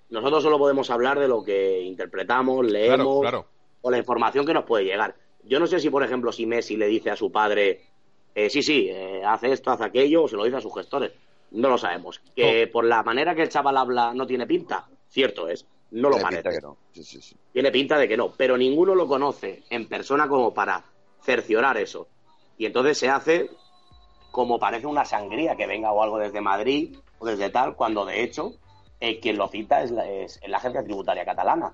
Nosotros solo podemos hablar de lo que interpretamos, leemos claro. o la información que nos puede llegar. Yo no sé si, por ejemplo, si Messi le dice a su padre, eh, sí, sí, eh, hace esto, hace aquello, o se lo dice a sus gestores. No lo sabemos. Que por la manera que el chaval habla no tiene pinta, cierto es. No lo parece. que no. Sí, sí, sí. Tiene pinta de que no, pero ninguno lo conoce en persona como para cerciorar eso. Y entonces se hace como parece una sangría que venga o algo desde Madrid o desde tal, cuando de hecho eh, quien lo cita es la, es la agencia tributaria catalana.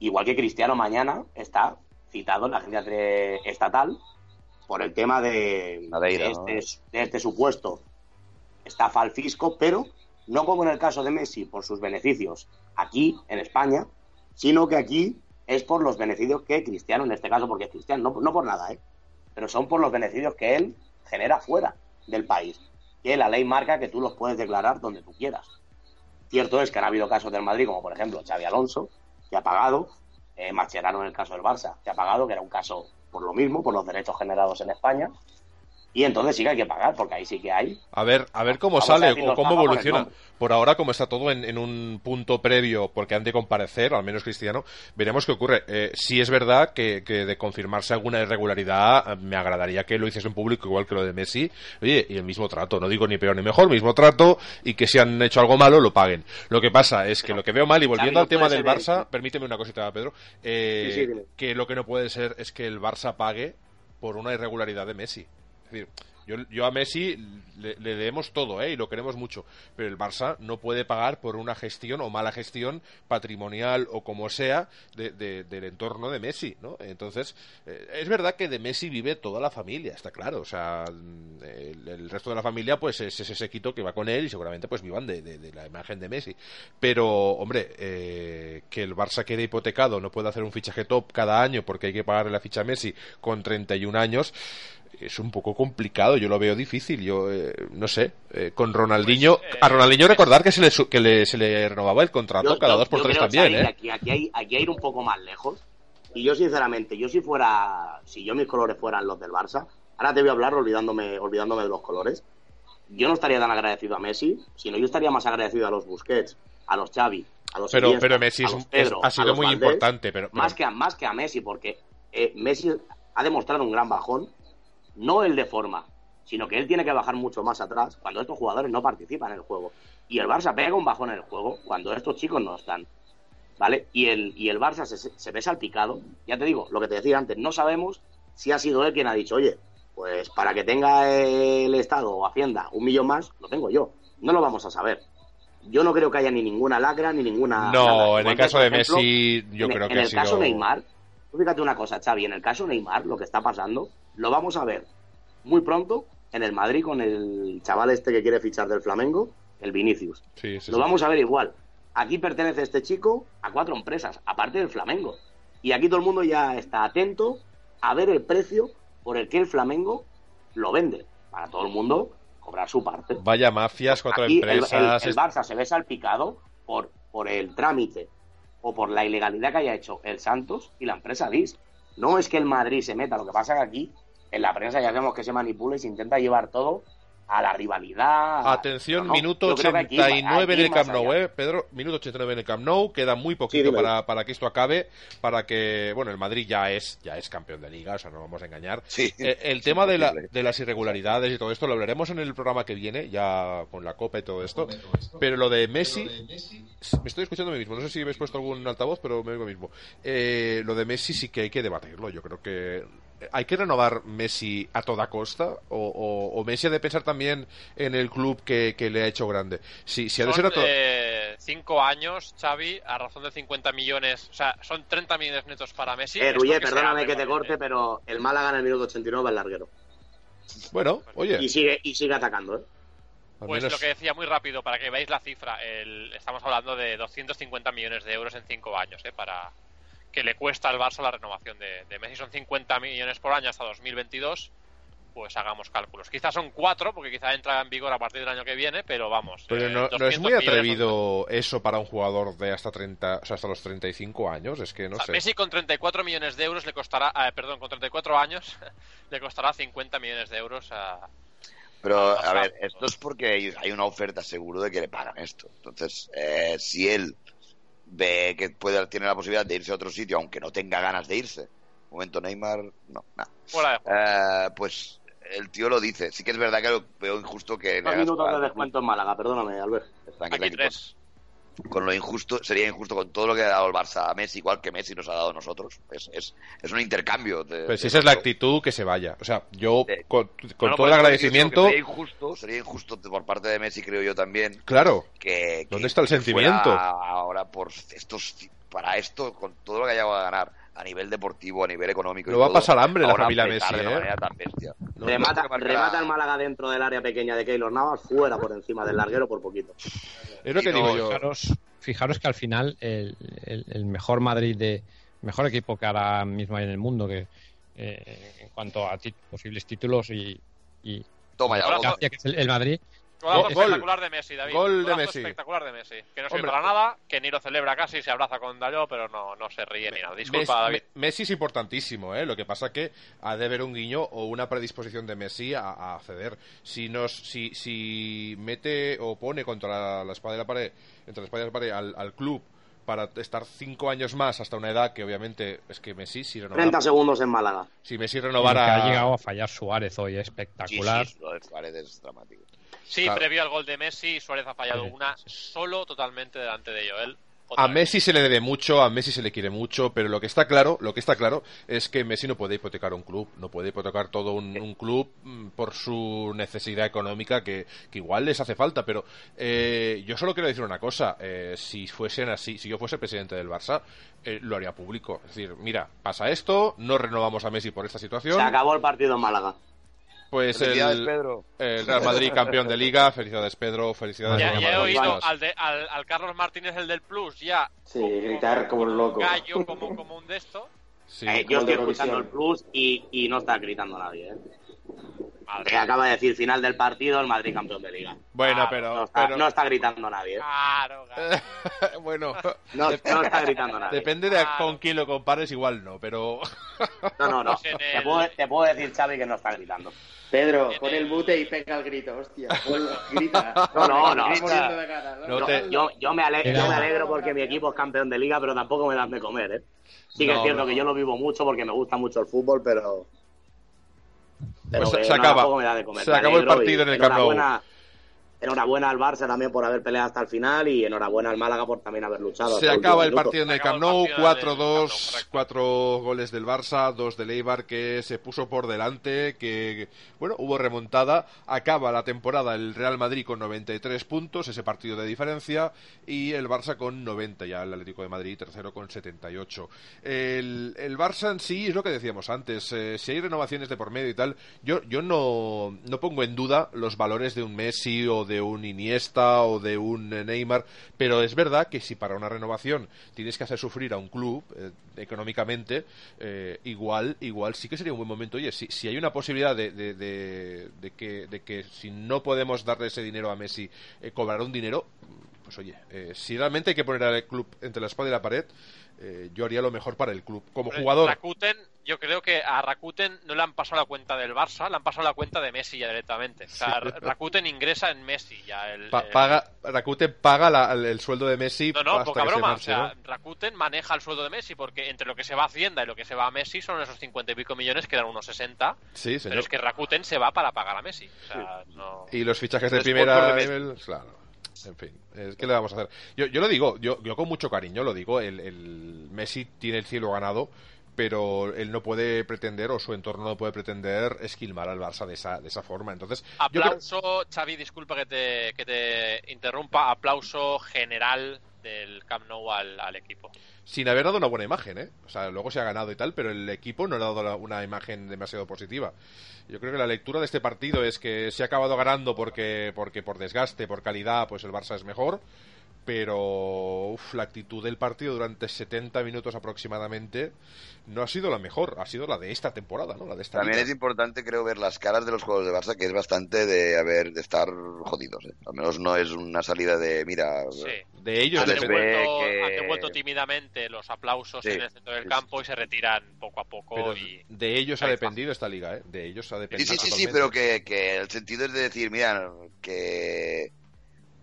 Igual que Cristiano mañana está citado en la agencia estatal por el tema de, Madeira, de ¿no? este, de este supuesto estafa al fisco, pero no como en el caso de Messi por sus beneficios aquí en España, sino que aquí es por los beneficios que Cristiano, en este caso porque es Cristiano, no, no por nada, ¿eh? pero son por los beneficios que él genera fuera del país, que la ley marca que tú los puedes declarar donde tú quieras. Cierto es que han habido casos del Madrid, como por ejemplo Xavi Alonso, que ha pagado, eh, en el caso del Barça, que ha pagado, que era un caso por lo mismo, por los derechos generados en España, y entonces sí que hay que pagar, porque ahí sí que hay A ver, a ver cómo Vamos sale o cómo evoluciona. Por ahora, como está todo en, en un punto previo, porque han de comparecer, al menos Cristiano, veremos qué ocurre. Eh, si es verdad que, que de confirmarse alguna irregularidad, eh, me agradaría que lo hiciese en público, igual que lo de Messi. Oye, y el mismo trato, no digo ni peor ni mejor, mismo trato, y que si han hecho algo malo, lo paguen. Lo que pasa es que lo que veo mal, y volviendo no al tema del Barça, permíteme una cosita, Pedro, eh, Sí, sí, dime. que lo que no puede ser es que el Barça pague por una irregularidad de Messi. Decir, yo, yo a Messi le, le debemos todo, ¿eh? Y lo queremos mucho. Pero el Barça no puede pagar por una gestión o mala gestión patrimonial o como sea de- de- del entorno de Messi, ¿no? Entonces, eh, es verdad que de Messi vive toda la familia, está claro. O sea, el, resto de la familia, pues es ese sequito que va con él y seguramente pues vivan de, de- de la imagen de Messi. Pero, hombre, eh, que el Barça quede hipotecado, no puede hacer un fichaje top cada año porque hay que pagarle la ficha a Messi con 31 años es un poco complicado, yo lo veo difícil. Yo eh, no sé, eh, con Ronaldinho, Pues, eh, a Ronaldinho recordar que se le, su- que le, se le renovaba el contrato Yo- cada yo- dos por yo tres creo, también, ¿eh? Aquí, aquí hay, aquí hay ir un poco más lejos. Y yo, sinceramente, yo si fuera, si yo mis colores fueran los del Barça, ahora te voy a hablar olvidándome, olvidándome de los colores. Yo no estaría tan agradecido a Messi, sino yo estaría más agradecido a los Busquets, a los Xavi, a los Pero, Iniesta, pero Messi a los Pedro, es- ha a sido los muy Valdés, importante, pero, pero- Más que, a, más que a Messi, porque eh, Messi ha demostrado un gran bajón, no el de forma, sino que él tiene que bajar mucho más atrás cuando estos jugadores no participan en el juego. Y el Barça pega un bajón en el juego cuando estos chicos no están. ¿Vale? Y el, y el Barça se, se ve salpicado. Ya te digo, lo que te decía antes, no sabemos si ha sido él quien ha dicho, oye, pues para que tenga el Estado o Hacienda un millón más, lo tengo yo. No lo vamos a saber. Yo no creo que haya ni ninguna lacra ni ninguna. no, en el caso de ejemplo, Messi, yo en, creo en que ha el caso. Neymar, fíjate una cosa, Xavi, en el caso Neymar, lo que está pasando, lo vamos a ver muy pronto en el Madrid con el chaval este que quiere fichar del Flamengo, el Vinicius. Sí, sí, Lo sí. vamos a ver igual. Aquí pertenece este chico a cuatro empresas, aparte del Flamengo. Y aquí todo el mundo ya está atento a ver el precio por el que el Flamengo lo vende. Para todo el mundo cobrar su parte. Vaya mafias, cuatro Aquí el- el, empresas. el es- Barça se ve salpicado por, por el trámite o por la ilegalidad que haya hecho el Santos y la empresa DIS. No es que el Madrid se meta, lo que pasa que aquí en la prensa ya vemos que se manipula y se intenta llevar todo a la rivalidad. Atención, No, minuto yo creo que aquí va- 89 en aquí el Camp Nou. ¿eh? Pedro, minuto 89 en el Camp Nou, queda muy poquito para, para que esto acabe, para que, bueno, el Madrid ya es, ya es campeón de liga, o sea, no vamos a engañar. Sí. Eh, el tema de, la- de las irregularidades y todo esto lo hablaremos en el programa que viene, ya con la Copa y todo esto, pero lo de Messi, me estoy escuchando a mí mismo, no sé si habéis puesto algún altavoz, pero me oigo mismo. Eh, lo de Messi sí que hay que debatirlo, yo creo que hay que renovar Messi a toda costa o, o- o Messi ha de pensar también en el club que, que le ha hecho grande. Si, si ha de Son ser a to- eh, cinco años, Xavi, a razón de 50 millones. O sea, son 30 millones netos para Messi. Eh, Ruye, perdóname que te corte, pero el Málaga en el minuto 89 es larguero. Bueno, oye, Y sigue, y sigue atacando, ¿eh? Pues menos- lo que decía muy rápido, para que veáis la cifra, el- estamos hablando de 250 millones de euros en 5 años, ¿eh? para que le cuesta al Barça la renovación de, de Messi. Son 50 millones por año hasta 2022 pues hagamos cálculos. Quizás son cuatro, porque quizá entra en vigor a partir del año que viene, pero vamos. Pero eh, no, no 200 es muy millones atrevido eso para un jugador de hasta 30, o sea, hasta los 35 años, es que no O sea, sé. Messi con 34 millones de euros le costará, eh, perdón, con 34 años (laughs) le costará 50 millones de euros a... Pero, Ah, a ver, esto es porque hay, hay una oferta seguro de que le pagan esto. Entonces, eh, si él ve que puede tiene la posibilidad de irse a otro sitio, aunque no tenga ganas de irse, momento Neymar, no, nada. Eh, pues el tío lo dice. Sí que es verdad que lo veo injusto que Dos minutos de descuento en Málaga, perdóname, Albert. Aquí tres. Con, lo injusto, sería injusto con todo lo que ha dado el Barça a Messi, igual que Messi nos ha dado a nosotros. Es, es, es un intercambio. De, Pues si de esa es la actitud, que se vaya. O sea, yo, con, con No, todo el eso agradecimiento, Sería injusto, sería injusto por parte de Messi, creo yo también, claro, que, ¿Dónde que- está el sentimiento? ahora por estos para esto con todo lo que haya a ganar a nivel deportivo a nivel económico y No va a pasar hambre la familia Messi, de ¿eh? manera tan bestia. No, remata, no, remata el Málaga dentro del área pequeña de Keylor Navas, fuera por encima del larguero por poquito. es lo que digo yo. Fijaros, fijaros que al final el, el- el mejor Madrid de mejor equipo que ahora mismo hay en el mundo que eh, en cuanto a posibles títulos y, y Toma ya, Ahora, gol. gracia que es el, el Madrid Golazo Gol- espectacular de Messi, David. gol de Messi. espectacular de Messi. Que no sirve para nada, que ni lo celebra casi, se abraza con Dallo, pero no, no se ríe ni nada. Disculpa, Messi, David. Me- Messi es importantísimo, ¿eh? Lo que pasa que ha de haber un guiño o una predisposición de Messi a, a ceder. Si nos, si, si mete o pone contra la, la espada y la pared, entre la espada y la pared al, al club para estar cinco años más hasta una edad que obviamente es que Messi si 30 renovara, segundos en Málaga. si Messi renovara ha llegado a fallar Suárez hoy Sí, espectacular sí, lo de Suárez es dramático. Sí, Claro. previo al gol de Messi, Suárez ha fallado Sí, una sí. solo totalmente delante de Joel. Otra A vez. Messi se le debe mucho, a Messi se le quiere mucho, pero lo que está claro, lo que está claro es que Messi no puede hipotecar un club, no puede hipotecar todo un, un club mm, por su necesidad económica que, que igual les hace falta, pero eh, yo solo quiero decir una cosa, eh, si fuesen así, si yo fuese presidente del Barça, eh, lo haría público, es decir, mira, pasa esto, no renovamos a Messi por esta situación, Se acabó el partido en Málaga. Pues Felicidades, el, Pedro. el Real Madrid campeón de liga, felicidades Pedro, felicidades Ya, ya he oído al, de- al, al Carlos Martínez, el del Plus, ya. Sí, gritar como un loco. Gallo, como, como un de esto. Sí. Eh, como yo estoy escuchando el plus y, y no está gritando nadie. ¿eh? Madre Que acaba de decir final del partido, el Madrid campeón de liga. Bueno, Claro, pero, No está, pero- no está gritando nadie. ¿eh? Claro, claro. (laughs) bueno, No, no está gritando nadie. Depende de Claro. con quién lo compares, igual no, pero (laughs) No, no, no. (laughs) Pues Te puedo, te puedo decir, Xavi, que no está gritando. Pedro, pon el- mute y pega el grito, hostia. Grita. No, no, no. Yo, te- yo, yo me ale- Era- yo me alegro porque mi equipo es campeón de liga, pero tampoco me das de comer, ¿eh? Sí que No, es cierto no. que yo lo vivo mucho porque me gusta mucho el fútbol, pero... pero Pues se- se acaba. Se acabó el partido en el Camp Nou. Enhorabuena- al Barça también por haber peleado hasta el final y enhorabuena al Málaga por también haber luchado. se acaba el partido en el Se acaba Camp el Nou, partido en el Camp Nou, 4-2, correcto. cuatro goles del Barça, dos del Eibar que se puso por delante, que bueno, hubo remontada, acaba la temporada el Real Madrid con 93 puntos, ese partido de diferencia, y el Barça con 90, ya el Atlético de Madrid tercero con 78. El, el Barça en sí es lo que decíamos antes, eh, si hay renovaciones de por medio y tal, yo, yo no, no pongo en duda los valores de un Messi o de un Iniesta o de un Neymar, pero es verdad que si para una renovación tienes que hacer sufrir a un club eh, económicamente, eh, igual, igual sí que sería un buen momento. Oye, si, si hay una posibilidad de, de, de- de que, de que si no podemos darle ese dinero a Messi, eh, cobrar un dinero, pues oye, eh, si realmente hay que poner al club entre la espada y la pared, eh, yo haría lo mejor para el club. Como jugador, Rakuten, yo creo que a Rakuten no le han pasado la cuenta del Barça, le han pasado la cuenta de Messi ya directamente. O sea, Sí. Rakuten ingresa en Messi ya. El, pa- el- paga, Rakuten paga la- el, el sueldo de Messi No, no, hasta poca que se broma. marche, o sea, ¿no? Rakuten maneja el sueldo de Messi porque entre lo que se va a Hacienda y lo que se va a Messi son esos 50 y pico millones que eran unos 60. Sí, señor. Pero es que Rakuten se va para pagar a Messi. O sea, no... Y los fichajes de primera Messi. nivel, claro. En fin, ¿qué le vamos a hacer? Yo, yo lo digo, yo, yo con mucho cariño lo digo, el, el Messi tiene el cielo ganado, pero él no puede pretender, o su entorno no puede pretender esquilmar al Barça de esa, de esa forma. Entonces, yo creo- Aplauso, Xavi, disculpa que te, que te interrumpa. Aplauso general del Camp Nou al, al equipo. sin haber dado una buena imagen, ¿eh? O sea, luego se ha ganado y tal, pero el equipo no ha dado una imagen demasiado positiva. Yo creo que la lectura de este partido es que se ha acabado ganando porque, porque por desgaste, por calidad, pues el Barça es mejor, pero la actitud del partido durante 70 minutos aproximadamente no ha sido la mejor, ha sido la de esta temporada, ¿no? La de esta También liga. es importante, creo, ver las caras de los juegos de Barça, que es bastante de haber de estar jodidos. ¿eh? Al menos no es una salida de, mira, Sí. De ellos Han devuelto, que- han devuelto tímidamente los aplausos Sí, en el centro del sí, campo y se retiran poco a poco. Pero y de ellos ha dependido esta liga, ¿eh? De ellos ha Sí, dependido. sí, sí, sí, pero que, que el sentido es de decir, mira, que,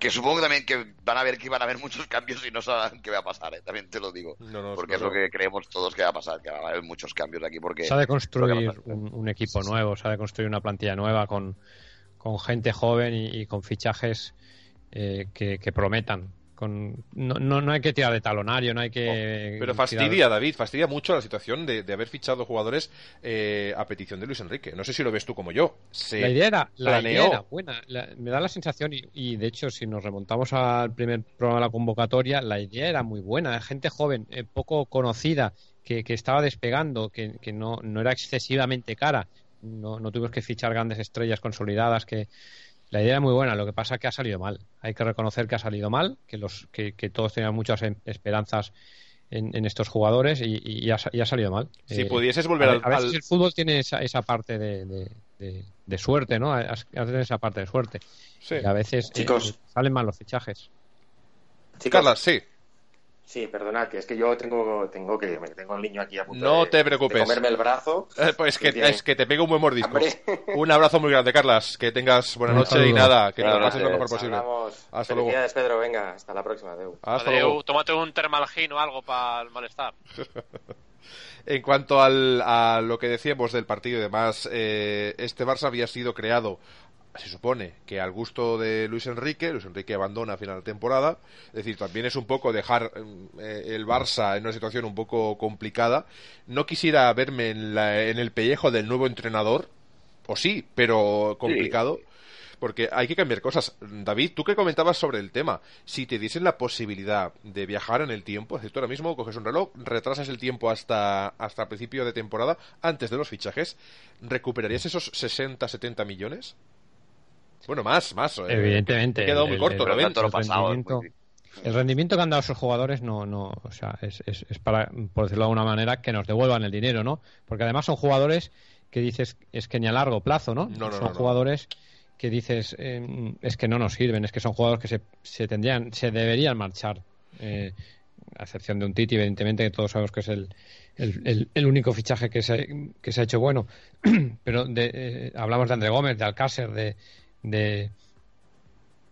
que supongo también que van a ver que van a haber muchos cambios y no saben qué va a pasar, ¿eh? también te lo digo. No, no, Porque es no, lo que creemos todos que va a pasar, que va a haber muchos cambios aquí. Porque Se ha de construir un, un equipo nuevo, se ha de construir una plantilla nueva con, con gente joven y, y con fichajes eh, que, que prometan. Con, no, no, no hay que tirar de talonario, no hay que. Pero tirar- fastidia, David, fastidia mucho la situación de, de haber fichado jugadores eh, a petición de Luis Enrique. No sé si lo ves tú como yo. Se La idea era, la planeó. idea era buena. La- me da la sensación, y, y de hecho, si nos remontamos al primer programa de la convocatoria, la idea era muy buena. Gente joven, eh, poco conocida, que, que estaba despegando, que, que no, no era excesivamente cara. No, no tuvimos que fichar grandes estrellas consolidadas. que La idea era muy buena, lo que pasa es que ha salido mal. Hay que reconocer que ha salido mal, que, los, que, que todos tenían muchas esperanzas en, en estos jugadores y, y ha, sa- y ha salido mal. Si Eh, pudieses volver a, al, a veces el fútbol tiene esa, esa parte de, de- de- de suerte, ¿no? A veces tiene esa parte de suerte. Sí. Y a veces eh, Chicos. salen mal los fichajes. Chicos, sí. Sí, perdonad, que es que yo tengo, tengo que tengo el niño aquí a punto No de, te preocupes. de comerme el brazo. Eh, Pues que, Que tiene es que te pega un buen mordisco. Un abrazo muy grande, Carlas. Que tengas buena noche y nada, que te lo pases lo mejor posible. Hablamos. Hasta luego. Felicidades, Pedro. Venga, hasta la próxima. Adeu. Hasta Adeu, luego. tómate un termalgin o algo para el malestar. (laughs) En cuanto al, a lo que decíamos del partido y demás, eh, este Barça había sido creado, se supone, que al gusto de Luis Enrique. Luis Enrique abandona a final de temporada. Es decir, también es un poco dejar eh, el Barça en una situación un poco complicada. No quisiera verme en, la- en el pellejo del nuevo entrenador, o sí, pero complicado. Porque hay que cambiar cosas. David, tú que comentabas sobre el tema, si te diesen la posibilidad de viajar en el tiempo, es decir, tú ahora mismo coges un reloj, retrasas el tiempo hasta, hasta principio de temporada, antes de los fichajes, ¿recuperarías esos 60, 70 millones? Bueno, más, más. eh, Evidentemente. He quedado muy el- corto, el- ¿lo ven? tanto lo el pasado, rendimiento- El rendimiento que han dado esos jugadores no, no, o sea, es, es, es para, por decirlo de alguna manera, que nos devuelvan el dinero, ¿no? Porque además son jugadores que dices es que ni a largo plazo, ¿no? No, no, son no, no. jugadores que dices eh, es que no nos sirven, es que son jugadores que se, se tendrían, se deberían marchar, eh, a excepción de un Titi, evidentemente, que todos sabemos que es el, el, el- el único fichaje que se, que se ha hecho bueno. (clears throat) Pero de, eh, hablamos de André Gómez, de Alcácer, de, de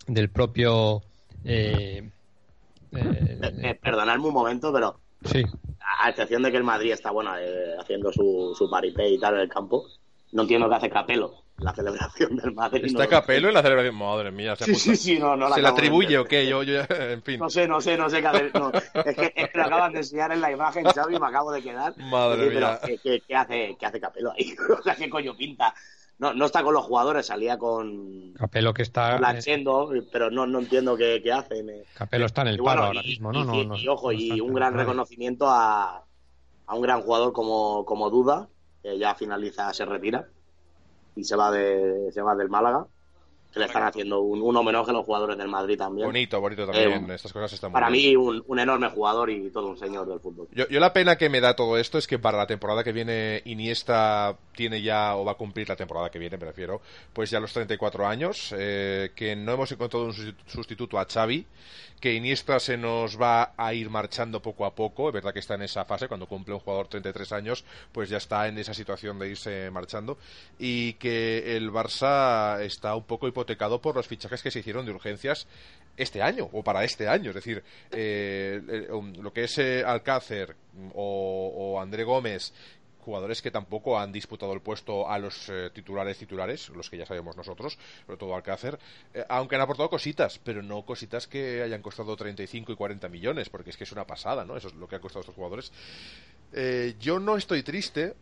del propio eh, eh, Eh, perdonadme un momento, pero sí a excepción de que el Madrid está bueno eh, haciendo su, su paripé y tal en el campo, no entiendo qué hace Capelo la celebración del Madrid. ¿Está no, Capelo en la celebración? Madre mía, se, Sí, sí, sí, no, no la ¿Se le atribuye o qué? Yo, yo, (laughs) en fin. No sé, no sé, no sé qué hacer. no. Es, que, es que lo acaban de enseñar en la imagen, Xavi, y me acabo de quedar. Madre pero mía. ¿qué, qué, qué hace, ¿qué hace Capelo ahí? (laughs) o sea, ¿qué coño pinta? No, no está con los jugadores, salía con Capelo que está Blanchendo, pero no, no entiendo qué, qué hace. Me- Capelo está en el y paro bueno, ahora y- mismo no y- no, no- y ojo, y un gran reconocimiento a, a un gran jugador como, como Duda, que ya finaliza, se retira y se va de se va del Málaga, que le están haciendo un, un homenaje a los jugadores del Madrid también. Bonito, bonito también. Eh, Estas cosas están muy Para bien. mí, un, un enorme jugador y todo un señor del fútbol. Yo, yo la pena que me da todo esto es que para la temporada que viene Iniesta tiene ya, o va a cumplir la temporada que viene, me refiero, pues ya los 34 años, eh, que no hemos encontrado un sustitu- sustituto a Xavi, que Iniesta se nos va a ir marchando poco a poco, es verdad que está en esa fase, cuando cumple un jugador 33 años, pues ya está en esa situación de irse marchando, y que el Barça está un poco hipotecado por los fichajes que se hicieron de urgencias este año o para este año. Es decir, eh, um, lo que es eh, Alcácer o, o André Gómez, jugadores que tampoco han disputado el puesto a los eh, titulares titulares, los que ya sabemos nosotros, sobre todo Alcácer, eh, aunque han aportado cositas, pero no cositas que hayan costado 35 y 40 millones, porque es que es una pasada, ¿no? Eso es lo que han costado estos jugadores. Eh, yo no estoy triste,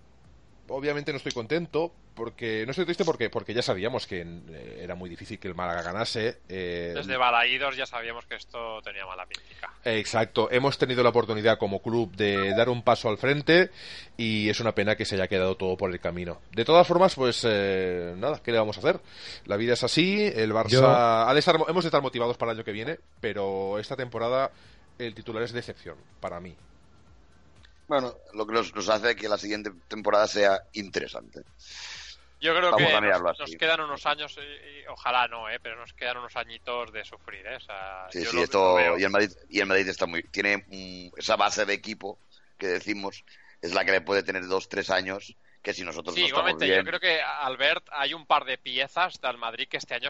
obviamente no estoy contento, porque no estoy triste porque porque ya sabíamos que eh, era muy difícil que el Málaga ganase. Eh, Desde Balaídos ya sabíamos que esto tenía mala mística. Exacto, hemos tenido la oportunidad como club de dar un paso al frente y es una pena que se haya quedado todo por el camino. De todas formas, pues eh, nada, ¿qué le vamos a hacer? La vida es así, el Barça ha de estar- hemos de estar motivados para el año que viene, pero esta temporada el titular es decepción para mí. Bueno, lo que nos, nos hace que la siguiente temporada sea interesante. Yo creo Vamos que nos, nos quedan unos años, y ojalá no, eh, pero nos quedan unos añitos de sufrir. Eh, o sea, Sí, yo sí, lo- esto lo veo. y el Madrid y el Madrid está muy tiene esa base de equipo que decimos es la que le puede tener dos tres años que si nosotros Sí, no igualmente, bien yo creo que, Albert, hay un par de piezas del Madrid que este año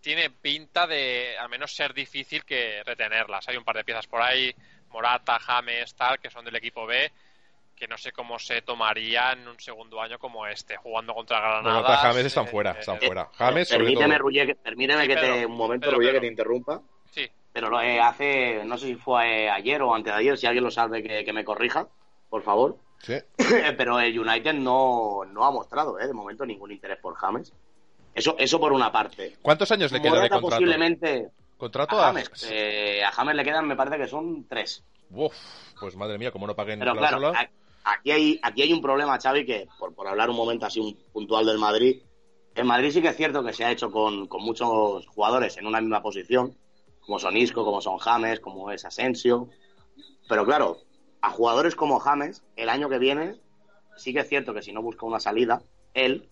tiene pinta de al menos ser difícil que retenerlas. Hay un par de piezas por ahí, Morata, James, tal, que son del equipo B, que no sé cómo se tomaría en un segundo año como este, jugando contra Granada. Morata, James están fuera, están fuera. James, permíteme. Ruye, que- permíteme Sí, que te, un momento, Pedro, Ruye, que te interrumpa. Sí, Pero lo, eh, hace, no sé si fue ayer o antes de ayer, si alguien lo sabe que, que me corrija, por favor. Sí. (laughs) Pero el United no, no ha mostrado, eh, de momento, ningún interés por James. Eso, eso por una parte. ¿Cuántos años le queda de contrato? posiblemente ¿Contrato a a James, eh, a James le quedan, me parece que son tres. Uf, pues madre mía, como no paguen Pero claro, aquí hay, aquí hay un problema, Xavi, que por, por hablar un momento así un puntual del Madrid, el Madrid sí que es cierto que se ha hecho con, con muchos jugadores en una misma posición, como son Isco, como son James, como es Asensio. Pero claro, a jugadores como James, el año que viene, sí que es cierto que si no busca una salida, él,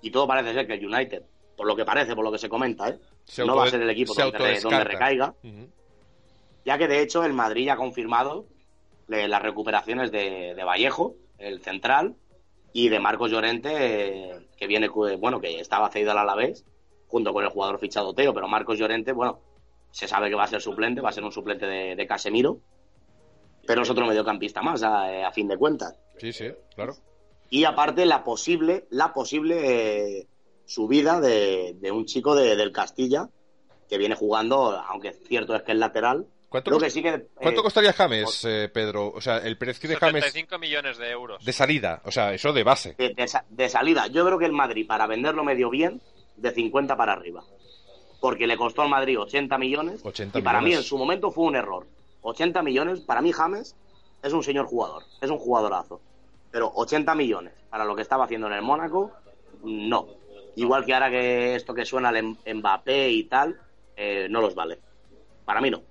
y todo parece ser que el United, por lo que parece, por lo que se comenta, ¿eh? Se no auto- va a ser el equipo donde, recaiga ya que de hecho el Madrid ya ha confirmado las recuperaciones de, de Vallejo, el central, y de Marcos Llorente, eh, que viene, bueno, que estaba cedido al Alavés, junto con el jugador fichado Teo, pero Marcos Llorente, bueno, se sabe que va a ser suplente, va a ser un suplente de, de Casemiro, pero es otro mediocampista más, a, a fin de cuentas. Sí, sí, claro. Y aparte la posible, la posible eh, subida de, de un chico de- del Castilla, que viene jugando, aunque cierto es que es lateral, ¿Cuánto, creo cost- que sí que... eh, cuánto costaría James, eh, Pedro? O sea, el precio de James 75 millones de euros. de salida, o sea, eso de base. de, de sa- de salida. Yo creo que el Madrid, para venderlo medio bien, de 50 para arriba. Porque le costó al Madrid 80 millones. 80 y para mí, en su momento, fue un error. 80 millones, para mí, James es un señor jugador. Es un jugadorazo. Pero 80 millones para lo que estaba haciendo en el Mónaco, no. Igual que ahora que esto que suena el Em- Mbappé y tal, eh, no los vale. Para mí no.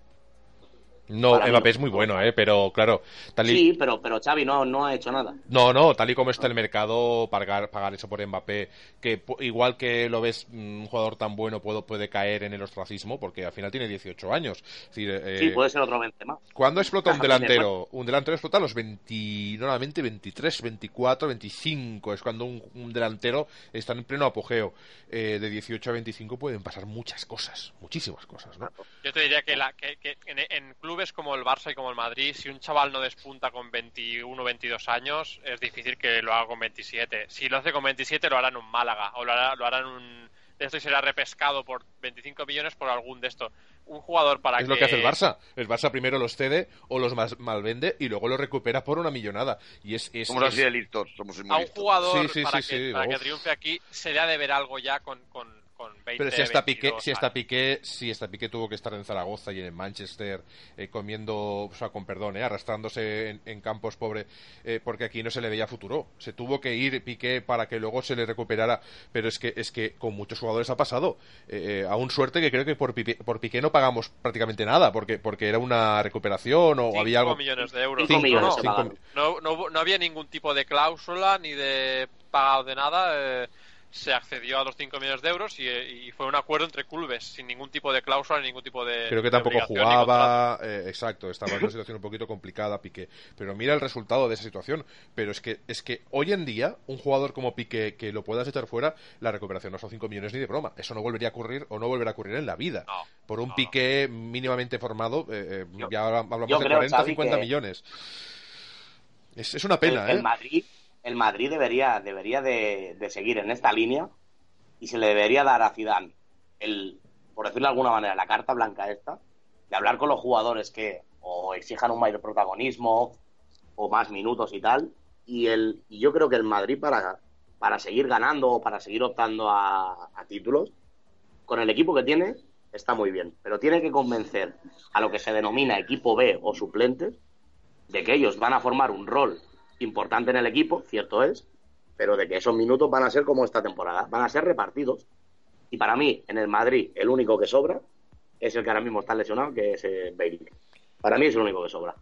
No, Mbappé es muy bueno, ¿eh? Pero claro, tal y... Sí, pero, pero Xavi no, no ha hecho nada. No, no, tal y como está el mercado, pagar, pagar eso por Mbappé, que igual que lo ves mm, un jugador tan bueno puedo, puede caer en el ostracismo, porque al final tiene 18 años. Es decir, eh, Sí, puede ser otro Benzema. ¿Cuándo explota un (laughs) delantero? Un delantero explota a los 20, normalmente 23, 24, 25. Es cuando un, un delantero está en pleno apogeo. Eh, de 18 a 25 pueden pasar muchas cosas, muchísimas cosas, ¿no? Yo te diría que, la, que, que en, en clubes como el Barça y como el Madrid, si un chaval no despunta con 21 22 años, es difícil que lo haga con 27. Si lo hace con 27, lo hará en un Málaga o lo hará, lo hará en un. De esto y será repescado por 25 millones por algún de estos. Un jugador para Es que. lo que hace el Barça. El Barça primero los cede o los malvende y luego los recupera por una millonada. Y es, es, somos es- así de listos somos muy A un listos. jugador Sí, sí, para, sí, que, sí, para que triunfe aquí se le ha de ver algo ya con, con, con 20 Pero si hasta Piqué, 22 si hasta. Piqué, si hasta Piqué tuvo que estar en Zaragoza y en Manchester eh, comiendo, o sea, con perdón, eh, arrastrándose en, en campos pobres, eh, porque aquí no se le veía futuro. Se tuvo que ir Piqué para que luego se le recuperara, pero es que es que con muchos jugadores ha pasado. Eh, eh, aún suerte que creo que por Piqué, por Piqué no pagamos prácticamente nada, porque porque era una recuperación o Cinco había algo. millones de euros. Cinco No, millones no, No, no, hubo- no había ningún tipo de cláusula ni de pagado de nada. Eh, se accedió a los 5 millones de euros y, eh, y fue un acuerdo entre clubes, sin ningún tipo de cláusula ni ningún tipo de. Creo que tampoco jugaba, eh, exacto, estaba en una situación un poquito complicada Piqué. Pero mira el resultado de esa situación. Pero es que es que hoy en día un jugador como Piqué que lo puedas echar fuera, la recuperación no son 5 millones ni de broma. Eso no volvería a ocurrir o no volverá a ocurrir en la vida. No, Por un no, Piqué mínimamente formado, eh, eh, Yo- ya hablamos de creo, 40, Xavi, 50 que- millones. Es, es una pena, el, el ¿eh? Madrid, el Madrid debería, debería de, seguir en esta línea y se le debería dar a Zidane el, por decirlo de alguna manera, la carta blanca esta, de hablar con los jugadores que o exijan un mayor protagonismo o más minutos y tal, y, el, y yo creo que el Madrid para, para seguir ganando o para seguir optando a, a títulos, con el equipo que tiene, está muy bien. Pero tiene que convencer a lo que se denomina equipo B o suplentes de que ellos van a formar un rol importante en el equipo, cierto es, pero de que esos minutos van a ser como esta temporada, van a ser repartidos. Y para mí, en el Madrid, el único que sobra es el que ahora mismo está lesionado, que es eh, Bale. Para mí es el único que sobra.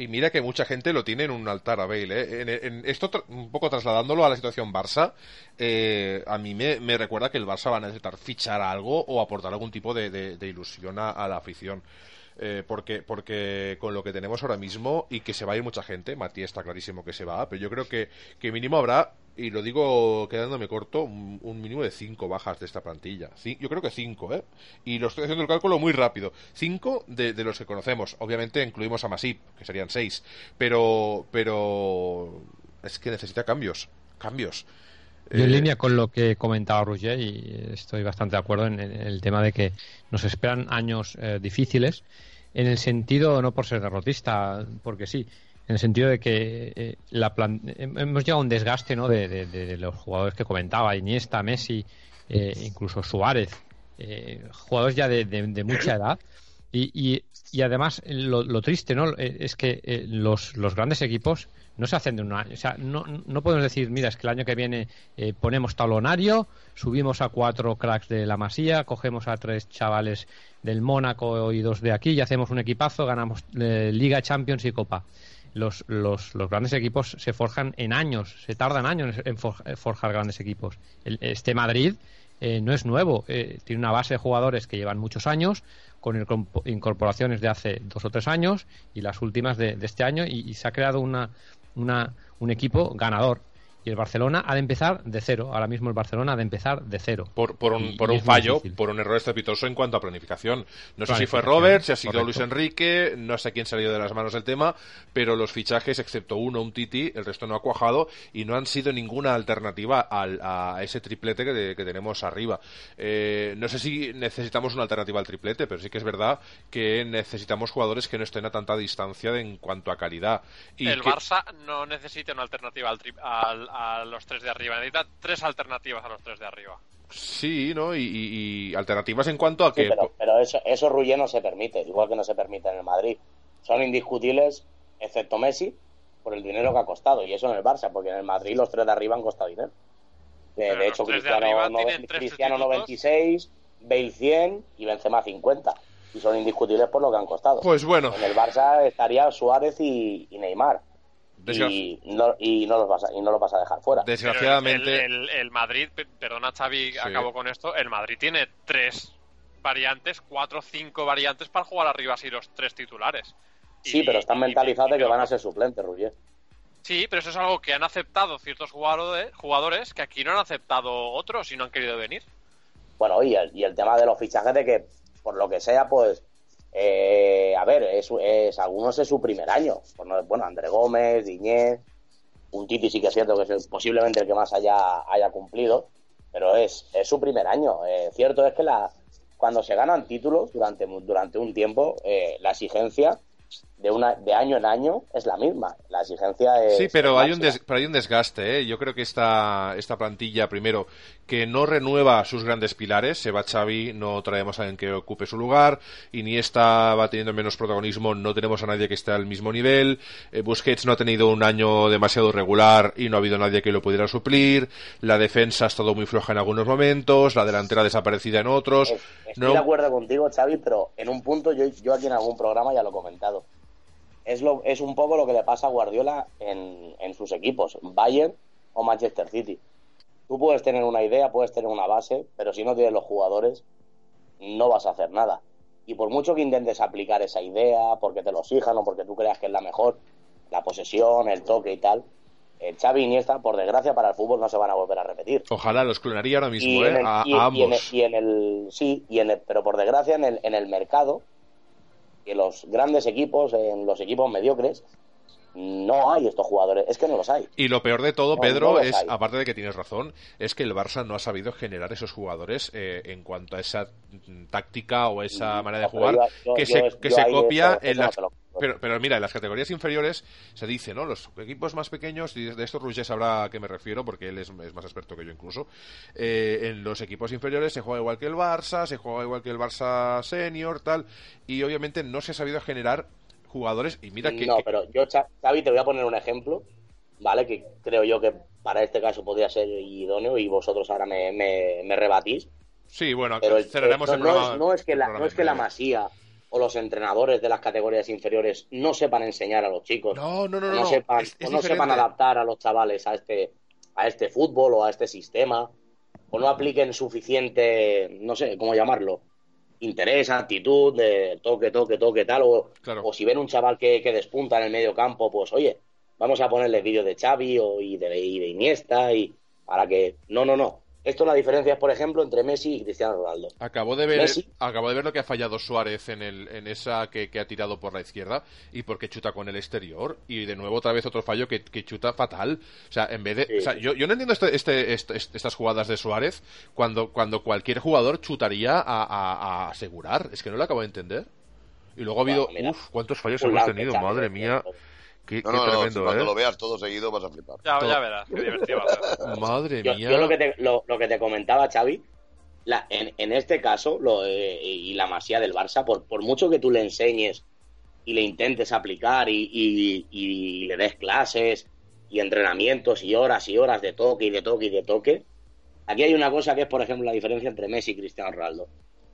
Y mira que mucha gente lo tiene en un altar a Bale. ¿eh? En, en esto, un poco trasladándolo a la situación Barça, eh, a mí me, recuerda que el Barça va a necesitar fichar algo o aportar algún tipo de, ilusión a, la afición. Eh, porque, porque con lo que tenemos ahora mismo y que se va a ir mucha gente, Matías está clarísimo que se va, pero yo creo que, que mínimo habrá, y lo digo quedándome corto, un, un mínimo de cinco bajas de esta plantilla. C yo creo que cinco, ¿eh? Y lo estoy haciendo el cálculo muy rápido. Cinco de, de los que conocemos. Obviamente incluimos a Masip, que serían seis. Pero, pero es que necesita cambios. Cambios. Yo en línea con lo que comentaba Roger y estoy bastante de acuerdo en, en el tema de que nos esperan años eh, difíciles en el sentido, no por ser derrotista, porque sí, en el sentido de que eh, la hemos llegado a un desgaste ¿no? de, de, de, los jugadores que comentaba, Iniesta, Messi, eh, incluso Suárez, eh, jugadores ya de, mucha edad. Y, y, y además, lo, lo, triste ¿no? es que los, los grandes equipos no se hacen de un año. O sea, no, no podemos decir, mira, es que el año que viene eh, ponemos talonario, subimos a cuatro cracks de la Masía, cogemos a tres chavales del Mónaco y dos de aquí y hacemos un equipazo, ganamos eh, Liga, Champions y Copa. Los, los, los, grandes equipos se forjan en años, se tardan años en forjar grandes equipos. El, este Madrid eh, no es nuevo, eh, tiene una base de jugadores que llevan muchos años, con incorporaciones de hace dos o tres años y las últimas de, de este año, y, y se ha creado una, una, un equipo ganador. Y el Barcelona ha de empezar de cero. Ahora mismo el Barcelona ha de empezar de cero. Por, por un, y, por y un fallo, por un error estrepitoso en cuanto a planificación. No sé si fue Robert, si ha sido Correcto. Luis Enrique, no sé quién salió de las manos del tema, pero los fichajes, excepto uno, un Titi, el resto no ha cuajado y no han sido ninguna alternativa al, a ese triplete que, que tenemos arriba. Eh, no sé si necesitamos una alternativa al triplete, pero sí que es verdad que necesitamos jugadores que no estén a tanta distancia en cuanto a calidad. Y el que... Barça no necesita una alternativa al, al a los tres de arriba. Necesita tres alternativas a los tres de arriba. Sí, ¿no? Y, y, y alternativas en cuanto a que. Pero, pero, eso, eso Rullé no se permite, igual que no se permite en el Madrid. Son indiscutibles, excepto Messi, por el dinero que ha costado. Y eso en el Barça, porque en el Madrid los tres de arriba han costado dinero. De, de hecho, Cristiano, no, Cristiano 96, Bale 100 y Benzema 50 y son indiscutibles por lo que han costado. Pues bueno. En el Barça estaría Suárez y, y Neymar. Y no, y, no los vas a, y no los vas a dejar fuera. Desgraciadamente. El, el, el, Madrid, perdona Xavi, sí. acabo con esto. El Madrid tiene tres variantes, cuatro, cinco variantes para jugar arriba así los tres titulares. Sí, y, pero están mentalizados de que van a ser suplentes, Ruggier. Sí, pero eso es algo que han aceptado ciertos jugadores, jugadores que aquí no han aceptado otros y no han querido venir. Bueno, y el, y el tema de los fichajes de que, por lo que sea, pues eh, a ver, es, es, algunos es su primer año. Bueno, André Gómez, Diñez, un Titi sí que es cierto que es posiblemente el que más haya, haya cumplido, pero es, es su primer año. Eh, cierto es que la, cuando se ganan títulos durante, durante un tiempo, eh, la exigencia de una de año en año es la misma. La exigencia es. Sí, pero hay un, des, pero hay un desgaste. ¿eh? Yo creo que esta, esta plantilla, primero, que no renueva sus grandes pilares. Se va Xavi, no traemos a alguien que ocupe su lugar. Iniesta va teniendo menos protagonismo, no tenemos a nadie que esté al mismo nivel. Eh, Busquets no ha tenido un año demasiado regular y no ha habido nadie que lo pudiera suplir. La defensa ha estado muy floja en algunos momentos, la delantera desaparecida en otros. Estoy no... de acuerdo contigo, Xavi, pero en un punto yo, yo aquí en algún programa ya lo he comentado es, lo, es un poco lo que le pasa a Guardiola en, en sus equipos, Bayern o Manchester City. Tú puedes tener una idea, puedes tener una base, pero si no tienes los jugadores, no vas a hacer nada. Y por mucho que intentes aplicar esa idea, porque te lo exijan o porque tú creas que es la mejor, la posesión, el toque y tal, eh, Xavi y Iniesta, por desgracia para el fútbol, no se van a volver a repetir. Ojalá los clonaría ahora mismo, ¿eh? El, a, y, a, ambos. Y en, el, y en el, sí, y en el, pero por desgracia en el, en el mercado, que los grandes equipos, en los equipos mediocres, no hay estos jugadores, es que no los hay. Y lo peor de todo, No, Pedro, no es, hay. aparte de que tienes razón, es que el Barça no ha sabido generar esos jugadores eh, en cuanto a esa mm, táctica o esa manera de jugar yo- que yo- se, que se copia eso- en las... Pero, pero mira, en las categorías inferiores se dice, ¿no? Los equipos más pequeños, y de esto Roger sabrá a qué me refiero, porque él es, es más experto que yo incluso. eh, en los equipos inferiores se juega igual que el Barça, se juega igual que el Barça senior, tal, y obviamente no se ha sabido generar jugadores. Y mira que. no, que- pero yo, Xavi, te voy a poner un ejemplo, ¿vale? Que creo yo que para este caso podría ser idóneo y vosotros ahora me, me, me rebatís. Sí, bueno, Pero el- cerraremos no, el no es, no es que la, no es que la masía o los entrenadores de las categorías inferiores no sepan enseñar a los chicos, No, no, no, no. sepan, es- es o no sepan adaptar a los chavales a este, a este fútbol o a este sistema, o no apliquen suficiente, no sé cómo llamarlo, interés, actitud, de toque, toque, toque, tal, o, Claro. o si ven un chaval que, que despunta en el medio campo, pues oye, vamos a ponerle vídeos de Xavi o, y, de, y de Iniesta, y para que... No, no, no. Esto la diferencia es, por ejemplo, entre Messi y Cristiano Ronaldo. Acabo de ver, Messi. acabo de ver lo que ha fallado Suárez en, el, en esa que, que ha tirado por la izquierda y porque chuta con el exterior y de nuevo otra vez otro fallo que, que chuta fatal. O sea, en vez de, Sí. o sea, yo, yo no entiendo este, este, este- este- estas jugadas de Suárez cuando, cuando cualquier jugador chutaría a, a- a asegurar. Es que no lo acabo de entender. Y luego ha habido, Bueno, mira, uff, cuántos fallos hemos tenido, madre mía. tiempo. Qué, No, qué no, no, cuando ¿eh? lo veas todo seguido vas a flipar. Ya, ya verás, qué divertido va a ser. (laughs) Madre Yo, mía. yo lo, que te, lo, lo que te comentaba, Xavi, la, en, en este caso, lo, eh, y la masía del Barça, por, por mucho que tú le enseñes y le intentes aplicar y, y- y le des clases y entrenamientos y horas y horas de toque y de toque y de toque, aquí hay una cosa que es, por ejemplo, la diferencia entre Messi y Cristiano Ronaldo.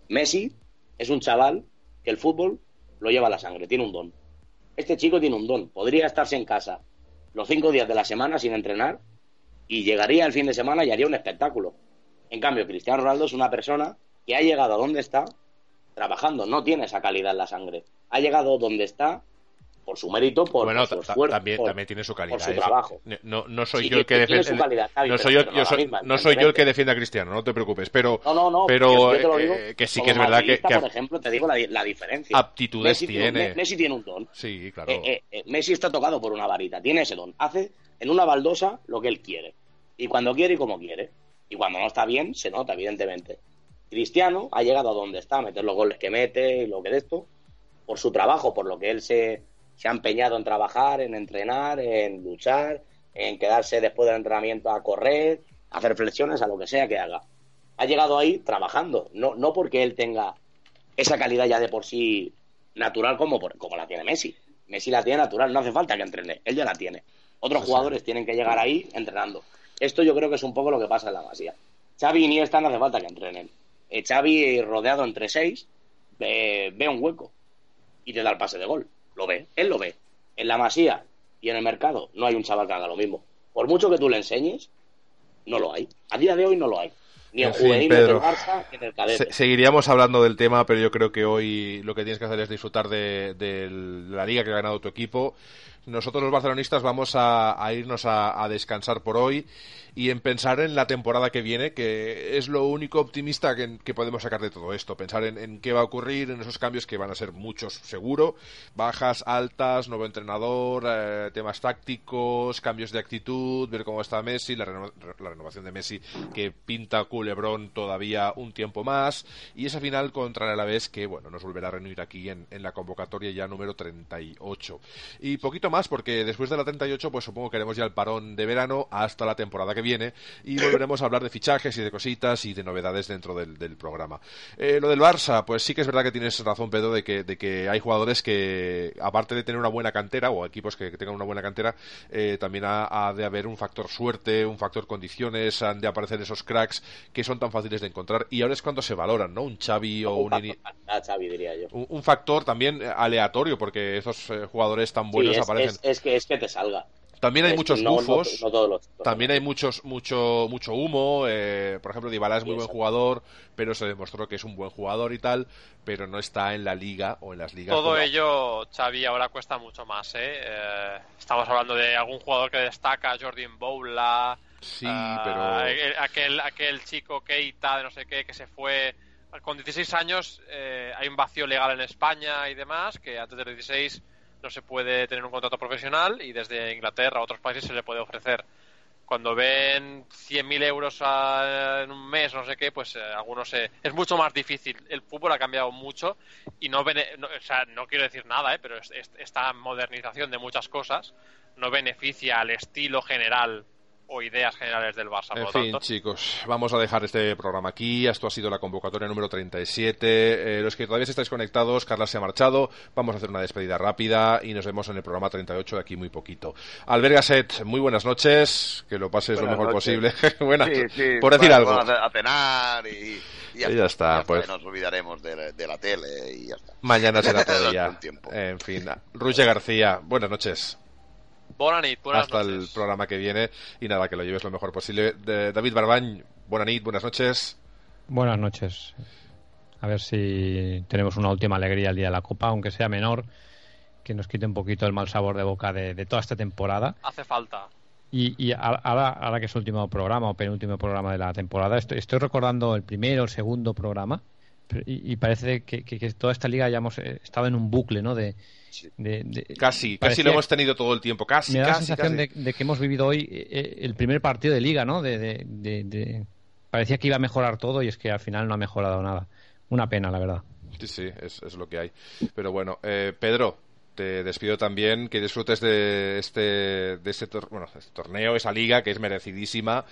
Messi es un chaval que el fútbol lo lleva a la sangre, tiene un don. Este chico tiene un don, podría estarse en casa los cinco días de la semana sin entrenar y llegaría el fin de semana y haría un espectáculo. En cambio, Cristiano Ronaldo es una persona que ha llegado a donde está trabajando, no tiene esa calidad en la sangre. Ha llegado donde está por su mérito, por, bueno, por su ta- ta- esfuerzo, también, por- también tiene su calidad. por su trabajo. No, no soy Sí, yo el que defiende. no soy yo, yo soy- misma, no soy yo el que defiende a Cristiano, no te preocupes. Pero, No, no, no, pero yo- yo te lo eh, digo que sí que es verdad que, por ejemplo, te digo la, la diferencia. aptitudes Messi tiene. Me- Messi tiene un don. Sí, claro. Eh, eh, eh, Messi está tocado por una varita, tiene ese don. Hace en una baldosa lo que él quiere. Y cuando quiere y como quiere. Y cuando no está bien, se nota, evidentemente. Cristiano ha llegado a donde está, a meter los goles que mete y lo que de esto, por su trabajo, por lo que él se, se ha empeñado en trabajar, en entrenar, en luchar, en quedarse después del entrenamiento a correr, a hacer flexiones, a lo que sea que haga. Ha llegado ahí trabajando, no, no porque él tenga esa calidad ya de por sí natural como, como la tiene Messi. Messi la tiene natural, no hace falta que entrene, él ya la tiene. Otros Sí, sí. jugadores tienen que llegar ahí entrenando. Esto yo creo que es un poco lo que pasa en la Masía. Xavi y Iniesta no hace falta que entrenen. Eh, Xavi rodeado entre seis ve, ve un hueco y te da el pase de gol. Lo ve, él lo ve. En la Masía y en el mercado no hay un chaval que haga lo mismo. Por mucho que tú le enseñes, no lo hay. A día de hoy no lo hay. Ni en En fin, juveniles Pedro. del Barça, ni en el cadete. Se- seguiríamos hablando del tema, pero yo creo que hoy lo que tienes que hacer es disfrutar de, de la liga que ha ganado tu equipo. Nosotros los barcelonistas vamos a, a irnos a, a descansar por hoy y en pensar en la temporada que viene, que es lo único optimista que, que podemos sacar de todo esto. Pensar en, en qué va a ocurrir, en esos cambios que van a ser muchos, seguro. Bajas, altas, nuevo entrenador, eh, temas tácticos, cambios de actitud, ver cómo está Messi, la, reno- la renovación de Messi que pinta culebrón todavía un tiempo más y esa final contra el Alavés que bueno nos volverá a reunir aquí en, en la convocatoria ya número 38 y poquito más porque después de la 38 pues supongo que haremos ya el parón de verano hasta la temporada que viene y volveremos a hablar de fichajes y de cositas y de novedades dentro del, del programa Eh, lo del Barça pues sí que es verdad que tienes razón Pedro de que, de que hay jugadores que aparte de tener una buena cantera o equipos que, que tengan una buena cantera eh, también ha, ha de haber un factor suerte un factor condiciones han de aparecer esos cracks que son tan fáciles de encontrar y ahora es cuando se valoran ¿no? un Xavi o un, diría yo. un, un factor también aleatorio porque esos eh, jugadores tan Sí, buenos es, aparecen es- es que, es que te salga. También hay Es- muchos no- no- bufos no todos los- también hay muchos mucho mucho humo eh, por ejemplo Dybala es muy Sí, buen jugador pero se demostró que es un buen jugador y tal pero no está en la liga o en las ligas Todo como- ello, Xavi, ahora cuesta mucho más, ¿eh? Eh, Estamos hablando de algún jugador que destaca, Jordan Boula, sí ah, pero el- aquel, aquel chico Keita de no sé qué que se fue con 16 años. eh, hay un vacío legal en España y demás, que antes de los 16 no se puede tener un contrato profesional y desde Inglaterra a otros países se le puede ofrecer. Cuando ven 100.000 euros en un mes, no sé qué, pues eh, algunos es mucho más difícil. El fútbol ha cambiado mucho y no, no o sea, no quiero decir nada, ¿eh? pero esta modernización de muchas cosas no beneficia al estilo general o ideas generales del Barça. En fin, chicos, vamos a dejar este programa aquí. Esto ha sido la convocatoria número 37. Eh, los que todavía estáis conectados, Carla se ha marchado. Vamos a hacer una despedida rápida y nos vemos en el programa 38 de aquí muy poquito. Albergaset, muy buenas noches. Que lo pases lo mejor posible. (laughs) buenas, por decir algo. A cenar y, ya, está. pues. Nos olvidaremos de, la tele y ya está. Mañana será todo (laughs) día. En fin, Ruche García, buenas noches. Hasta el programa que viene y nada, que lo lleves lo mejor posible. David Barbañ, buenas buenas noches. Buenas noches. A ver si tenemos una última alegría el día de la Copa, aunque sea menor, que nos quite un poquito el mal sabor de boca de, toda esta temporada. Hace falta. Y, ahora, ahora, que es el último programa o penúltimo programa de la temporada, estoy, estoy recordando el primero o el segundo programa y, parece que, que, toda esta liga ya hemos eh, estado en un bucle, ¿no? De, casi, casi lo hemos tenido todo el tiempo, casi. Me da la sensación de, que hemos vivido hoy eh, eh, el primer partido de liga, ¿no? De, Parecía que iba a mejorar todo y es que al final no ha mejorado nada. Una pena, la verdad. Sí, sí, es, es lo que hay. Pero bueno, eh, Pedro, te despido también, que disfrutes de este, de este, bueno, este torneo, esa liga que es merecidísima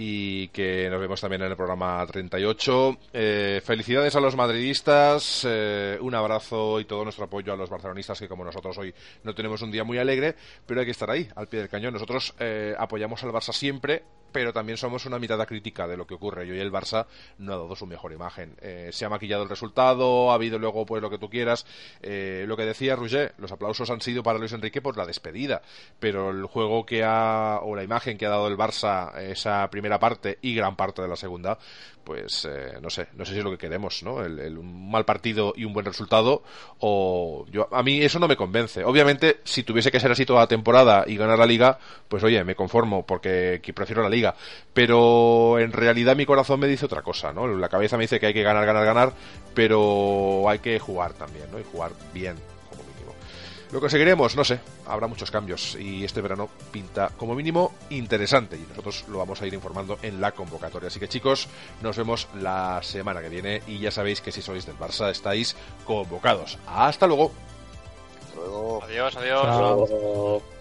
y que nos vemos también en el programa 38. Eh, felicidades a los madridistas, eh, un abrazo y todo nuestro apoyo a los barcelonistas que como nosotros hoy no tenemos un día muy alegre, pero hay que estar ahí, al pie del cañón. Nosotros eh, apoyamos al Barça siempre, pero también somos una mirada crítica de lo que ocurre. Y hoy el Barça no ha dado su mejor imagen. Eh, se ha maquillado el resultado, ha habido luego pues lo que tú quieras. Eh, lo que decía Roger, los aplausos han sido para Luis Enrique por la despedida, pero el juego que ha, o la imagen que ha dado el Barça esa primera parte y gran parte de la segunda, pues eh, no sé, no sé si es lo que queremos, ¿no? El, un mal partido y un buen resultado, o yo, a mí eso no me convence. Obviamente, si tuviese que ser así toda la temporada y ganar la liga, pues oye, me conformo porque prefiero la liga pero en realidad mi corazón me dice otra cosa, ¿no? La cabeza me dice que hay que ganar, ganar, ganar, pero hay que jugar también, ¿no? Y jugar bien, como mínimo. Lo conseguiremos, no sé, habrá muchos cambios y este verano pinta como mínimo interesante y nosotros lo vamos a ir informando en la convocatoria. Así que chicos, nos vemos la semana que viene y ya sabéis que si sois del Barça estáis convocados. Hasta luego. luego. Adiós, adiós.